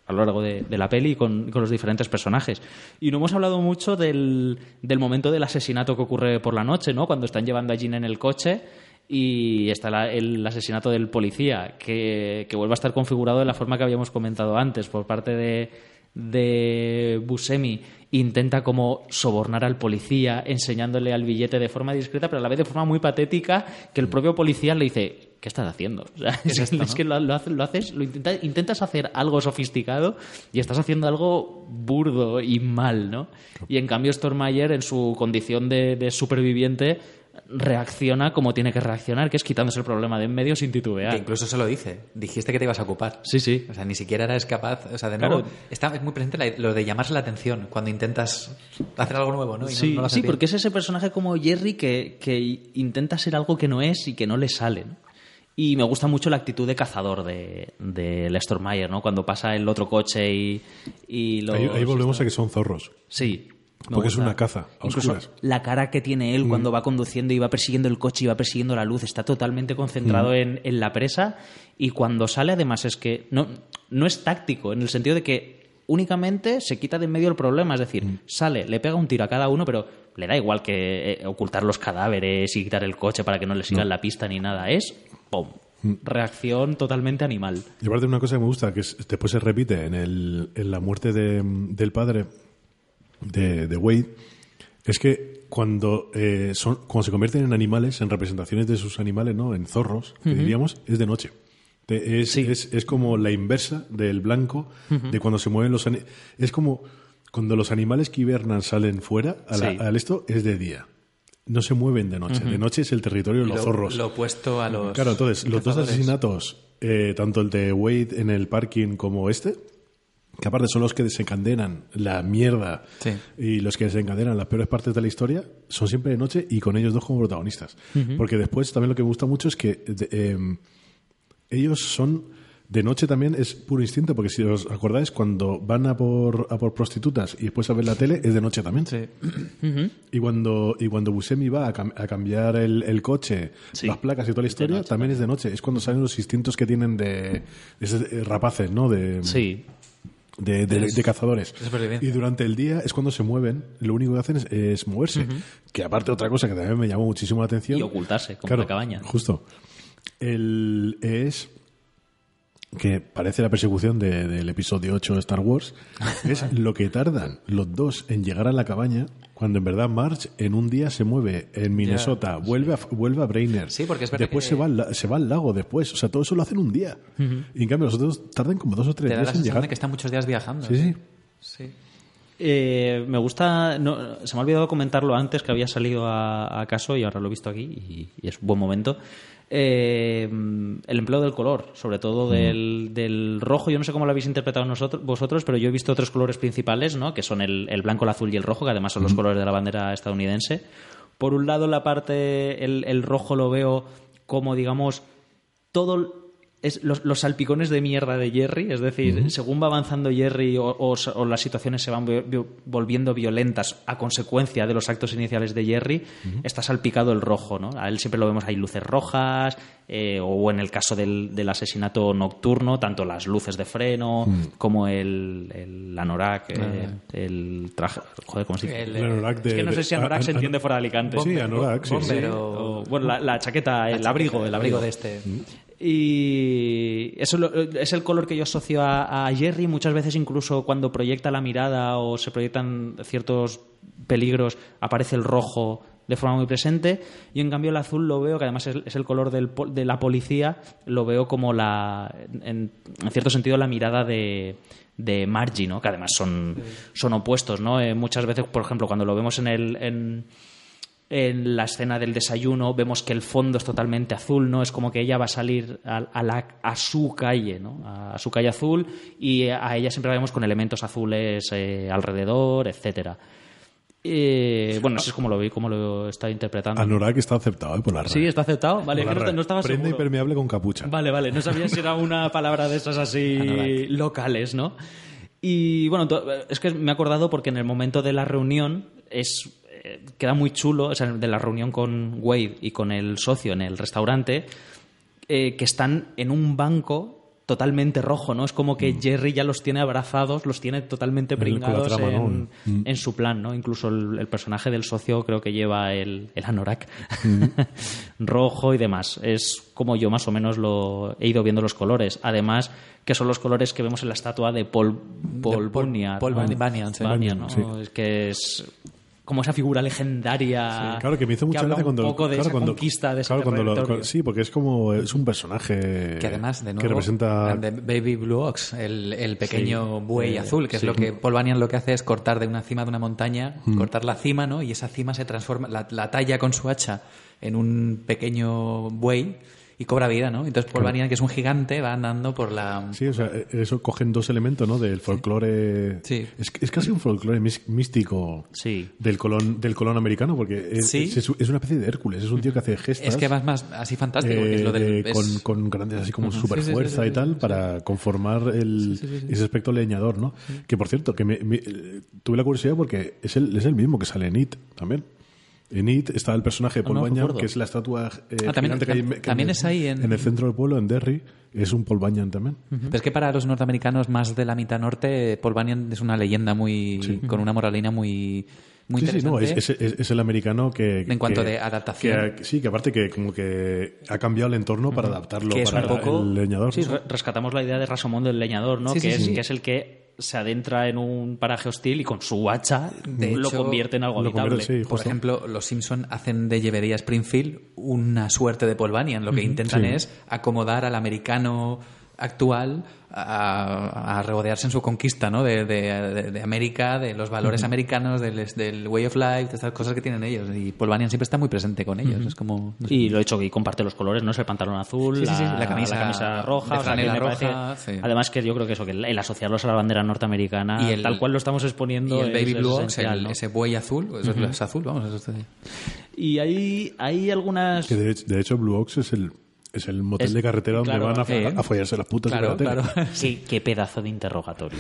a lo largo de, la peli y con, los diferentes personajes. Y no hemos hablado mucho del, del momento del asesinato que ocurre por la noche, ¿no? Cuando están llevando a Jean en el coche y está el asesinato del policía, que, que vuelve a estar configurado de la forma que habíamos comentado antes, por parte de, de Buscemi. Intenta como sobornar al policía, enseñándole al billete de forma discreta, pero a la vez de forma muy patética, que el propio policía le dice, ¿qué estás haciendo? O sea, es, esto, es no? que lo, lo haces, lo haces, lo intenta- intentas hacer algo sofisticado y estás haciendo algo burdo y mal, ¿no? Y en cambio Stormayer, en su condición de, de superviviente, reacciona como tiene que reaccionar, que es quitándose el problema de en medio sin Que titubear. incluso se lo dice. Dijiste que te ibas a ocupar. Sí, sí. O sea, ni siquiera eres capaz. O sea, de nuevo, Claro. está es muy presente la- lo de llamarse la atención cuando intentas hacer algo nuevo, ¿no? Y Sí, no lo haces sí, bien. porque es ese personaje como Jerry que, que intenta ser algo que no es y que no le sale. ¿no? Y me gusta mucho la actitud de cazador de, de Lester Mayer, ¿no? Cuando pasa el otro coche y, y los... Ahí, ahí volvemos a que son zorros. Sí. Me Porque es una caza, a Incluso la cara que tiene él cuando va conduciendo y va persiguiendo el coche y va persiguiendo la luz está totalmente concentrado en, en la presa y cuando sale además es que no, no es táctico en el sentido de que únicamente se quita de en medio el problema, es decir, sale, le pega un tiro a cada uno, pero le da igual que eh, ocultar los cadáveres y quitar el coche para que no le sigan la pista ni nada, es ¡pum! Reacción totalmente animal. Y aparte una cosa que me gusta, que es- después se repite en, el, en la muerte de- del padre de, de Wade, es que cuando, eh, son, cuando se convierten en animales, en representaciones de sus animales, ¿no? en zorros, que diríamos, es de noche. Te- Es, Sí. es, es como la inversa del blanco de cuando se mueven los ani- Es como cuando los animales que hibernan salen fuera, a la- Sí. al esto es de día. No se mueven de noche. De noche es el territorio de los lo, zorros. Lo opuesto a los. Claro, entonces, los dos asesinatos, eh, tanto el de Wade en el parking como este, que aparte son los que desencadenan la mierda Sí. y los que desencadenan las peores partes de la historia, son siempre de noche y con ellos dos como protagonistas. Porque después también lo que me gusta mucho es que de- em, ellos son de noche también es puro instinto, porque si os acordáis, cuando van a por, a por prostitutas y después a ver la tele, es de noche también. Sí. Y cuando, y cuando Buscemi va a, cam- a cambiar el, el coche, Sí. las placas y toda la historia, noche también es de noche. Es cuando salen los instintos que tienen de, de esos, eh, rapaces, ¿no? De, Sí. De, de- de cazadores. Y durante el día es cuando se mueven, lo único que hacen es, es moverse. Que aparte otra cosa que también me llamó muchísimo la atención. Y ocultarse, como Claro, la cabaña. Justo. El, es que parece la persecución de- del episodio 8 de Star Wars, es lo que tardan los dos en llegar a la cabaña, cuando en verdad March en un día se mueve en Minnesota, vuelve, a, vuelve a Brainer, Sí, porque es verdad después que- se, va al, la- se va al lago después, o sea, todo eso lo hacen un día. Y en cambio los otros tardan como dos o tres Te da la días en llegar. de que está muchos días viajando. Sí, sí. Sí. Eh, me gusta, no, se me ha olvidado comentarlo antes que había salido a, a caso y ahora lo he visto aquí y, y es un buen momento. Eh, el empleo del color, sobre todo del, del rojo. Yo no sé cómo lo habéis interpretado nosotros, vosotros, pero yo he visto tres colores principales, ¿no? que son el, el blanco, el azul y el rojo, que además son los colores de la bandera estadounidense. Por un lado, la parte, el, el rojo lo veo como, digamos, todo es los, los salpicones de mierda de Jerry, es decir, según va avanzando Jerry o, o- o las situaciones se van vi- vi- volviendo violentas a consecuencia de los actos iniciales de Jerry, está salpicado el rojo, ¿no? A él siempre lo vemos, hay luces rojas, eh, o en el caso del, del asesinato nocturno, tanto las luces de freno como el, el anorak, eh, el traje, joder, ¿cómo se dice? El, El anorak de- es que no sé si anorak a- se entiende fuera de Alicante. Sí, anorak, sí. Sí. o- bueno, la, la chaqueta, el abrigo, el abrigo de este. Y eso es el color que yo asocio a, a Jerry. Muchas veces, incluso cuando proyecta la mirada o se proyectan ciertos peligros, aparece el rojo de forma muy presente. Y en cambio, el azul lo veo, que además es, el color del de la policía, lo veo como la, en, en cierto sentido, la mirada de de Margie, ¿no? que además son, son opuestos. ¿no? Eh, muchas veces, por ejemplo, cuando lo vemos en el, en, en la escena del desayuno vemos que el fondo es totalmente azul, ¿no? Es como que ella va a salir a, a la- a su calle, ¿no? A, su calle azul y a ella siempre la vemos con elementos azules eh, alrededor, etcétera. Eh, bueno, así es como lo vi, como lo está interpretando. Anorak está aceptado ¿eh? por la RAE. Sí, está aceptado. Vale, no, estaba Prenda seguro. impermeable con capucha. Vale, vale. No sabía si era una palabra de esas así locales, ¿no? Y bueno, es que me he acordado porque en el momento de la reunión es eh, queda muy chulo, o sea, de la reunión con Wade y con el socio en el restaurante, eh, que están en un banco totalmente rojo, ¿no? Es como que Jerry ya los tiene abrazados, los tiene totalmente Mm. pringados trama, ¿no? en, Mm. en su plan, ¿no? Incluso el, el personaje del socio creo que lleva el, el anorak Mm. rojo y demás. Es como yo más o menos lo he ido viendo los colores. Además, que son los colores que vemos en la estatua de Paul, Paul, De Paul- Bunyan, Paul ¿no? Bunyan, sí. Bunyan, ¿no? Sí. Es que es como esa figura legendaria. Claro, que me hizo mucha gracia cuando. un poco de claro, esa cuando- conquista de ese claro, cuando lo- territorio. Sí, porque es como. Es un personaje. Que además, de nuevo, Que representa. de Baby Blue Ox, el, el pequeño Sí, buey eh, azul, que sí. es lo que Paul Bunyan lo que hace es cortar de una cima de una montaña, Mm. cortar la cima, ¿no? Y esa cima se transforma, la, la talla con su hacha en un pequeño buey y cobra vida, ¿no? Entonces Paul Bunyan, que es un gigante, va andando por la... Sí, o sea, eso cogen dos elementos, ¿no? Del folclore. Sí. Es, es casi un folclore místico Sí. del colón, del colón americano, porque es, Sí. es, es una especie de Hércules, es un tío que hace gestas. Es que vas más así fantástico, porque es lo eh, del... con, con grandes así como super fuerza y tal para conformar el, ese aspecto leñador, ¿no? Que por cierto, que me- me- eh, tuve la curiosidad porque es el, es el mismo que sale en It también. En It está el personaje de Ah, Paul no Bunyan, que es la estatua eh, Ah, también- gigante que hay, que también es ahí en- el centro del pueblo, en Derry, es un Paul Bunyan también. Pero es que para los norteamericanos más de la mitad norte, Paul Bunyan es una leyenda muy... con una moralina muy, muy sí, sí, interesante. no, es, es- es- es el americano que... En cuanto que- de adaptación. que sí, que aparte que como que ha cambiado el entorno para adaptarlo Que es para un poco- el leñador. Sí, re- rescatamos la idea de Rasomón del leñador, ¿no? Sí, sí, que, es, sí. que es el que se adentra en un paraje hostil y con su hacha De lo hecho, convierte en algo habitable. convierte, sí. Por ejemplo, los Simpson hacen de Llevería Springfield una suerte de Paul Bunyan. Lo que intentan Sí. es acomodar al americano actual a, a regodearse en su conquista ¿no? de, de- de- de América, de los valores americanos, del, del way of life, de estas cosas que tienen ellos. Y Paul Bunyan siempre está muy presente con ellos. Es como... no sé. Y lo he hecho que comparte los colores, ¿no? Es el pantalón azul, Sí, sí, sí, la, la camisa- roja, o sea, que me roja, sí. Además que yo creo que eso, que el, el asociarlos a la bandera norteamericana, Y el- tal cual lo estamos Y exponiendo, el es- Baby es Blue el- ¿no? ese buey azul, eso es- es azul, vamos, eso está- Y hay, hay algunas... Que de, hecho- de hecho Blue Ox es el, es el motel Es- de carretera donde claro, van a, eh. a follarse las putas de Claro, carretera. claro. Qué, qué pedazo de interrogatorio.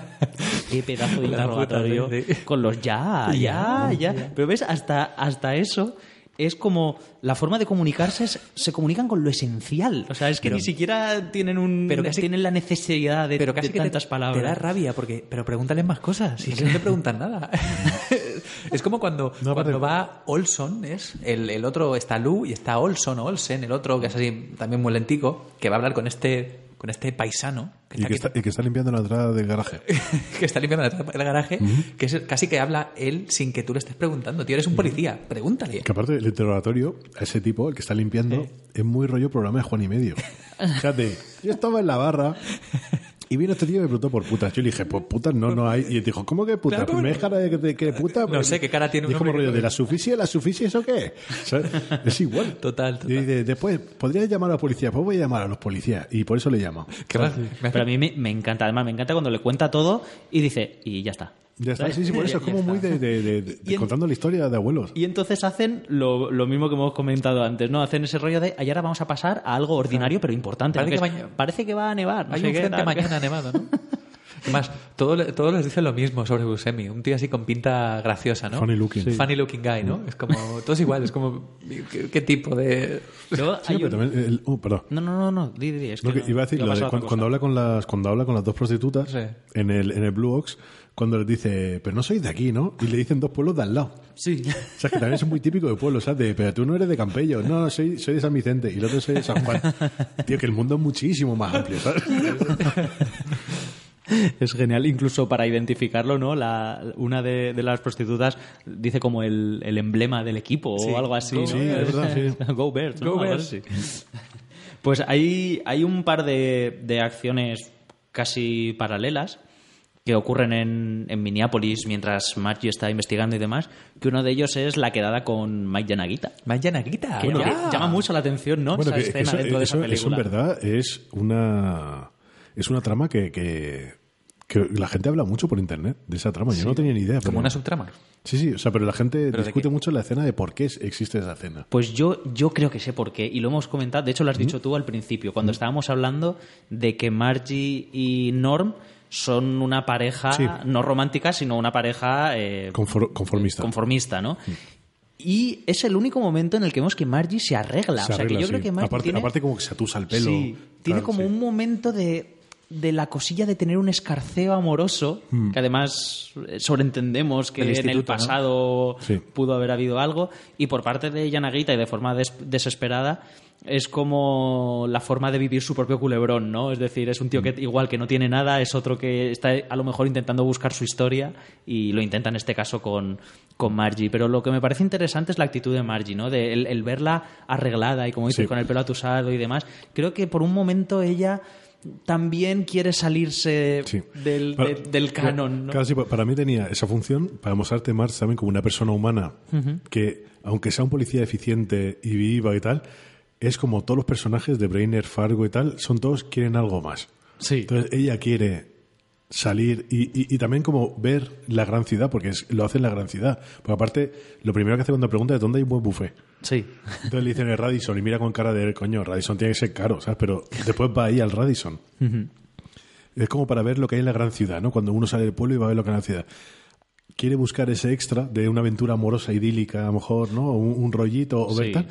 qué pedazo de interrogatorio. Con los ya, ya, ya. Pero ves, hasta, hasta eso es como la forma de comunicarse es- se comunican con lo esencial. O sea, es que Pero- ni siquiera tienen un pero casi- tienen la necesidad de, pero casi de que te- tantas palabras. Te da rabia, porque, pero pregúntale más cosas, si no te preguntan nada. es como cuando, No, cuando va Olson, es el, el otro está Lu y está Olson o Olsen, el otro que es así también muy lentico, que va a hablar con este, con este paisano que Y está, que, está, y que está limpiando la entrada del garaje. que está limpiando la- el garaje, que es casi que habla él sin que tú le estés preguntando. Tío, eres un policía, pregúntale. Que aparte el interrogatorio, a ese tipo, el que está limpiando, es muy rollo programa de Juan y Medio. Fíjate, yo estaba en la barra y vino este tío y me preguntó por putas. Yo le dije, pues putas no, no hay. Y él dijo, ¿cómo que putas? Claro, Pues me deja de, de, puta. No sé qué cara tiene un Dijo como rollo de la suficie, la suficie, ¿eso qué? ¿Sabes? Es igual. Total, total. Y dice, después, ¿podrías llamar a la policía? Pues voy a llamar a los policías. Y por eso le llamo. Pero a mí me, me encanta, además me encanta cuando le cuenta todo y dice, y ya está. Ya está, sí, sí, por eso es como muy de, de- de- de- en- contando la historia de abuelos. Y entonces hacen lo, lo mismo que hemos comentado antes, ¿no? Hacen ese rollo de, y ahora vamos a pasar a algo ordinario pero importante. ¿no? Parece Que que es, parece que va a nevar. no Hay sé un qué, frente tal, mañana nevado, ¿no? Además, todos todos les dicen lo mismo sobre Buscemi. Un tío así con pinta graciosa, ¿no? Funny looking. Sí. Funny looking guy, ¿no? Es como... Todos igual, es como... ¿Qué, qué tipo de...? Luego Sí, hay pero un- también el- oh, perdón. No, no, no, no, di, di, es No, que que iba a decir, iba lo de cuando, cuando habla con las, cuando habla con las dos prostitutas Sí. en, el, en el Blue Ox, cuando les dice, pero no sois de aquí, ¿no? Y le dicen dos pueblos de al lado. Sí. O sea, que también es muy típico de pueblos, ¿sabes? De, pero tú no eres de Campello. No, no, soy, soy de San Vicente. Y el otro soy de San Juan. Tío, que el mundo es muchísimo más amplio, ¿sabes? Es genial, incluso para identificarlo, ¿no? La, una de, de las prostitutas dice como el, el emblema del equipo Sí. o algo así. Go ¿no? Sí, es verdad, sí. Go Bears. ¿no? Go Bears. Pues hay, hay un par de, de acciones casi paralelas que ocurren en, en Minneapolis mientras Margie está investigando y demás, que uno de ellos es la quedada con Mike Yanagita. Vaya naguita. Que llama, llama mucho la atención, ¿no? Bueno, esa que, escena eso, dentro de eso- esa eso en película. verdad es una, es una trama que, que, que la gente habla mucho por internet de esa trama. Yo no tenía ni idea. Como pero- una subtrama. Sí, sí, o sea, pero la gente ¿Pero de discute mucho la escena de por qué existe esa escena. Pues yo, yo creo que sé por qué, y lo hemos comentado, de hecho lo has dicho tú al principio, cuando estábamos hablando de que Margie y Norm son una pareja Sí. no romántica, sino una pareja eh, Confor- conformista. conformista, ¿no? Y es el único momento en el que vemos que Margie se arregla. Se o sea, que yo creo que Margie aparte, tiene... aparte como que se atusa el pelo. Sí, tiene como sí. un momento de, de la cosilla de tener un escarceo amoroso, Hmm. que además eh, sobreentendemos que en el pasado Sí. pudo haber habido algo, y por parte de Yanagita y de forma des- desesperada, es como la forma de vivir su propio culebrón, ¿no? Es decir, es un tío que igual que no tiene nada, es otro que está a lo mejor intentando buscar su historia y lo intenta en este caso con, con Margie. Pero lo que me parece interesante es la actitud de Margie, ¿no? De el, el verla arreglada y como dices, Sí. con el pelo atusado y demás. Creo que por un momento ella también quiere salirse Sí. del, Para- de- del canon, ¿no? Pa- para mí tenía esa función para mostrarte Marx también como una persona humana que, aunque sea un policía eficiente y viva y tal, es como todos los personajes de Brainer, Fargo y tal, son todos quieren algo más. Sí. Entonces ella quiere salir y, y- y también como ver la gran ciudad, porque es- lo hace en la gran ciudad. Porque aparte, lo primero que hace cuando pregunta es dónde hay un buen buffet. Sí. Entonces le dicen el Radisson y mira con cara de coño, Radisson tiene que ser caro, ¿sabes? Pero después va ahí al Radisson. Es como para ver lo que hay en la gran ciudad, ¿no? Cuando uno sale del pueblo y va a ver lo que hay en la ciudad. Quiere buscar ese extra de una aventura amorosa, idílica, a lo mejor, ¿no? Un, un rollito o Sí. tal.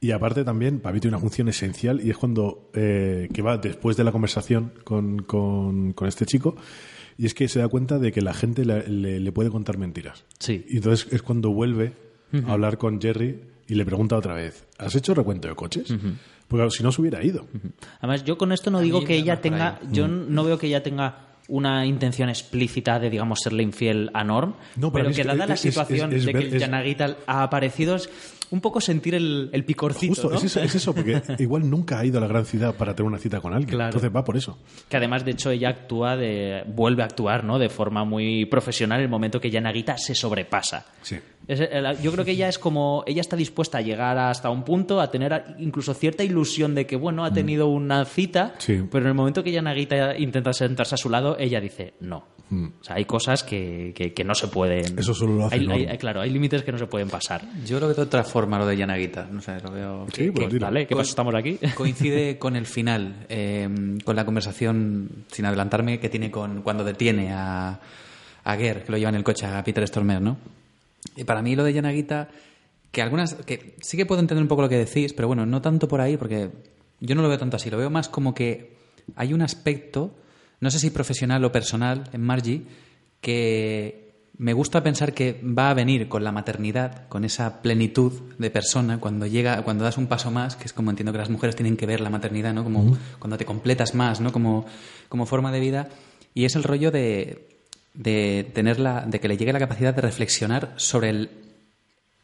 Y aparte también, para mí tiene una función esencial y es cuando, eh, que va después de la conversación con, con- con este chico, y es que se da cuenta de que la gente le, le- le puede contar mentiras. Sí. Y entonces es cuando vuelve a hablar con Jerry y le pregunta otra vez, ¿has hecho recuento de coches? Porque si no se hubiera ido. Además, yo con esto no A digo que ella tenga. Yo no veo que ella tenga una intención explícita de, digamos, serle infiel a Norm. No, pero mí que es- dada la es- es- situación es de que es- Yanagita ha aparecido, un poco sentir el, el picorcito. Justo, ¿no? es, eso, es eso, porque igual nunca ha ido a la gran ciudad para tener una cita con alguien. Claro. Entonces va por eso. Que además, de hecho, ella actúa de. vuelve a actuar, ¿no? De forma muy profesional en el momento que Yanagita se sobrepasa. Sí. Es- el- yo creo que ella es como. Ella está dispuesta a llegar hasta un punto, a tener incluso cierta ilusión de que, bueno, ha tenido una cita, Mm. Sí. pero en el momento que Yanagita intenta sentarse a su lado, ella dice no. Mm. O sea, hay cosas que, que- que no se pueden. Eso solo lo hace hay, claro, hay límites que no se pueden pasar. Yo lo veo de otra forma, lo de Yanagita. No sé, lo veo. Sí, pues ¿Qué, dilo. vale, ¿qué pasa? Estamos aquí. Coincide con el final, eh, con la conversación, sin adelantarme, que tiene con cuando detiene a, a Ger, que lo lleva en el coche, a Peter Stormer, ¿no? Y para mí lo de Yanagita, que algunas, que sí que puedo entender un poco lo que decís, pero bueno, no tanto por ahí, porque yo no lo veo tanto así, lo veo más como que hay un aspecto, no sé si profesional o personal, en Margie, que me gusta pensar que va a venir con la maternidad, con esa plenitud de persona, cuando llega, cuando das un paso más, que es como entiendo que las mujeres tienen que ver la maternidad, ¿no? Como cuando te completas más, ¿no? Como, como forma de vida. Y es el rollo de, de tenerla, de que le llegue la capacidad de reflexionar sobre el,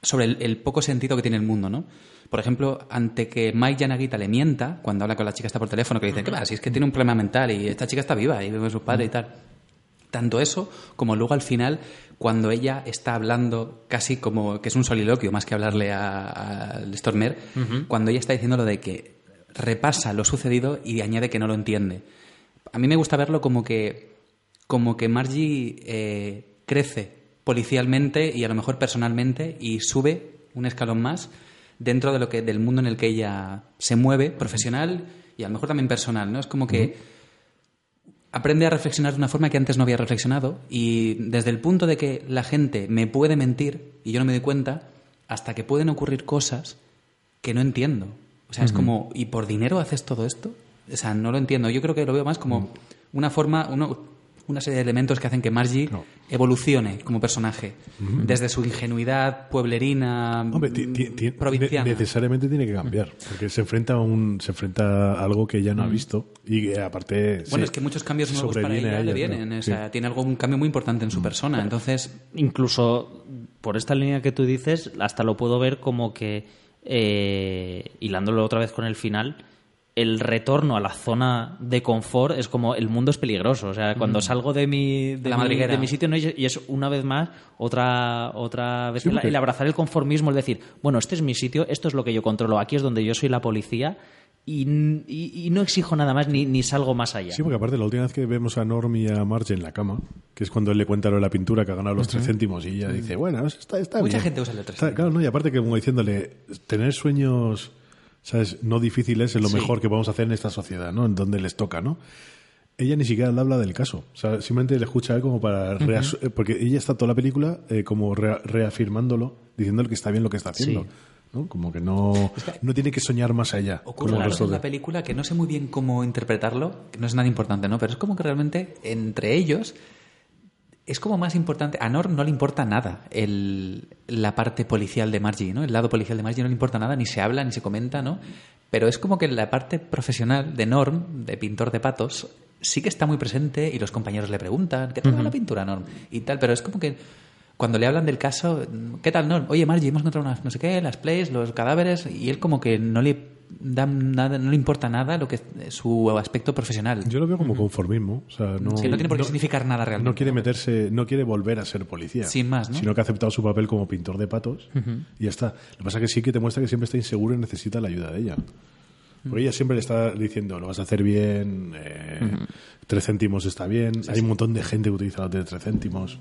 sobre el, el poco sentido que tiene el mundo, ¿no? Por ejemplo, ante que Mike Yanagita le mienta, cuando habla con la chica está por teléfono, que le dice, ¿qué va? Si es que tiene un problema mental y esta chica está viva y vive con sus padres y tal. Tanto eso como luego al final, cuando ella está hablando casi como que es un soliloquio más que hablarle a- al Stormer, cuando ella está diciendo lo de que repasa lo sucedido y añade que no lo entiende. A mí me gusta verlo como que, como que Margie eh, crece policialmente y a lo mejor personalmente y sube un escalón más dentro de lo que del mundo en el que ella se mueve, profesional y a lo mejor también personal, ¿no? Es como que aprende a reflexionar de una forma que antes no había reflexionado y desde el punto de que la gente me puede mentir y yo no me doy cuenta hasta que pueden ocurrir cosas que no entiendo. O sea, es como, ¿y por dinero haces todo esto? O sea, no lo entiendo. Yo creo que lo veo más como una forma, uno- una serie de elementos que hacen que Margie No. evolucione como personaje. Desde su ingenuidad pueblerina, Hombre, provinciana. ne- necesariamente tiene que cambiar, porque se enfrenta a un, se enfrenta a algo que ella no ha visto y que aparte Bueno, es que muchos cambios nuevos para ella le ella, vienen. claro. O sea, Sí. tiene algo, un cambio muy importante en su persona. Entonces, incluso por esta línea que tú dices, hasta lo puedo ver como que, eh, hilándolo otra vez con el final, el retorno a la zona de confort es como el mundo es peligroso. O sea, cuando salgo de mi, de La mi- madriguera. de mi sitio ¿no? y y es una vez más otra, otra vez Sí, el, el abrazar el conformismo, es decir, bueno, este es mi sitio, esto es lo que yo controlo, aquí es donde yo soy la policía y, y- y no exijo nada más ni, ni salgo más allá. Sí, porque aparte la última vez que vemos a Norm y a Marge en la cama, que es cuando él le cuenta lo de la pintura que ha ganado los tres céntimos y ella dice, bueno, está, está Mucha bien. gente usa el de tres céntimos. Claro, ¿no? y aparte que como diciéndole, tener sueños, ¿sabes? No difíciles es lo Sí. mejor que podemos hacer en esta sociedad, ¿no? En donde les toca, ¿no? Ella ni siquiera le habla del caso. O sea, simplemente le escucha a él como para... eh, Porque ella está toda la película eh, como rea- reafirmándolo diciéndole que está bien lo que está haciendo. Sí. ¿no? Como que no, no tiene que soñar más allá. Ocurre como algo en la película que no sé muy bien cómo interpretarlo, que no es nada importante, ¿no? Pero es como que realmente entre ellos es como más importante. A Norm no le importa nada el, la parte policial de Margie, ¿no? El lado policial de Margie no le importa nada, ni se habla, ni se comenta, ¿no? Pero es como que la parte profesional de Norm, de pintor de patos, sí que está muy presente y los compañeros le preguntan, ¿qué tal va la pintura, Norm? Y tal, pero es como que cuando le hablan del caso, ¿qué tal, Norm? Oye, Margie, hemos encontrado unas, no sé qué, las plays, los cadáveres, y él como que no le da nada, no le importa nada lo que su aspecto profesional. Yo lo veo como conformismo. O sea, no, Sí, no tiene por qué significar nada realmente. No quiere meterse, no quiere volver a ser policía. Sin más, ¿no? Sino que ha aceptado su papel como pintor de patos y ya está. Lo que pasa es que sí que te muestra que siempre está inseguro y necesita la ayuda de ella. Porque ella siempre le está diciendo, lo vas a hacer bien, eh, tres céntimos está bien. Hay un montón de gente que utiliza los de tres céntimos.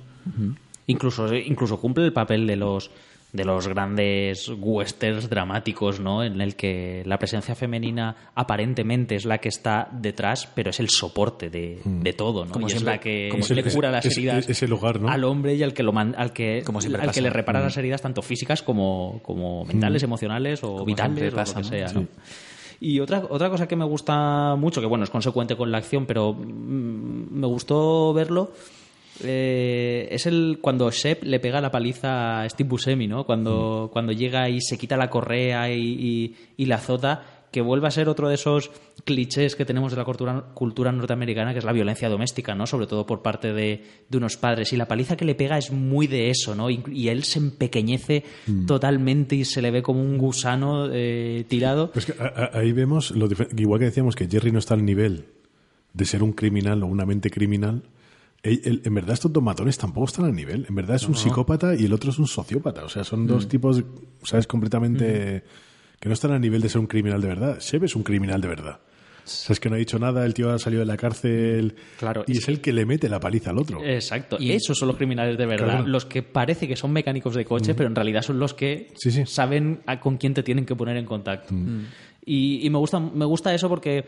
Incluso, incluso cumple el papel de los de los grandes westerns dramáticos, ¿no? En el que la presencia femenina aparentemente es la que está detrás, pero es el soporte de, de todo, ¿no? Como y siempre- es la que como le cura las es- heridas es el hogar, ¿no? al hombre y al que lo man- al que Como siempre al que le repara las heridas tanto físicas como, como mentales, emocionales o vitales o lo que sea, ¿no? Y otra, otra cosa que me gusta mucho, que bueno, es consecuente con la acción, pero mm, me gustó verlo, eh, es el cuando Shep le pega la paliza a Steve Buscemi, ¿no? Cuando, cuando llega y se quita la correa y, y- y la azota, que vuelve a ser otro de esos clichés que tenemos de la cultura, cultura norteamericana, que es la violencia doméstica, ¿no? Sobre todo por parte de, de unos padres. Y la paliza que le pega es muy de eso, ¿no? Y, y él se empequeñece totalmente y se le ve como un gusano eh, tirado. Pero es que a- a- ahí vemos, lo igual que decíamos que Jerry no está al nivel de ser un criminal o una mente criminal, en verdad estos dos matones tampoco están al nivel. En verdad es un psicópata y el otro es un sociópata. O sea, son dos tipos, ¿sabes? Completamente... que no están al nivel de ser un criminal de verdad. Shep es un criminal de verdad. O sea, es que no ha dicho nada, el tío ha salido de la cárcel Claro, y es es el que le mete la paliza al otro. Exacto. Y esos son los criminales de verdad. Claro. Los que parece que son mecánicos de coche, pero en realidad son los que Sí, sí. saben a- con quién te tienen que poner en contacto. Y, y me, gusta, me gusta eso porque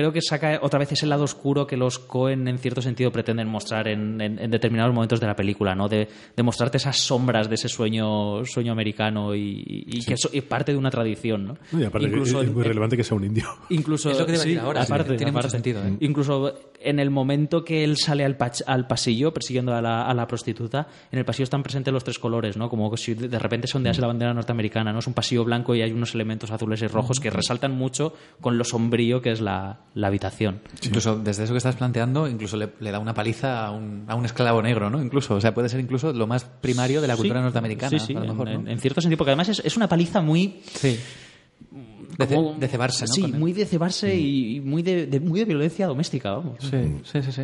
creo que saca otra vez ese lado oscuro que los Cohen en cierto sentido pretenden mostrar en, en- en determinados momentos de la película, ¿no? De, de mostrarte esas sombras de ese sueño, sueño americano y, y que es parte de una tradición, ¿no? No, y aparte Incluso es, muy relevante que sea un indio. Incluso, Es lo que sí, decir ahora, sí, aparte, tiene mucho aparte. sentido, ¿eh? Incluso en el momento que él sale al, pach- al pasillo persiguiendo a la, a la prostituta, en el pasillo están presentes los tres colores, ¿no? Como si de repente se ondease la bandera norteamericana, ¿no? Es un pasillo blanco y hay unos elementos azules y rojos que resaltan mucho con lo sombrío que es la, la habitación. Incluso desde eso que estás planteando, incluso le, le da una paliza a un, a un esclavo negro, ¿no? Incluso, o sea, puede ser incluso lo más primario de la cultura Sí, norteamericana. Sí, sí, a lo mejor, en, ¿no? en cierto sentido, porque además es, es una paliza muy... Sí. De, ce- como- de cebarse, ¿no? Sí, muy de cebarse y, y muy, de, de- muy de violencia doméstica, vamos. Sí, sí, sí, sí.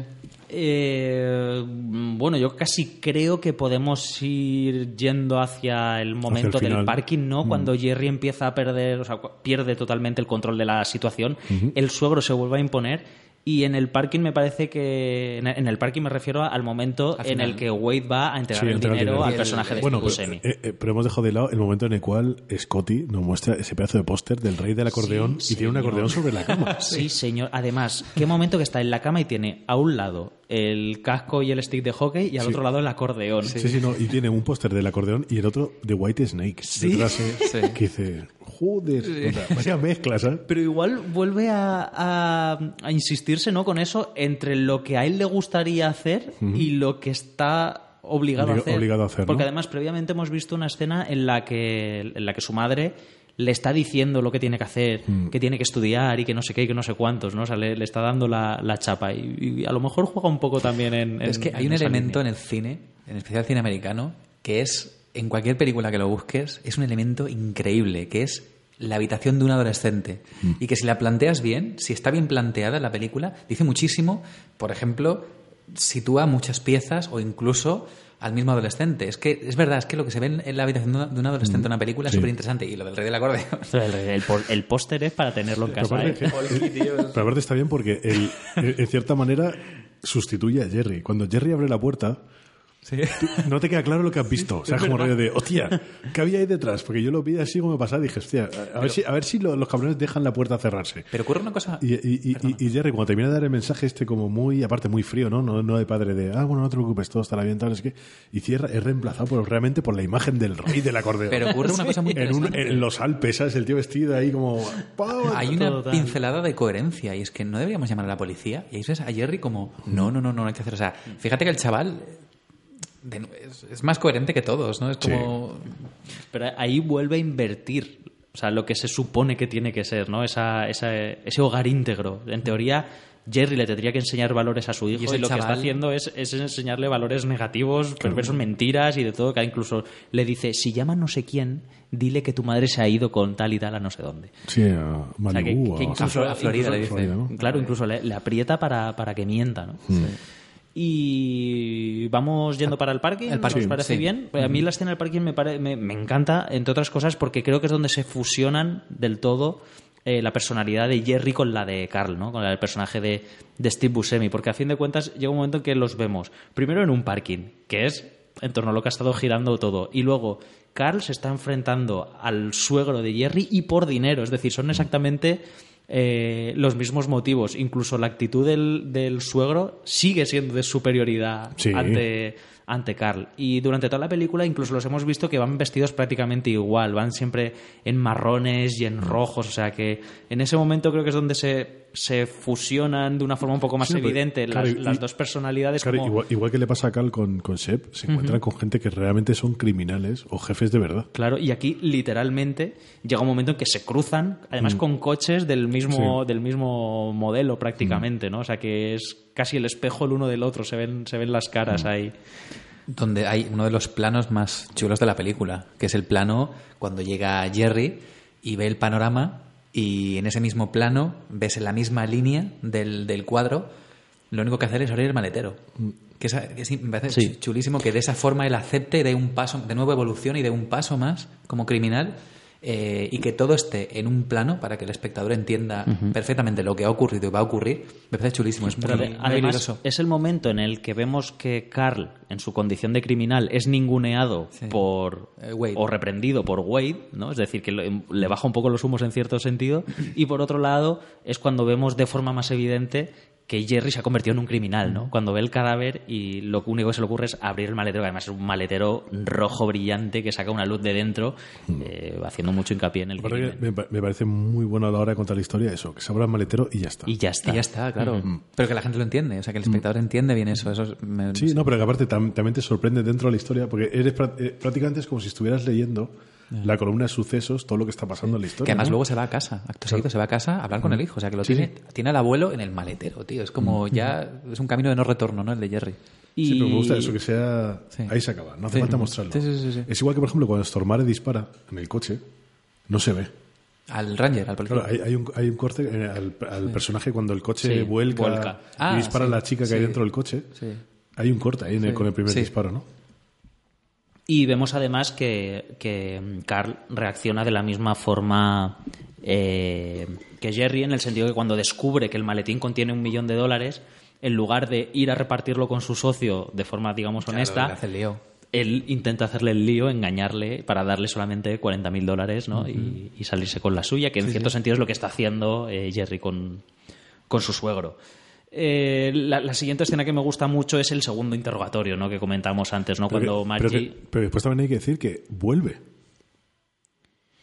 Eh, bueno, yo casi creo que podemos ir yendo hacia el momento del parking, ¿no? Cuando Jerry empieza a perder, o sea, pierde totalmente el control de la situación, el suegro se vuelve a imponer y en el parking me parece que en el parking me refiero al momento Al en el que Wade va a entregar Sí, el dinero dinero. al el- personaje de Bueno, Buscemi. eh, eh, pero hemos dejado de lado el momento en el cual Scotty nos muestra ese pedazo de póster del rey del acordeón Sí, y tiene un acordeón sobre la cama. Sí, señor. Además, qué momento que está en la cama y tiene a un lado el casco y el stick de hockey y al Sí. otro lado el acordeón. Sí, sí, no. Y tiene un póster del acordeón y el otro de White Snake. Detrás, eh, Sí. Que dice, joder, puta, vaya mezcla, ¿sabes? Pero igual vuelve a, a- a insistirse ¿no? con eso entre lo que a él le gustaría hacer y lo que está obligado, Obliga- a hacer. obligado a hacer, Porque ¿no? además previamente hemos visto una escena en la que, en la que su madre le está diciendo lo que tiene que hacer, que tiene que estudiar y que no sé qué y que no sé cuántos, ¿no? O sea, le, le está dando la, la chapa y, y a lo mejor juega un poco también en... es que hay un elemento línea. en el cine, en especial cine americano, que es, en cualquier película que lo busques, es un elemento increíble, que es la habitación de un adolescente. Y que si la planteas bien, si está bien planteada la película, dice muchísimo, por ejemplo, sitúa muchas piezas o incluso al mismo adolescente. Es que es verdad, es que lo que se ve en- la habitación de un adolescente en una película es súper interesante. Y lo del rey del acordeón. El, el el póster es para tenerlo en Pero casa. aparte, ¿eh? pero aparte está bien porque él, en en cierta manera, sustituye a Jerry. Cuando Jerry abre la puerta, Tú- no te queda claro lo que has visto. O sea, como rollo de, hostia, ¿qué había ahí detrás? Porque yo lo vi así como me pasaba y dije, hostia, a, a ver si, a ver si lo- los cabrones dejan la puerta cerrarse. Pero ocurre una cosa... Y, y, y- Jerry, cuando termina de dar el mensaje este como muy, aparte muy frío, ¿no? No, no de padre de, ah, bueno, no te preocupes, todo estará bien, tal, es que... Y cierra, es reemplazado por, realmente por la imagen del rey del acordeón. Pero ocurre una cosa muy en, un- en los Alpes, ¿sabes? El tío vestido ahí como... Hay una Total. pincelada de coherencia y es que no deberíamos llamar a la policía. Y ahí ves a Jerry como, no, no, no, no, no hay que hacer. O sea, fíjate que el chaval de es, es más coherente que todos, ¿no? Es como. Pero ahí vuelve a invertir. O sea, lo que se supone que tiene que ser, ¿no? Esa, esa- ese hogar íntegro. En teoría, Jerry le tendría que enseñar valores a su hijo y, ese lo que está haciendo es, es enseñarle valores negativos, perversos, mentiras y de todo. Que incluso le dice, si llama no sé quién, dile que tu madre se ha ido con tal y tal a no sé dónde. Sí, a O sea, que- Malibu, que a- incluso- A Florida le dice. Florida, ¿no? Claro, incluso le, le aprieta para, para que mienta, ¿no? Y vamos yendo para el parking, El parking, ¿nos parece sí. bien? Pues A mí la escena del parking me, pare- me, me encanta, entre otras cosas, porque creo que es donde se fusionan del todo eh, la personalidad de Jerry con la de Carl, ¿no? Con la del personaje de, de Steve Buscemi, porque a fin de cuentas llega un momento en que los vemos, primero en un parking, que es en torno a lo que ha estado girando todo, y luego Carl se está enfrentando al suegro de Jerry y por dinero, es decir, son exactamente eh, los mismos motivos. Incluso la actitud del, del suegro sigue siendo de superioridad Sí. ante, ante Carl. Y durante toda la película incluso los hemos visto que van vestidos prácticamente igual, van siempre en marrones y en rojos, o sea que en ese momento creo que es donde se, se fusionan de una forma un poco más Sí, pero, evidente claro, las, y- las dos personalidades. Claro, como- igual, igual que le pasa a Cal con, con Shep, se encuentran con gente que realmente son criminales o jefes de verdad. Claro, y aquí literalmente llega un momento en que se cruzan, además con coches del mismo, Sí. del mismo modelo prácticamente, ¿no? O sea que es casi el espejo el uno del otro, se ven, se ven las caras ahí. donde hay uno de los planos más chulos de la película, que es el plano cuando llega Jerry y ve el panorama y en ese mismo plano ves en la misma línea del, del cuadro, lo único que hacer es abrir el maletero. Que, esa- que me parece Sí. chulísimo que de esa forma él acepte de un paso, de nuevo evolución y de un paso más como criminal eh, y que todo esté en un plano para que el espectador entienda perfectamente lo que ha ocurrido y va a ocurrir. Me parece chulísimo, es muy, Pero muy ade- además es el momento en el que vemos que Carl, en su condición de criminal, es ninguneado Sí. por Eh, Wade. o reprendido por Wade, ¿no? Es decir, que le, le baja un poco los humos en cierto sentido. Y por otro lado, es cuando vemos de forma más evidente que Jerry se ha convertido en un criminal, ¿no? Cuando ve el cadáver y lo único que se le ocurre es abrir el maletero, que además es un maletero rojo brillante que saca una luz de dentro, eh, haciendo mucho hincapié en el crimen. me, pa- me parece muy bueno a la hora de contar la historia eso, que se abra el maletero y ya está. Y ya está. Y ya está, claro. Pero que la gente lo entiende, o sea, que el espectador entiende bien eso. eso es- me- Sí, no, pero que aparte tam- también te sorprende dentro de la historia, porque eres eh, prácticamente es como si estuvieras leyendo la columna de sucesos, todo lo que está pasando en la historia. Que además ¿no? luego se va a casa, acto seguido se va a casa a hablar con el hijo. O sea, que lo tiene, tiene al abuelo en el maletero, tío. Es como ya, es un camino de no retorno, ¿no? El de Jerry. Y... Sí, pero me gusta eso, que sea... Sí. Ahí se acaba, no hace falta mostrarlo. Sí, sí, sí, sí. Es igual que, por ejemplo, cuando Stormare dispara en el coche, no se ve. Al Ranger, al policía. Claro, hay, hay un, hay un corte eh, al, al personaje cuando el coche Sí, vuelca, vuelca. y Ah, dispara a la chica que hay dentro del coche. Sí. Hay un corte ahí en el- con el primer disparo, ¿no? Y vemos además que, que Carl reacciona de la misma forma eh, que Jerry, en el sentido que cuando descubre que el maletín contiene un millón de dólares, en lugar de ir a repartirlo con su socio de forma, digamos, honesta, lío. él intenta hacerle el lío, engañarle para darle solamente 40.000 dólares ¿no? y, y salirse con la suya, que en cierto sentido es lo que está haciendo eh, Jerry con, con su suegro. Eh, la, la siguiente escena que me gusta mucho es el segundo interrogatorio ¿no? que comentamos antes, ¿no? Pero cuando que- pero, Margie... que- pero después también hay que decir que vuelve.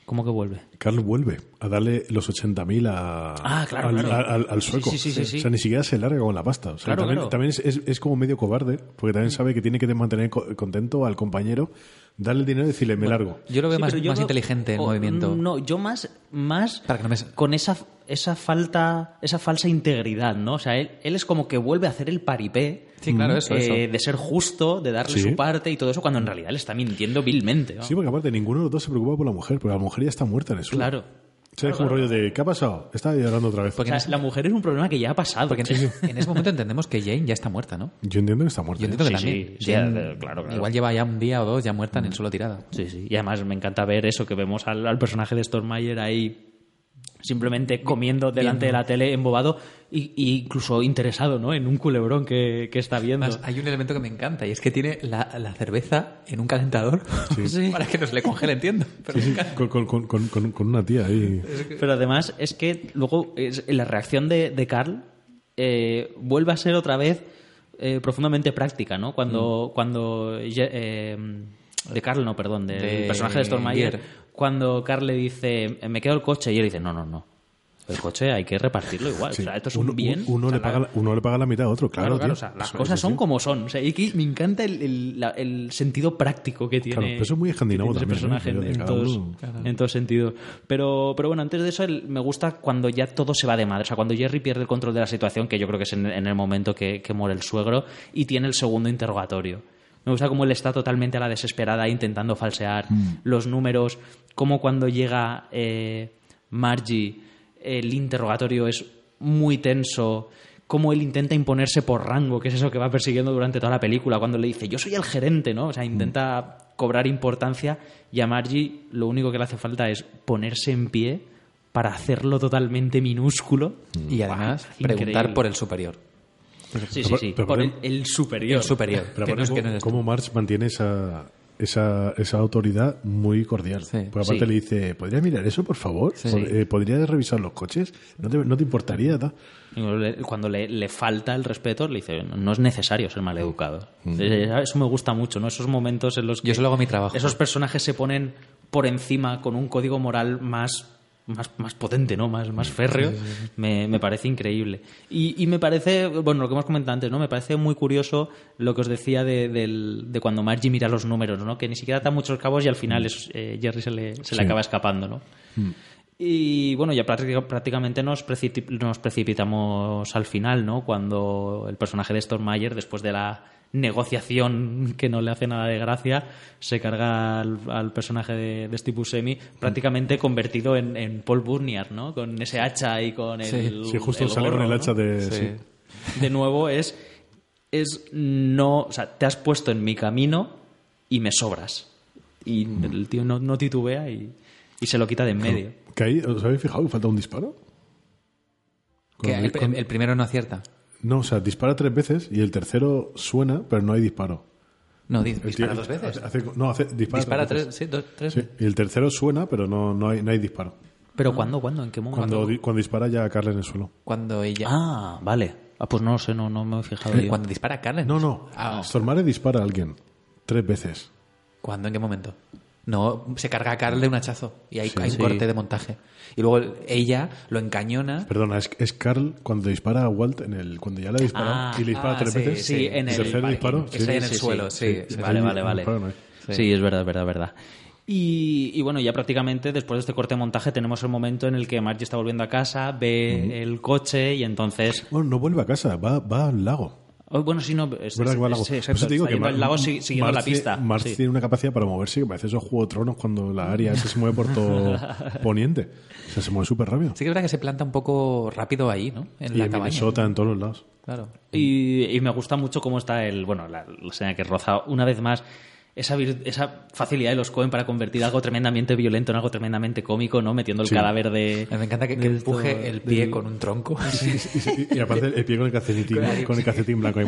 ¿Cómo que vuelve? Carlos vuelve a darle los 80.000 a, Ah, claro, al, claro. al- al- al sueco. Sí, sí, sí, sí, O sea, ni siquiera se larga con la pasta. O sea, Claro, también, claro. también es, es- es como medio cobarde, porque también sabe que tiene que mantener co- contento al compañero, darle el dinero y decirle, me largo. Yo lo veo Sí, más, más veo- inteligente el movimiento. No, yo más, más Para que no me- con esa, esa falta, esa falsa integridad, ¿no? O sea, él, él es como que vuelve a hacer el paripé. Sí, claro, eso, eh, eso. De ser justo, de darle Sí. su parte y todo eso, cuando en realidad le está mintiendo vilmente. ¿no? Sí, porque aparte ninguno de los dos se preocupa por la mujer, porque la mujer ya está muerta en el suelo. Claro. O sea, es como un rollo de, ¿qué ha pasado? Está llorando otra vez. O sea, la mujer es un problema que ya ha pasado. Porque en, en ese momento entendemos que Jane ya está muerta, ¿no? Yo entiendo que está muerta. Yo ¿eh? entiendo que Sí, también. sí, sí, Jane claro, claro. Igual lleva ya un día o dos ya muerta en el suelo tirada. Sí, sí. Y además me encanta ver eso, que vemos al, al personaje de Stormyer ahí simplemente comiendo delante de la tele, embobado e incluso interesado ¿no? en un culebrón que, que está viendo. Además, hay un elemento que me encanta y es que tiene la, la cerveza en un calentador para que no se le congele, entiendo. Pero Sí, sí, con, con- con- con- con una tía ahí. Pero además es que luego es- la reacción de, de Carl eh, vuelve a ser otra vez eh, profundamente práctica, ¿no? Cuando, cuando Ye- eh, de Carl, no, perdón, del De personaje de Stormyer, Yer. cuando Carl le dice, me quedo el coche, y él dice, no, no, no. El coche hay que repartirlo igual. Sí. O sea, esto es uno, un bien. uno O sea, le paga, la- uno le paga la mitad a otro, claro. Claro, claro, tío. o sea, las Eso- cosas eso son sí. como son. O sea, y que me encanta el, el- la- el sentido práctico que tiene. Claro, pero eso es muy escandinavo también, ¿eh? personaje en, en todos, en todo sentido. Pero, pero bueno, antes de eso, el- me gusta cuando ya todo se va de madre. O sea, cuando Jerry pierde el control de la situación, que yo creo que es en, en el momento que, que muere el suegro, y tiene el segundo interrogatorio. Me gusta cómo él está totalmente a la desesperada intentando falsear Mm. los números, como cuando llega eh, Margie, el interrogatorio es muy tenso, cómo él intenta imponerse por rango, que es eso que va persiguiendo durante toda la película, cuando le dice, yo soy el gerente, ¿no? O sea, intenta cobrar importancia y a Margie lo único que le hace falta es ponerse en pie para hacerlo totalmente minúsculo. Y además, preguntar increíble. por el superior. Sí, sí, sí, pero por el, superior. El superior. Pero que aparte, no es que ¿cómo, no Marge mantiene esa, esa, esa autoridad muy cordial? Sí. Porque aparte Sí. le dice, ¿podría mirar eso, por favor? Sí. Pod- eh, ¿Podrías revisar los coches? ¿No te, no te importaría? tal?". Cuando le, le falta el respeto, le dice, no es necesario ser maleducado. Eh, Eso me gusta mucho, ¿no? Esos momentos en los que Yo solo hago mi trabajo. esos personajes se ponen por encima con un código moral más más, más potente, ¿no? Más, más férreo, Me, me parece increíble. Y, y me parece, bueno, lo que hemos comentado antes, ¿no? Me parece muy curioso lo que os decía de, del- de cuando Margie mira los números, ¿no? Que ni siquiera ata muchos cabos y al final es- eh, Jerry se le, se le acaba escapando, ¿no? Y bueno, ya práctica- prácticamente nos, precipitamos al final, ¿no? Cuando el personaje de Stormyer, después de la negociación que no le hace nada de gracia, se carga al, al personaje de, de Steve Buscemi prácticamente convertido en, en Paul Burnier, ¿no? Con ese hacha y con el, Sí. Sí, justo el sale con gorro, el ¿no? hacha de... Sí. sí. De nuevo es, es no... O sea, te has puesto en mi camino y me sobras. Y el tío no, no titubea y, y se lo quita de en medio. Que ahí, ¿Os habéis fijado que falta un disparo? Que Con- el, con- el primero no acierta. No, o sea, dispara tres veces y el tercero suena, pero no hay disparo. No, di- El tío dispara dos veces. hace- hace- no, hace, dispara, Dispara tres tres, veces. sí, dos, tres. Sí, y el tercero suena, pero no, no, hay, no hay disparo. ¿Pero cuándo? ¿Cuándo? ¿En qué momento? Cuando, di- cuando dispara ya Carla en el suelo. Cuando ella. Ah, vale. Ah, pues no lo sé, no, no me he fijado yo. Cuando dispara Carlen. No, no. Ah, Stormare dispara a alguien tres veces. ¿Cuándo? ¿En qué momento? No, se carga a Carl de un hachazo y hay, hay un Sí. corte de montaje. Y luego ella lo encañona. Perdona, es, es Carl cuando dispara a Walt en el cuando ya le ha disparado Ah, y le dispara ah, tres sí, veces. Sí, en el tercer disparo. Está en el suelo, sí, sí. Vale, Sí, vale, vale. Sí. es verdad, verdad, verdad. Y, y bueno, ya prácticamente después de este corte de montaje tenemos el momento en el que Margie está volviendo a casa, ve el coche y entonces... Bueno, no vuelve a casa, va, va al lago. Oh, bueno, sí, no... Es, Es verdad que va al lago. sí, exacto, eso te digo que Mar- siguiendo la Marge- pista. Marge sí. tiene una capacidad para moverse que parece esos Juego de Tronos cuando la área se mueve por todo poniente. O sea, se mueve súper rápido. Sí que es verdad que se planta un poco rápido ahí, ¿no? En y la en cabaña. Minnesota, en todos los lados. Claro. Y, y me gusta mucho cómo está el... Bueno, la, la escena que roza una vez más esa, esa facilidad de los Cohen para convertir algo tremendamente violento en algo tremendamente cómico, ¿no? Metiendo el Sí. cadáver de... Me encanta que, que empuje el pie del- con un tronco. Y, y aparte el pie con el calcetín, con el calcetín blanco.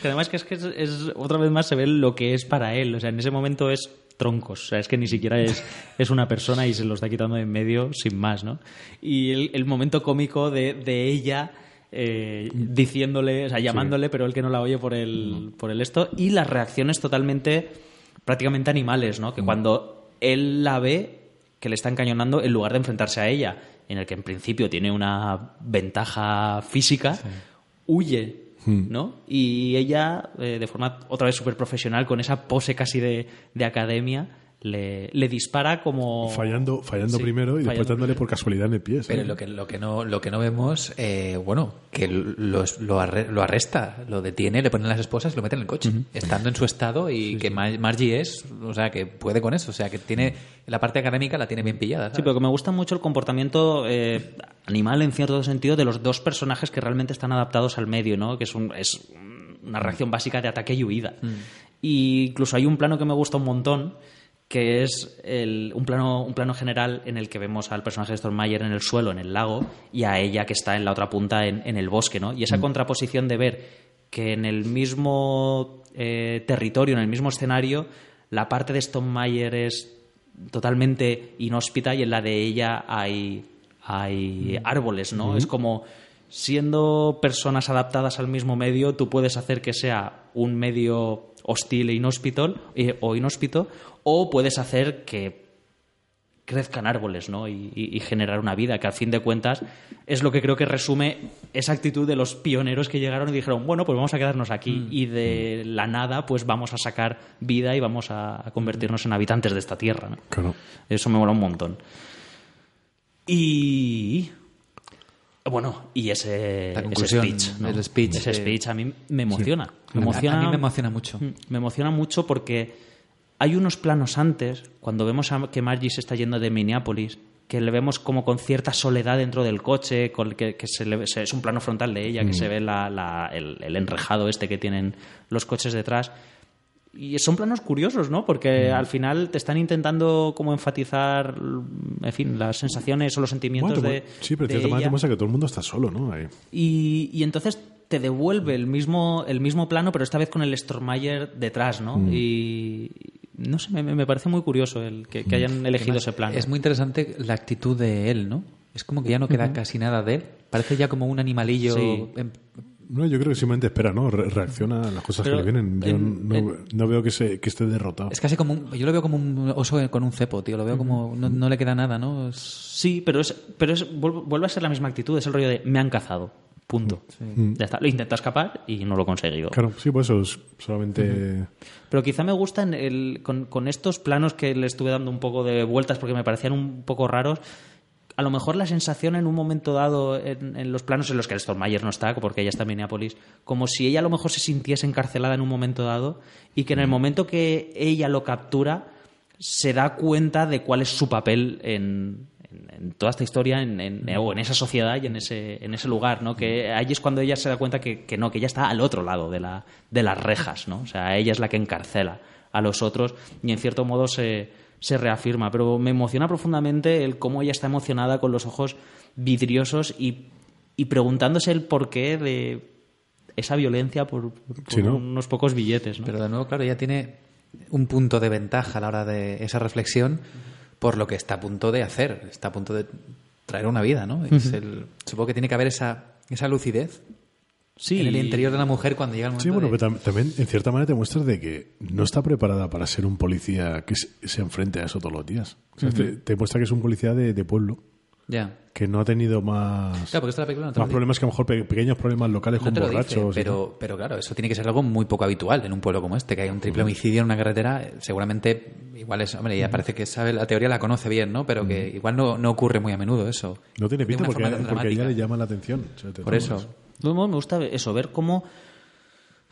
Que además que es que es, es- otra vez más se ve lo que es para él. O sea, en ese momento es troncos. O sea, es que ni siquiera es, es una persona y se lo está quitando de en medio sin más, ¿no? Y el, el momento cómico de, de ella eh, diciéndole, o sea, llamándole, pero él que no la oye por el, por el esto. Y las reacciones totalmente, prácticamente animales, ¿no? Que cuando él la ve, que le está encañonando, en lugar de enfrentarse a ella, en el que en principio tiene una ventaja física, huye, ¿no? Y ella, eh, de forma otra vez súper profesional, con esa pose casi de, de academia, le, le dispara como... Fallando, fallando Sí, primero y después fallando dándole por casualidad en el pie. ¿sabes? Pero lo que, lo que, no, lo que no vemos, eh, bueno, que lo, lo, arre- lo arresta, lo detiene, le ponen las esposas y lo mete en el coche, estando en su estado y que Mar- Margie es, o sea, que puede con eso, o sea, que tiene la parte académica la tiene bien pillada. Sí, ¿sabes? pero que me gusta mucho el comportamiento eh, animal en cierto sentido de los dos personajes que realmente están adaptados al medio, ¿no? Que es, un- es una reacción básica de ataque y huida. Y incluso hay un plano que me gusta un montón que es el- un, plano, un plano general en el que vemos al personaje de Stormyer en el suelo, en el lago, y a ella que está en la otra punta, en, en el bosque, ¿no? Y esa contraposición de ver que en el mismo eh, territorio, en el mismo escenario, la parte de Stormyer es totalmente inhóspita y en la de ella hay, hay árboles, ¿no? Es como siendo personas adaptadas al mismo medio, tú puedes hacer que sea un medio hostil e inhóspito, eh, o inhóspito, o puedes hacer que crezcan árboles, ¿no? Y, y- y generar una vida, que al fin de cuentas es lo que creo que resume esa actitud de los pioneros que llegaron y dijeron, bueno, pues vamos a quedarnos aquí y de la nada, pues vamos a sacar vida y vamos a, a convertirnos en habitantes de esta tierra, ¿no? Claro. Eso me mola un montón. Y. Bueno, y ese, La ese speech. ¿no? el speech, Ese eh, speech a mí me emociona. A- Me emociona. A, mí me emociona mucho. Mm, Me emociona mucho porque hay unos planos antes, cuando vemos a- que Margie se está yendo de Minneapolis, que le vemos como con cierta soledad dentro del coche, con que, que se le ve- se- es un plano frontal de ella, que se ve la- la- el, el enrejado este que tienen los coches detrás. Y son planos curiosos, ¿no? Porque al final te están intentando como enfatizar, en fin, las sensaciones o los sentimientos Bueno, de. sí, pero de manera ella. te que todo el mundo está solo, ¿no? Ahí. Y, y entonces te devuelve el mismo, el mismo plano, pero esta vez con el Stormayer detrás, ¿no? Mm. Y no sé, me, me parece muy curioso el que, que hayan elegido Además, ese plano. Es muy interesante la actitud de él, ¿no? Es como que ya no queda casi nada de él. Parece ya como un animalillo. Sí. em- No, yo creo que simplemente espera, ¿no? Re- reacciona a las cosas Pero que le vienen. Yo en- no, en- no veo que, se, que esté derrotado. Es casi como un, yo lo veo como un oso con un cepo, tío. Lo veo como no, no le queda nada, ¿no? Es- Sí, pero es, pero es vuelve a ser la misma actitud, es el rollo de me han cazado. Punto. Ya está. Lo intenta escapar y no lo he conseguido. Claro, sí, pues eso es solamente... Pero quizá me gustan el, con, con estos planos que le estuve dando un poco de vueltas porque me parecían un poco raros. A lo mejor la sensación en un momento dado, en, en los planos en los que el Stormayer no está, porque ella está en Minneapolis, como si ella a lo mejor se sintiese encarcelada en un momento dado y que en el momento que ella lo captura se da cuenta de cuál es su papel en, en- en toda esta historia, en, en- o en esa sociedad y en ese, en ese lugar, ¿no? Que ahí es cuando ella se da cuenta que, que no, que ella está al otro lado de, la, de las rejas, ¿no? O sea, ella es la que encarcela a los otros y en cierto modo se, se reafirma. Pero me emociona profundamente el cómo ella está emocionada con los ojos vidriosos y, y preguntándose el porqué de esa violencia por, por Sí, ¿no? unos pocos billetes, ¿no? Pero de nuevo, claro, ya tiene un punto de ventaja a la hora de esa reflexión por lo que está a punto de hacer. Está a punto de traer una vida, ¿no? Es el- supongo que tiene que haber esa, esa lucidez sí, en el interior de la mujer cuando llega el momento Sí, bueno, de- pero tam- también en cierta manera te muestras de que no está preparada para ser un policía que se, se enfrente a eso todos los días. O sea, te, te muestra que es un policía de, de pueblo, Ya. que no ha tenido más, Claro, porque esta película no te más lo dice. problemas que a lo mejor pe- pequeños problemas locales No con dice, borrachos. tal. pero, pero claro, eso tiene que ser algo muy poco habitual en un pueblo como este, que hay un triple homicidio en una carretera. Seguramente, igual es, hombre, ya parece que sabe, la teoría la conoce bien, ¿no? Pero que igual no, no ocurre muy a menudo eso. No tiene pinta porque, porque a ella le llama la atención. O sea, Por eso. No, me gusta eso, ver cómo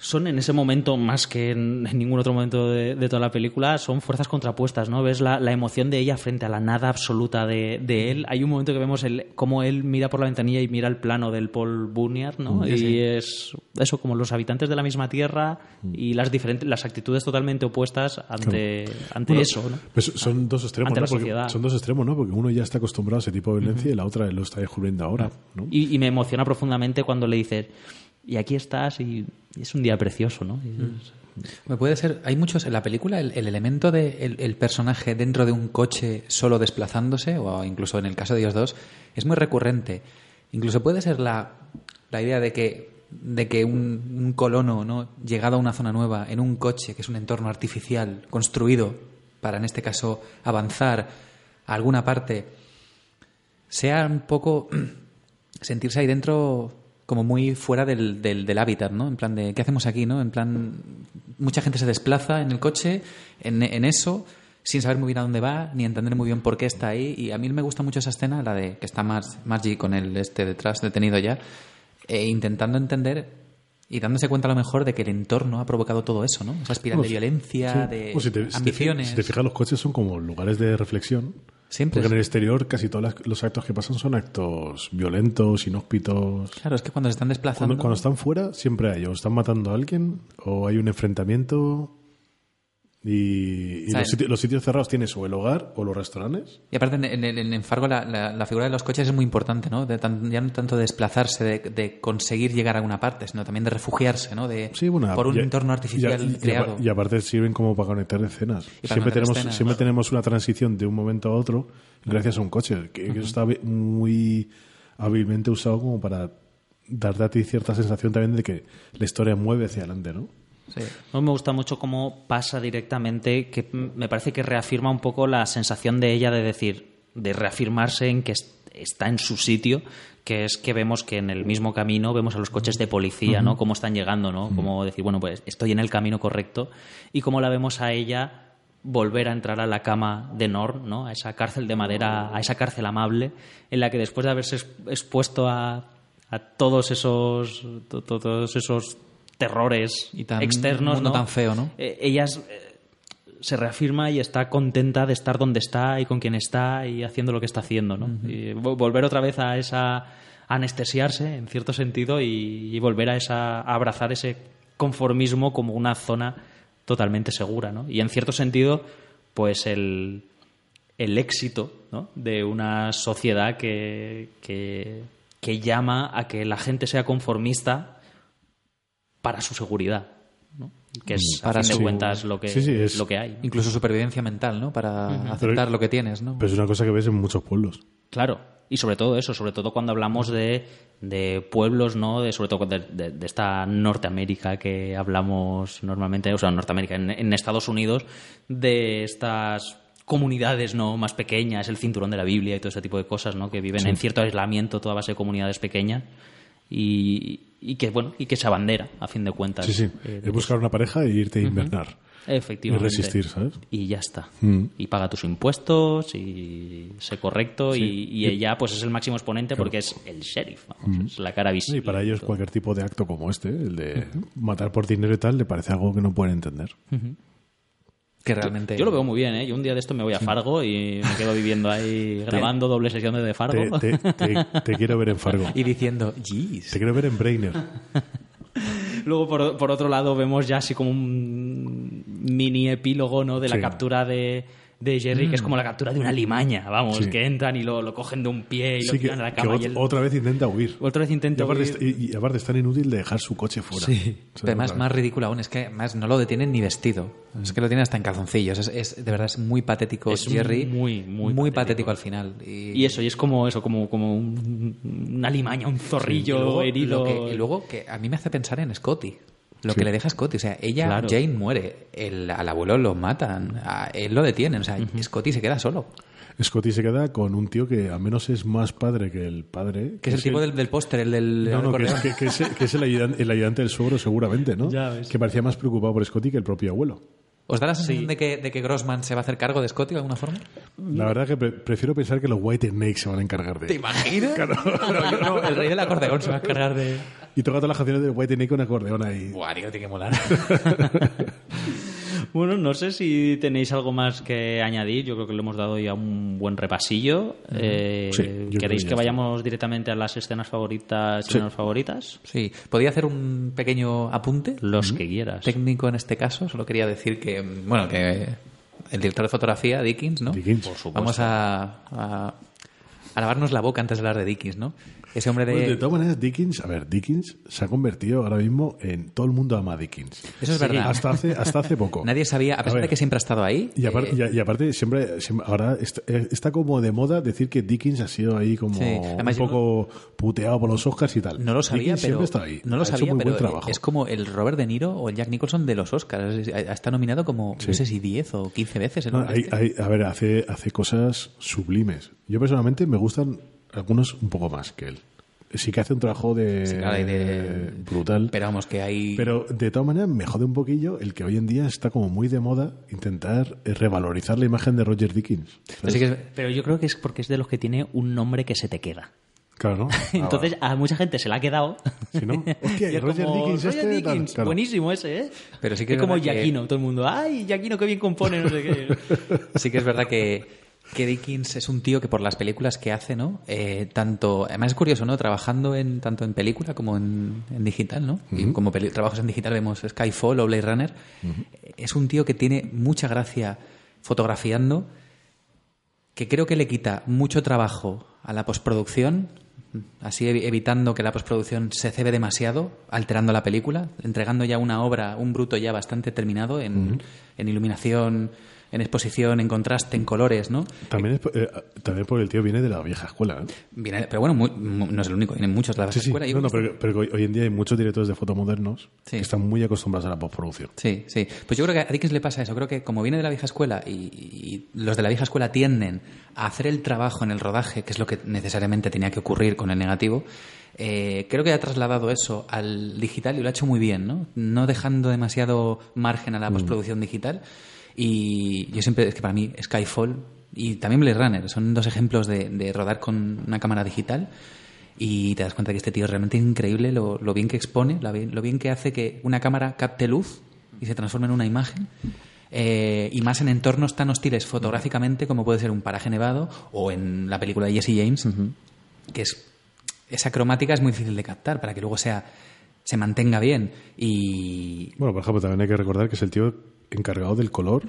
son en ese momento, más que en, en ningún otro momento de, de toda la película, son fuerzas contrapuestas, ¿no? Ves la, la emoción de ella frente a la nada absoluta de, de él. Hay un momento que vemos el, cómo él mira por la ventanilla y mira el plano del Paul Bunyan, ¿no? Sí, y sí. es eso, como los habitantes de la misma tierra y las diferentes, las actitudes totalmente opuestas ante, ante Bueno, eso, ¿no? pues son dos extremos, Ante ¿no? la Porque sociedad. son dos extremos, ¿no? Porque uno ya está acostumbrado a ese tipo de violencia y la otra lo está descubriendo ahora, ¿no? Y, y me emociona profundamente cuando le dices, y aquí estás y, es un día precioso, ¿no? Me puede ser, hay muchos en la película, el, el elemento de el, el personaje dentro de un coche solo desplazándose, o incluso en el caso de ellos dos, es muy recurrente. Incluso puede ser la, la idea de que, de que un, un colono, ¿no? llegado a una zona nueva, en un coche, que es un entorno artificial, construido para, en este caso, avanzar a alguna parte, sea un poco sentirse ahí dentro como muy fuera del, del, del hábitat, ¿no? En plan de, ¿qué hacemos aquí, no? En plan, mucha gente se desplaza en el coche, en, en eso, sin saber muy bien a dónde va, ni entender muy bien por qué está ahí. Y a mí me gusta mucho esa escena, la de que está Mar Margie con el este detrás, detenido ya, e intentando entender y dándose cuenta a lo mejor de que el entorno ha provocado todo eso, ¿no? Esa espiral Bueno, de violencia, Sí. de si te, si te- ambiciones. si te fijas, los coches son como lugares de reflexión. Siempre. Porque en el exterior casi todos los actos que pasan son actos violentos, inhóspitos. Claro, es que cuando se están desplazando... Cuando, cuando están fuera siempre hay o están matando a alguien o hay un enfrentamiento Y, los, sitios, los sitios cerrados tienes o el hogar o los restaurantes. Y aparte, en, en, en Fargo la, la- la figura de los coches es muy importante, ¿no? De tan- ya no tanto de desplazarse, de, de conseguir llegar a alguna parte, sino también de refugiarse, ¿no? De, Sí, bueno, por un entorno artificial creado. Y, aparte sirven como para conectar escenas. para Siempre, conectar tenemos, escenas, siempre tenemos una transición de un momento a otro gracias a un coche, que, está muy hábilmente usado como para darte a ti cierta sensación también de que la historia mueve hacia adelante, ¿no? Sí. No me gusta mucho cómo pasa directamente, que me parece que reafirma un poco la sensación de ella de decir, de reafirmarse en que es- está en su sitio, que es que vemos que en el mismo camino vemos a los coches de policía, ¿no? Cómo están llegando, ¿no? Como decir, bueno, pues estoy en el camino correcto y cómo la vemos a ella volver a entrar a la cama de Nor, ¿no? A esa cárcel de madera, a esa cárcel amable, en la que después de haberse ex- expuesto a, a todos esos to- to- todos esos terrores Y tan- externos, mundo ¿no? tan feo, ¿no? Eh, ella es- eh, se reafirma y está contenta de estar donde está y con quien está y haciendo lo que está haciendo, ¿no? Y vo- volver otra vez a esa anestesiarse en cierto sentido y, y volver a esa a abrazar ese conformismo como una zona totalmente segura, ¿no? Y en cierto sentido, pues el el éxito ¿no? de una sociedad que, que, que llama a que la gente sea conformista para su seguridad, ¿no? que es, Para a fin de su- cuentas, lo que, Sí, sí, es- lo que hay. ¿no? Incluso supervivencia mental, ¿no? Para aceptar Pero- lo que tienes, ¿no? Pero es una cosa que ves en muchos pueblos. Claro, y sobre todo eso, sobre todo cuando hablamos de, de pueblos, ¿no? De, sobre todo de, de- de esta Norteamérica que hablamos normalmente, o sea, Norteamérica, en, en Estados Unidos, de estas comunidades no más pequeñas, el cinturón de la Biblia y todo ese tipo de cosas, ¿no? Que viven en cierto aislamiento, toda base de comunidades pequeñas y, y que bueno y que se abandera a fin de cuentas. Sí, sí. Eh, Es buscar una pareja e irte a invernar. Efectivamente. Y resistir, ¿sabes? Y ya está. Mm. Y paga tus impuestos y sé correcto. Y, y ella, pues, es el máximo exponente porque es el sheriff. vamos, Es la cara visible. Mm. Y para ellos cualquier tipo de acto como este, el de matar por dinero y tal, le parece algo que no pueden entender. Que realmente... Yo lo veo muy bien, ¿eh? Yo un día de esto me voy a Fargo y me quedo viviendo ahí grabando doble sesión de Fargo. Te, te- te- te quiero ver en Fargo. Y diciendo, jeez. Te quiero ver en Brainer. Luego, por, por otro lado, vemos ya así como un mini epílogo, ¿no? De la Sí. captura de, de Jerry, que es como la captura de una limaña, vamos, Sí. que entran y lo, lo cogen de un pie y lo Sí, que, tiran a la cama. y él- otra vez intenta huir. otra vez Y intenta aparte, huir. es, y- y aparte es tan inútil de dejar su coche fuera. Sí. Más ridículo aún, es que además no lo detienen ni vestido. Es que lo tienen hasta en calzoncillos. Es, es- de verdad, es muy patético Es Jerry. muy, muy patético. patético. al final. Y, Y eso, y es como eso, como, como un- una limaña, un y zorrillo luego, herido. lo que, y luego que a mí me hace pensar en Scotty. Lo Sí. que le deja a Scotty. O sea, ella, Claro. Jane muere. El, al abuelo lo matan. A él lo detienen. O sea, Scotty se queda solo. Scotty se queda con un tío que al menos es más padre que el padre. Que es el tipo del, del póster, el del. No, no, que es, que- que es- que es el, ayudante, el ayudante del suegro seguramente, ¿no? Ya ves. Que parecía más preocupado por Scotty que el propio abuelo. ¿Os da la sensación de, que, de que Grossman se va a hacer cargo de Scotty de alguna forma? La verdad que pre- prefiero pensar que los White Snakes se van a encargar de él. imaginas? No, yo no, el rey del acordeón se va a encargar de. Y toca todas las canciones de White Snake con acordeón ahí. Buah, tío, tiene que molar. Bueno, no sé si tenéis algo más que añadir. Yo creo que le hemos dado ya un buen repasillo. Eh, Sí, que ¿Queréis que vayamos directamente a las escenas favoritas y Sí. favoritas? Sí, podía hacer un pequeño apunte. Los que quieras. técnico en este caso, solo quería decir que, bueno, que el director de fotografía, Dickens, ¿no? Dickens. Por supuesto. Vamos a, a, a lavarnos la boca antes de hablar de Dickens, ¿no? Ese hombre de... Todas maneras, Dickens, a ver, Dickens se ha convertido ahora mismo en todo el mundo ama a Dickens. Eso es verdad. Hasta hace, hasta hace poco. Nadie sabía, a pesar ver. de que siempre ha estado ahí. Y aparte, eh, y, y aparte siempre, siempre- ahora está, está como de moda decir que Dickens ha sido ahí como Sí. Además, un poco puteado por los Oscars y tal. no lo sabía, Dickens pero siempre está ahí. no lo Ha hecho sabía, muy pero buen trabajo. es como el Robert De Niro o el Jack Nicholson de los Oscars. Es- Está nominado como no sé si 10 o 15 veces. el No, hay- a ver, hace, hace cosas sublimes. Yo personalmente me gustan algunos un poco más que él. Sí que hace un trabajo de, Sí, claro, de- brutal. Pero vamos, que hay... Pero de todas maneras me jode un poquillo el que hoy en día está como muy de moda intentar eh, revalorizar la imagen de Roger Dickens. pero sí que Pero yo creo que es porque es de los que tiene un nombre que se te queda. Claro, ¿no? Entonces a mucha gente se la ha quedado. Si no, hostia, Y es Roger como, Dickens "Roger este, tal", Dickens, claro. buenísimo ese, ¿eh? Pero sí que es es como verdad que- todo el mundo, ay, Giaquino, qué bien compone, no sé qué. sí que es verdad que, que Dickens es un tío que por las películas que hace, ¿no? Eh, tanto, además es curioso, ¿no? Trabajando en tanto en película como en, en digital, ¿no? Y como trabajos en digital vemos Skyfall o Blade Runner. Es un tío que tiene mucha gracia fotografiando, que creo que le quita mucho trabajo a la postproducción, así evi- evitando que la postproducción se cebe demasiado, alterando la película, entregando ya una obra, un bruto ya bastante terminado en, en iluminación, en exposición, en contraste, en colores, ¿no? También, es, eh, también porque el tío viene de la vieja escuela. ¿eh? Viene- pero bueno, muy- mu- no es el único, vienen muchos de la Sí, sí. escuela. Yo No, no, pero, pero hoy, en día hay muchos directores de foto modernos Sí. que están muy acostumbrados a la postproducción. Sí, sí. Pues yo creo que a Dickens le pasa eso. Creo que como viene de la vieja escuela y, y los de la vieja escuela tienden a hacer el trabajo en el rodaje, que es lo que necesariamente tenía que ocurrir con el negativo, eh, creo que ha trasladado eso al digital y lo ha hecho muy bien, ¿no? No dejando demasiado margen a la postproducción digital. Y yo siempre, es que para mí Skyfall y también Blade Runner son dos ejemplos de, de rodar con una cámara digital y te das cuenta que este tío es realmente increíble lo, lo bien que expone, lo bien, lo bien que hace que una cámara capte luz y se transforme en una imagen. eh, y más en entornos tan hostiles fotográficamente como puede ser un paraje nevado o en la película de Jesse James, que es esa cromática es muy difícil de captar para que luego sea se mantenga bien y Bueno, por ejemplo, también hay que recordar que es el tío encargado del color,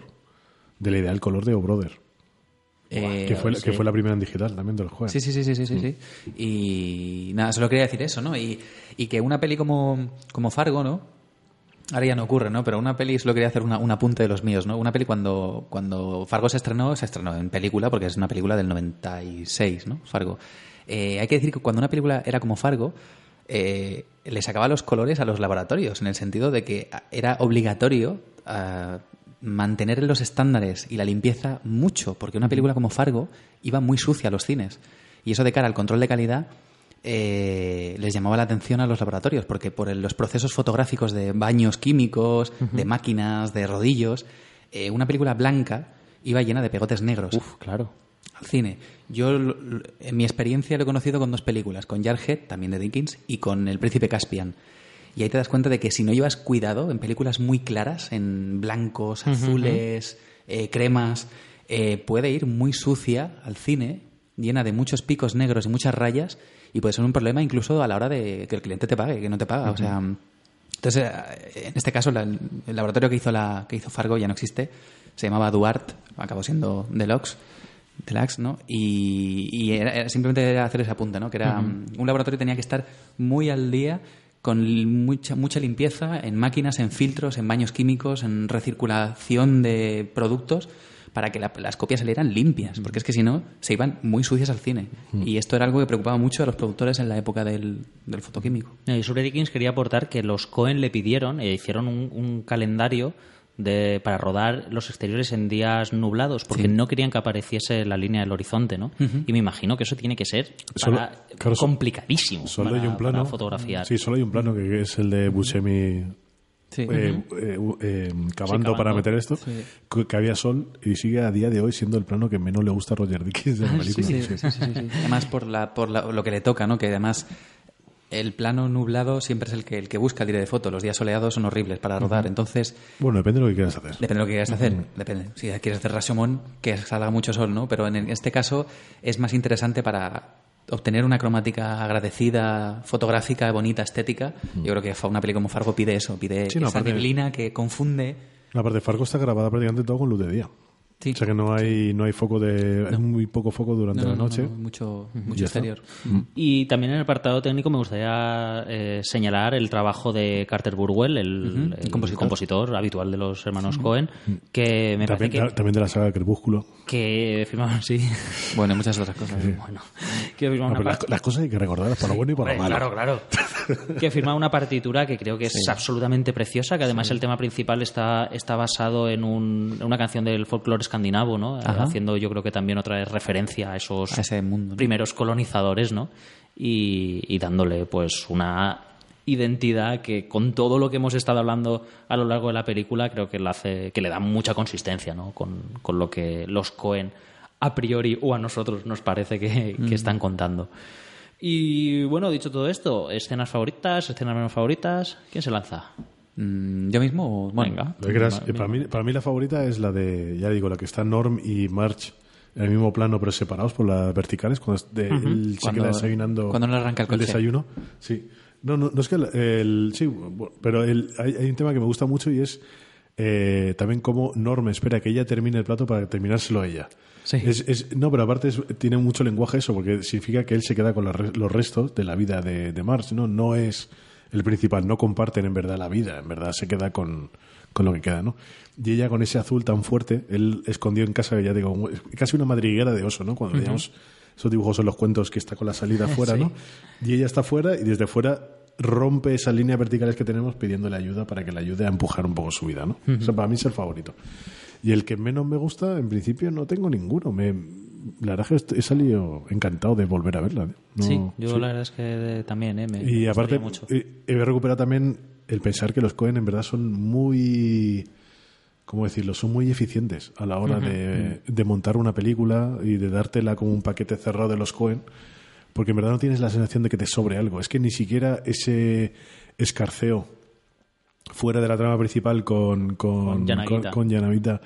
de la idea del color de O Brother, eh, que, fue, la- que sí. fue la primera en digital también del juego. Sí, sí, sí, sí, sí, sí, sí. Y nada, solo quería decir eso, ¿no? Y, y que una peli como, como Fargo, ¿no? Ahora ya no ocurre, ¿no? Pero una peli, solo quería hacer una, un apunte de los míos, ¿no? Una peli cuando, cuando Fargo se estrenó, se estrenó en película, porque es una película del 96, ¿no? Fargo. Eh, hay que decir que cuando una película era como Fargo, eh, le sacaba los colores a los laboratorios, en el sentido de que era obligatorio ah, mantener los estándares y la limpieza mucho, porque una película como Fargo iba muy sucia a los cines. Y eso de cara al control de calidad eh, les llamaba la atención a los laboratorios, porque por los procesos fotográficos de baños químicos, de máquinas, de rodillos, eh, una película blanca iba llena de pegotes negros Uf, claro. al cine. Yo, en mi experiencia, lo he conocido con dos películas, con Jarhead, también de Dickens, y con El Príncipe Caspian. Y ahí te das cuenta de que si no llevas cuidado en películas muy claras, en blancos, azules, eh, cremas, eh, puede ir muy sucia al cine, llena de muchos picos negros y muchas rayas, y puede ser un problema incluso a la hora de que el cliente te pague, que no te paga. O sea, entonces, eh, en este caso, la- el laboratorio que hizo, la, que hizo Fargo ya no existe. Se llamaba Duarte, acabó siendo Deluxe, Deluxe ¿no? Y, y era- simplemente era hacer ese apunte, ¿no? Que era mm, un laboratorio que tenía que estar muy al día con mucha, mucha limpieza en máquinas, en filtros, en baños químicos, en recirculación de productos para que la- las copias salieran limpias, porque es que si no, se iban muy sucias al cine. Y esto era algo que preocupaba mucho a los productores en la época del, del fotoquímico. Y sobre Dickens quería aportar que los Cohen le pidieron e hicieron un, un calendario de, para rodar los exteriores en días nublados, porque Sí. no querían que apareciese la línea del horizonte, ¿no? Y me imagino que eso tiene que ser Solo- para- claro, so- complicadísimo Solo para, hay un plano. para fotografiar. Sí, solo hay un plano que es el de Buscemi Sí. eh, u- eh, cavando cavando. para meter esto, que que había sol y sigue a día de hoy siendo el plano que menos le gusta a Roger Dickens de la película. Sí, Sí. sí, sí, sí, sí. Además, por, la, por la- lo que le toca, ¿no? Que además el plano nublado siempre es el que, el que busca el directo de foto. Los días soleados son horribles para rodar. Entonces, Bueno, depende de lo que quieras hacer. depende de lo que quieras hacer. Depende. Si quieres hacer que salga mucho sol, ¿no? Pero en este caso es más interesante para obtener una cromática agradecida, fotográfica, bonita, estética. Yo creo que una peli como Fargo pide eso, pide Sí, no, esa neblina que confunde. La parte de Fargo está grabada prácticamente todo con luz de día. Sí. O sea que no hay, no hay foco de. Hay muy poco foco durante No, no, la no, noche. no, mucho, mucho exterior. Y también en el apartado técnico me gustaría eh, señalar el trabajo de Carter Burwell, el, el compositor. compositor. habitual de los hermanos Cohen, que me También, parece que, también de la saga Crepúsculo. Que firmaban, sí, Bueno, y muchas otras cosas. bueno, que firmaban No, una pero las, cosas hay que recordarlas para lo bueno y para lo malo. Claro, claro. que firma una partitura que creo que es absolutamente preciosa, que además el tema principal está, está basado en, un- en una canción del folclore escandinavo, ¿no? Ajá. Haciendo yo creo que también otra vez referencia a esos A ese mundo, ¿no? primeros colonizadores, ¿no? Y, y dándole pues una identidad que con todo lo que hemos estado hablando a lo largo de la película creo que le hace que le da mucha consistencia ¿no? con, con lo que los Cohen a priori o a nosotros nos parece que, que están contando y bueno dicho todo esto escenas favoritas escenas menos favoritas quién se lanza Mm, ¿Yo mismo? o- Bueno, Venga. Lo para, mí, para mí la favorita es la de, ya digo, la que está Norm y March en el mismo plano pero separados por las verticales cuando de- él Cuando- queda desayunando cuando no le arranca el coche. desayuno sí no no, no es que el, el- sí pero el- hay, hay un tema que me gusta mucho y es eh, también cómo Norm espera que ella termine el plato para terminárselo a ella Sí. Es- es- no pero aparte es- tiene mucho lenguaje eso porque significa que él se queda con los, re- los restos de la vida de, de Marge no no es el principal no comparten en verdad la vida en verdad se queda con con lo que queda, ¿no? Y ella con ese azul tan fuerte, él escondió en casa, ya digo, casi una madriguera de oso, ¿no? Cuando veíamos esos dibujos en los cuentos que está con la salida afuera, ¿no? Y ella está fuera y desde fuera rompe esas líneas verticales que tenemos pidiéndole ayuda para que le ayude a empujar un poco su vida, ¿no? O sea, para mí es el favorito. Y el que menos me gusta, en principio, no tengo ninguno. Me, la verdad es que he salido encantado de volver a verla. ¿eh? No- sí, yo sí. la verdad es que también, ¿eh? Me Y aparte, mucho. eh, he recuperado también el pensar que los Cohen en verdad son muy. ¿Cómo decirlo? Son muy eficientes a la hora de, de montar una película y de dártela como un paquete cerrado de los Cohen, porque en verdad no tienes la sensación de que te sobre algo. Es que ni siquiera ese escarceo fuera de la trama principal con, con, Con Yanagita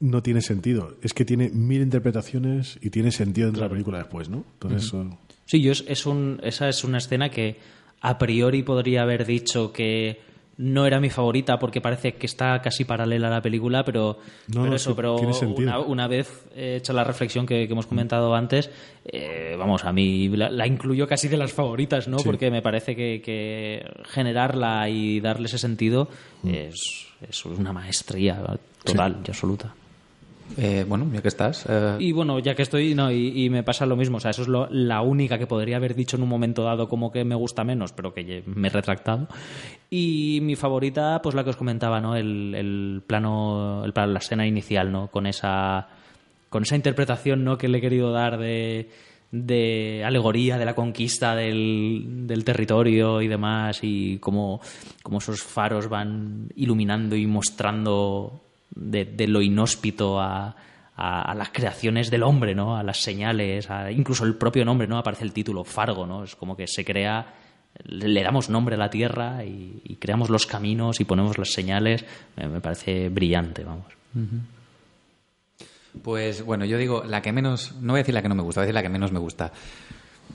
no tiene sentido. Es que tiene mil interpretaciones y tiene sentido dentro de la película después, ¿no? Entonces, eso- Sí, yo es, es un, esa es una escena que a priori podría haber dicho que no era mi favorita porque parece que está casi paralela a la película, pero, No, pero eso, pero una, una vez hecha la reflexión que, que hemos comentado antes, eh, vamos, a mí la, la incluyo casi de las favoritas, ¿no? Sí. Porque me parece que, que generarla y darle ese sentido Mm. es, es una maestría total y absoluta. Eh, bueno, ya que estás. eh, Y bueno, ya que estoy, no, y, me pasa lo mismo. O sea, eso es lo- la única que podría haber dicho en un momento dado como que me gusta menos, pero que me he retractado. Y mi favorita, pues la que os comentaba, ¿no? El, el plano, el plano, la escena inicial, ¿no? Con esa, con esa interpretación, ¿no? Que le he querido dar de, de alegoría de la conquista del, del territorio y demás, y cómo, cómo esos faros van iluminando y mostrando de, lo inhóspito a, a, las creaciones del hombre, ¿no? A las señales, a- incluso el propio nombre, ¿no? Aparece el título, Fargo, ¿no? Es como que se crea, le, damos nombre a la tierra y, creamos los caminos y ponemos las señales. Me, parece brillante, vamos. Pues bueno, yo digo la que menos, no voy a decir la que no me gusta, voy a decir la que menos me gusta.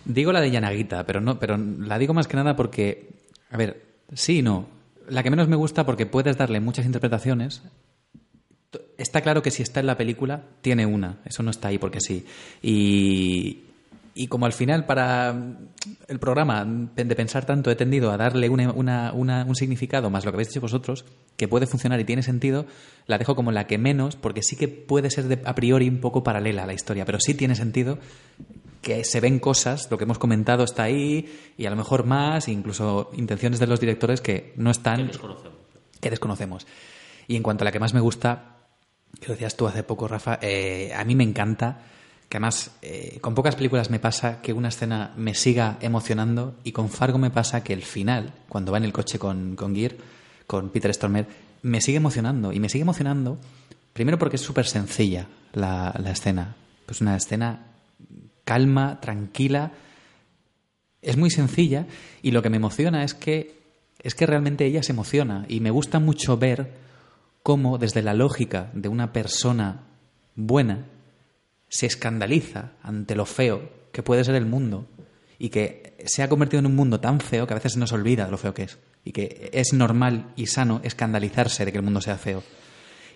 Digo la de Yanagita, pero no, pero la digo más que nada porque, a ver, sí y no. La que menos me gusta porque puedes darle muchas interpretaciones. Está claro que si está en la película, tiene una. Eso no está ahí porque sí. Y, y como al final para el programa de pensar tanto he tendido a darle una- una- una- un significado más lo que habéis dicho vosotros, que puede funcionar y tiene sentido, la dejo como la que menos, porque sí que puede ser de- a priori un poco paralela a la historia, pero sí tiene sentido que se ven cosas, lo que hemos comentado está ahí, y a lo mejor más, incluso intenciones de los directores que no están que desconocemos. Y en cuanto a la que más me gusta, que decías tú hace poco, Rafa, eh, a mí me encanta que además eh, con pocas películas me pasa que una escena me siga emocionando y con Fargo me pasa que el final, cuando va en el coche con, con Gear, con Peter Stormer, me sigue emocionando. Y me sigue emocionando, primero porque es súper sencilla la, la escena. Pues una escena calma, tranquila, es muy sencilla y lo que me emociona es que es que realmente ella se emociona y me gusta mucho ver cómo desde la lógica de una persona buena se escandaliza ante lo feo que puede ser el mundo y que se ha convertido en un mundo tan feo que a veces se nos olvida de lo feo que es y que es normal y sano escandalizarse de que el mundo sea feo.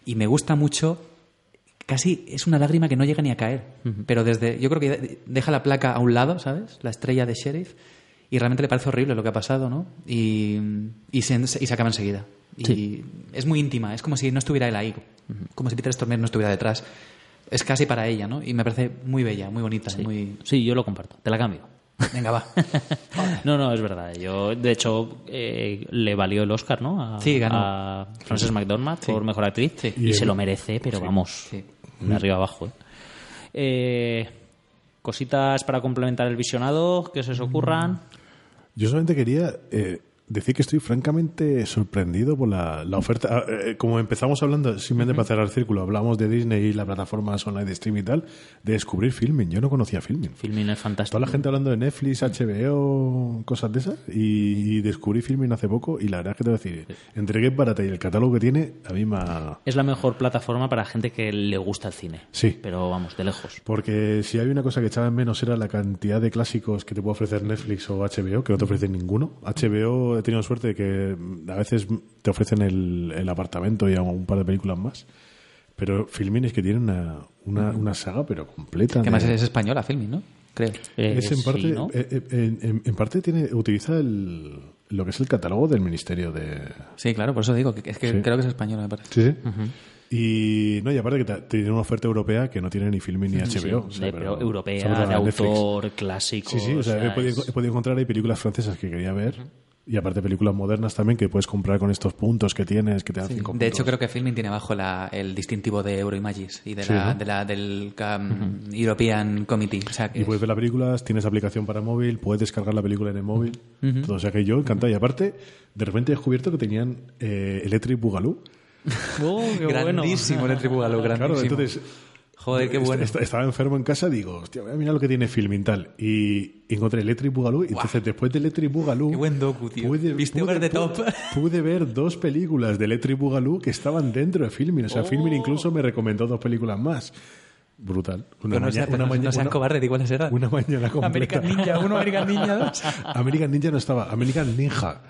Y me gusta mucho casi es una lágrima que no llega ni a caer. Pero desde. Yo creo que de- deja la placa a un lado, ¿sabes? La estrella de sheriff. Y realmente le parece horrible lo que ha pasado, ¿no? Y, y, se, y se acaba enseguida. Y es muy íntima. Es como si no estuviera él ahí. Como si Peter Stormer no estuviera detrás. Es casi para ella, ¿no? Y me parece muy bella, muy bonita. Muy... Sí, yo lo comparto. Te la cambio. Venga, va. No, no, es verdad. Yo, de hecho, eh, le valió el Oscar, ¿no? A, Sí, ganó. a Frances McDormand por mejor actriz. Sí. Y, Y se lo merece, pero vamos, Sí. de arriba abajo. ¿eh? Eh, cositas para complementar el visionado que se os ocurran. Yo solamente quería, eh, decir que estoy francamente sorprendido por la, la oferta. Ah, eh, Como empezamos hablando, simplemente para cerrar el círculo, hablamos de Disney y la plataforma online de streaming y tal, de descubrir filming. Yo no conocía filming. Filming es fantástico. Toda la gente hablando de Netflix, HBO, cosas de esas, y, y descubrí filming hace poco, y la verdad es que te voy a decir, entre que es barata y el catálogo que tiene, a mí me ha... Es la mejor plataforma para gente que le gusta el cine. Sí. Pero vamos, de lejos. Porque si hay una cosa que echaba en menos era la cantidad de clásicos que te puede ofrecer Netflix o HBO, que no te ofrecen ninguno. HBO he tenido suerte de que mm, a veces te ofrecen el, el apartamento y un par de películas más. Pero Filmin es que tiene una, una, una saga, pero completa. Que de- es española, Filmin, ¿no? Creo. Eh, es en sí, parte, ¿no? eh, eh, en, en- en parte tiene, utiliza el, lo que es el catálogo del Ministerio de, Sí, claro, por eso digo que es que Sí. creo que es española, me parece. Sí, sí. Y no, y aparte que tiene una oferta europea que no tiene ni Filmin ni Sí, HBO. o sea, pero- europea, de Netflix. autor, clásico. Sí, sí, o sea, he, podido, es- he podido encontrar ahí películas francesas que quería ver. Y aparte películas modernas también que puedes comprar con estos puntos que tienes, que te dan cinco De hecho, creo que Filmin tiene abajo la- el distintivo de Euroimages y de Sí, la, ¿no? de la- del um, European Committee. O sea, Y puedes ver las películas, tienes aplicación para móvil, puedes descargar la película en el móvil. todo, o sea que yo encantado. Y aparte, de repente he descubierto que tenían eh, Electric Boogaloo. Oh, qué bueno. grandísimo el Tribugalú, grandísimo. Claro, entonces Joder, qué bueno. est- estaba enfermo en casa, digo, hostia, voy a mirar lo que tiene Filmin tal. Y encontré Electric Boogaloo. Y entonces, después de Electric Boogaloo. Qué buen docu, tío. Pude, Viste pude- over the pude- top. pude ver dos películas de Electric Boogaloo que estaban dentro de Filmin. O sea, Filmin Oh. incluso me recomendó dos películas más. Brutal. Una no mañana, una mañana- no seas cobarde, di cuáles eran. una mañana completa. American Ninja 1, American Ninja 2. American Ninja no estaba, American Ninja.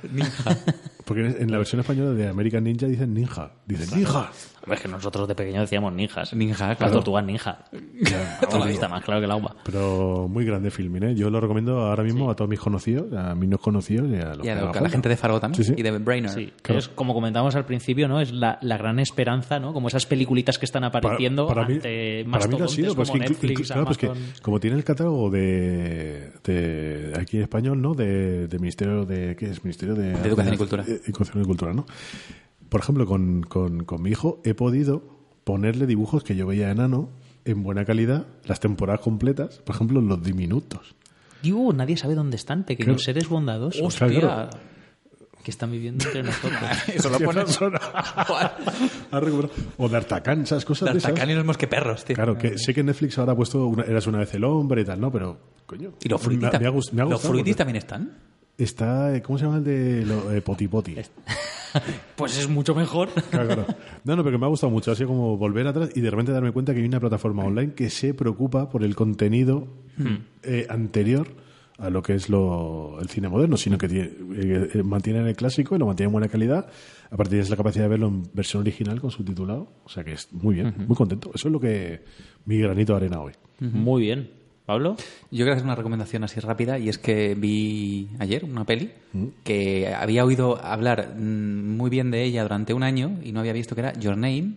Porque en- en la versión española de American Ninja dicen ninja. Dicen ninja. Es que nosotros de pequeños decíamos ninjas. Ninja, Las claro. tortugas ninja. Vamos, está más claro que el agua. Pero muy grande filming, ¿eh? Yo lo recomiendo ahora mismo a todos mis conocidos, a mis no conocidos y a los Y a, lo- la gente de Fargo también. Sí, sí. Y de Brainer. Sí, Claro. es como comentábamos al principio, ¿no? Es la, la gran esperanza, ¿no? Como esas peliculitas que están apareciendo para, para mí, ante para mí lo ha sido, pues como que Netflix, claro, pues que como tiene el catálogo de, de aquí en español, ¿no? De, de Ministerio de ¿qué es? Ministerio de, Educación y Cultura. eh, Educación y Cultura, ¿no? Por ejemplo, con, con, con mi hijo he podido ponerle dibujos que yo veía enano en buena calidad, las temporadas completas, por ejemplo, los diminutos. Digo, nadie sabe dónde están, pequeños Claro. seres bondadosos Hostia. Claro. que están viviendo entre nosotros. Eso lo pones. Ha recuperado- o de Artacán, esas cosas. D'Artagnan y los mosqueperros, tío. Claro, que sé que Netflix ahora ha puesto una, Eras una vez el hombre y tal, ¿no? Pero, coño. Y los fruitis, me ha gust- me ha ¿Los fruitis porque también están? Está, eh, ¿cómo se llama el de lo, eh, Poti Poti? pues es mucho mejor. Claro, claro. No, no, pero que me ha gustado mucho. Ha sido como volver atrás y de repente darme cuenta que hay una plataforma online que se preocupa por el contenido eh, anterior a lo que es lo, el cine moderno, sino que tiene, eh, mantienen el clásico y lo mantienen en buena calidad. Aparte tienes la capacidad de verlo en versión original con subtitulado. O sea que es muy bien, muy contento. Eso es lo que mi granito de arena hoy. Muy bien. ¿Pablo? Yo creo que es una recomendación así rápida y es que vi ayer una peli que había oído hablar mm, muy bien de ella durante un año y no había visto que era Your Name.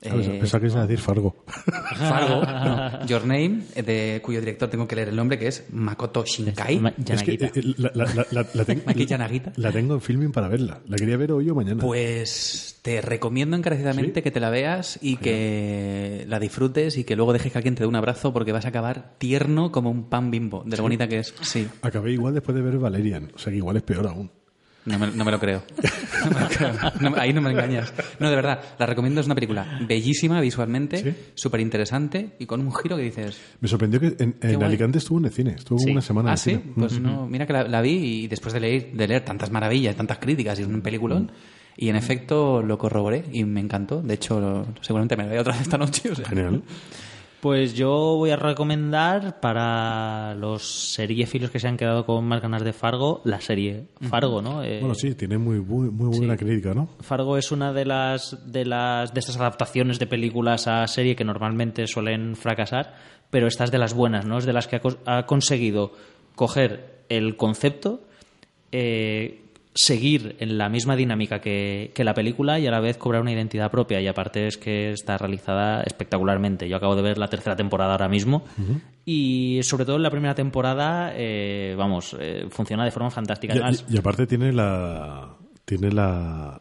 Claro, eh, Pensaba que ibas a decir Fargo. Fargo, no, Your Name, eh, de cuyo director tengo que leer el nombre, que es Makoto Shinkai. Es que Yanagita. eh, la, la- la- la- la ten- Maki Yanagita. la tengo en filming para verla. La quería ver hoy o mañana. Pues te recomiendo encarecidamente ¿Sí? que te la veas y que la disfrutes y que luego dejes que alguien te dé un abrazo porque vas a acabar tierno como un pan bimbo, de lo bonita que es. Sí, Acabé igual después de ver Valerian. O sea que igual es peor aún. No me, no me lo creo. No me lo creo. No me- ahí no me engañas. No, de verdad, la recomiendo. Es una película bellísima visualmente, ¿Sí? súper interesante y con un giro que dices... Me sorprendió que en. Alicante estuvo en el cine. Estuvo Sí. una semana en Ah, sí, cine. pues no, mira que la, la vi y después de leer, de leer tantas maravillas, tantas críticas y es un peliculón. Y en efecto lo corroboré y me encantó. De hecho, lo- seguramente me la veo otra vez esta noche. o sea. Genial. Pues yo voy a recomendar para los seriefilos que se han quedado con más ganas de Fargo, la serie Fargo, ¿no? Eh, Bueno, sí, tiene muy, muy, muy buena crítica, ¿no? Fargo es una de las de las de estas adaptaciones de películas a serie que normalmente suelen fracasar, pero esta es de las buenas, ¿no? Es de las que ha, ha conseguido coger el concepto, eh, seguir en la misma dinámica que, que la película y a la vez cobrar una identidad propia. Y aparte es que está realizada espectacularmente. Yo acabo de ver la tercera temporada ahora mismo y sobre todo en la primera temporada, eh, vamos, eh, funciona de forma fantástica. Y, Además, y- y aparte tiene la tiene la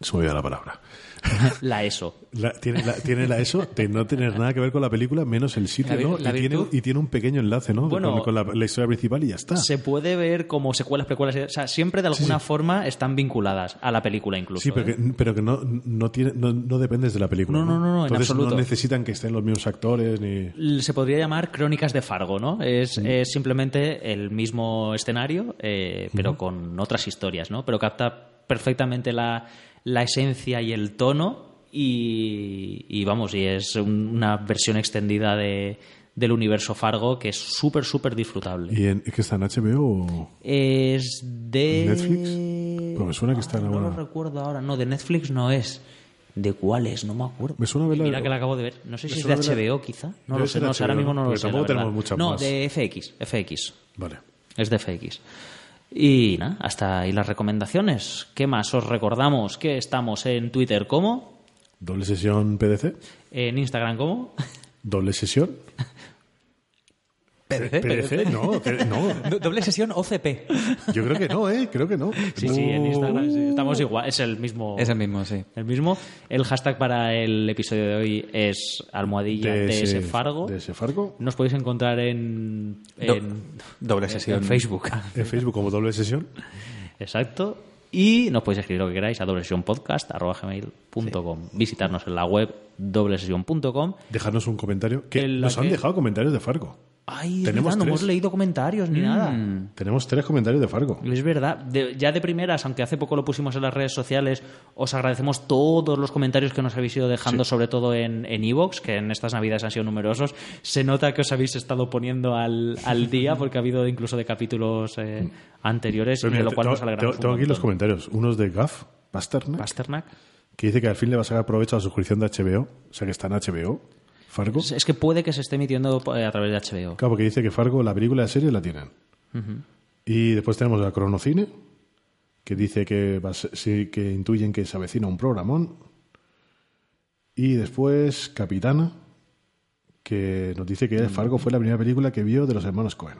Se me olvidó la palabra. La ESO. La- tiene, la, tiene la eso de no tener nada que ver con la película, menos el sitio, ¿no? y, tiene, virtud. y tiene un pequeño enlace, ¿no? Bueno, con, con la, la historia principal y ya está. Se puede ver como secuelas, precuelas, o sea, siempre de alguna forma están vinculadas a la película incluso. Sí, pero ¿eh? que, pero que no, no, tiene, no, no dependes de la película. No, no, no, no, en Entonces no necesitan que estén los mismos actores ni. Se podría llamar Crónicas de Fargo, ¿no? Es, es simplemente el mismo escenario, eh, pero con otras historias, ¿no? Pero capta perfectamente la, la esencia y el tono y, y vamos, y es un- una versión extendida de, del universo Fargo que es súper, súper disfrutable. ¿Y en, es que está en HBO o Es de... Netflix? Pues me suena que está en Ah, No alguna- lo recuerdo ahora. No, de Netflix no es. ¿De cuál es? No me acuerdo. Me suena verla- Mira que la acabo de ver. No sé si es de HBO, quizá. No Debe lo sé. No, sé, ahora mismo no lo sé. tampoco tenemos muchas no, más. de FX. FX. Vale. Es de FX. Y nada, hasta ahí las recomendaciones. ¿Qué más? Os recordamos que estamos en Twitter como, Doble sesión PDC. en Instagram como, Doble sesión. PDC. PDC, no, no. Do- Doble sesión OCP. Yo creo que no, ¿eh? Creo que no. Sí, sí, en Instagram sí, estamos igual. Es el mismo. Es el mismo, sí. El mismo. El hashtag para el episodio de hoy es almohadilla DS Fargo. DS Fargo. Nos podéis encontrar en, Do- en, doble en sesión. Facebook. En Facebook como doble sesión. Exacto. Y nos podéis escribir lo que queráis a doblesesionpodcast.com. Visitarnos en la web doblesesion.com. Dejarnos un comentario. Que En nos han dejado comentarios de Fargo. Ay, Tenemos verdad, no hemos leído comentarios ni nada. Tenemos tres comentarios de Fargo. Es verdad. De- ya de primeras, aunque hace poco lo pusimos en las redes sociales, os agradecemos todos los comentarios que nos habéis ido dejando, sobre todo en en Evox, que en estas navidades han sido numerosos. Se nota que os habéis estado poniendo al, al día, porque ha habido incluso de capítulos eh, anteriores, Pero y de mira, lo cual nos alegramos. tengo- aquí los comentarios. Unos de Gaff, Pasternak, Pasternak. que dice que al fin le va a sacar provecho a la suscripción de HBO. O sea que está en HBO. Fargo. Es que puede que se esté emitiendo eh, a través de HBO. Claro, porque dice que Fargo, la película de serie la tienen. Y después tenemos a Cronocine, que dice que, va a ser- sí, que intuyen que se avecina un programón. Y después Capitana, que nos dice que Fargo fue la primera película que vio de los hermanos Cohen.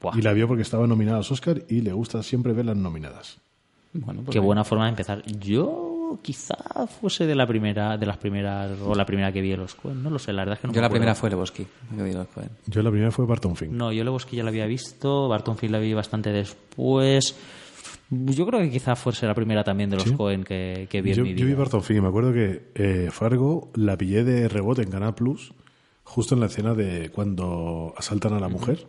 Buah, Y la vio porque estaba nominada a los Oscar y le gusta siempre ver las nominadas. Bueno, pues Qué buena forma de empezar. Yo quizá fuese de la primera, de las primeras, o la primera que vi en los Coen. No lo sé, la verdad es que no Yo me la primera fue Lebowski. que vi los Coen. Yo la primera fue Barton Fink. No, yo Lebowski ya la había visto, Barton Field la vi bastante después. Yo creo que quizá fuese la primera también de los ¿Sí? Cohen que, que vi yo, en mi yo vi. Barton Fink y me acuerdo que eh, Fargo la pillé de rebote en Canal Plus justo en la escena de cuando asaltan a la mujer.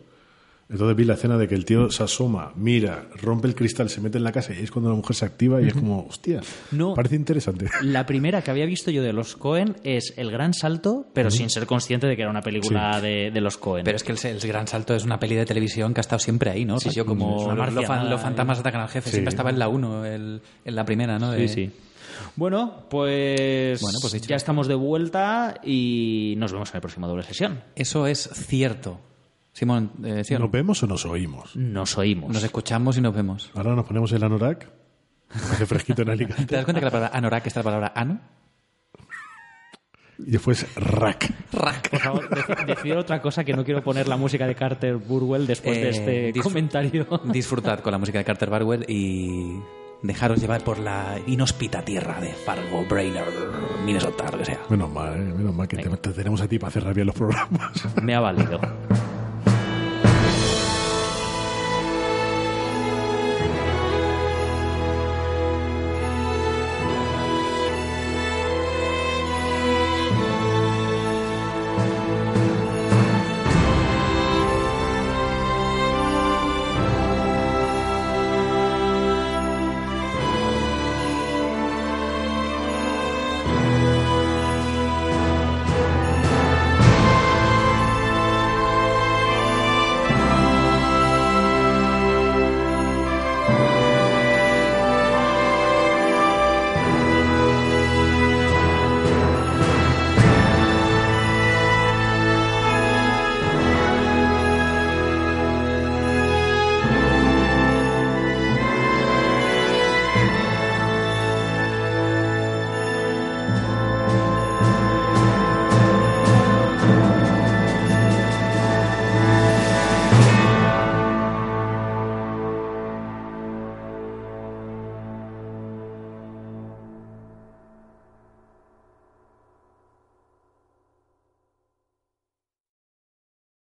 Entonces vi la escena de que el tío se asoma, mira, rompe el cristal, se mete en la casa y es cuando la mujer se activa y es como, hostia, No. parece interesante. La primera que había visto yo de los Cohen es El Gran Salto, pero sin ser consciente de que era una película de, de los Cohen. Pero es que el, el Gran Salto es una peli de televisión que ha estado siempre ahí, ¿no? Sí, sí, como una lo- fan- los fantasmas ¿eh? atacan al jefe. Sí. Siempre estaba en la 1, el- en la primera, ¿no? Sí, De- sí. Bueno, pues, Bueno, pues dicho. ya estamos de vuelta y nos vemos en el próximo doble sesión. Eso es cierto. Simón, eh, ¿sí o no? ¿Nos vemos o nos oímos? Nos oímos. Nos escuchamos y nos vemos. Ahora nos ponemos el anorak, hace fresquito en Alicante, ¿Te das cuenta que la palabra anorak está la palabra ano? y después rack. Por favor, dec- decid otra cosa que no quiero poner la música de Carter Burwell después de Eh, este disfr- comentario. Disfrutad con la música de Carter Barwell y dejaros llevar por la inhóspita tierra de Fargo, Brainer, Minnesota, lo que sea. Menos mal, ¿eh? menos mal que te, te tenemos a ti para cerrar bien los programas. Me ha valido.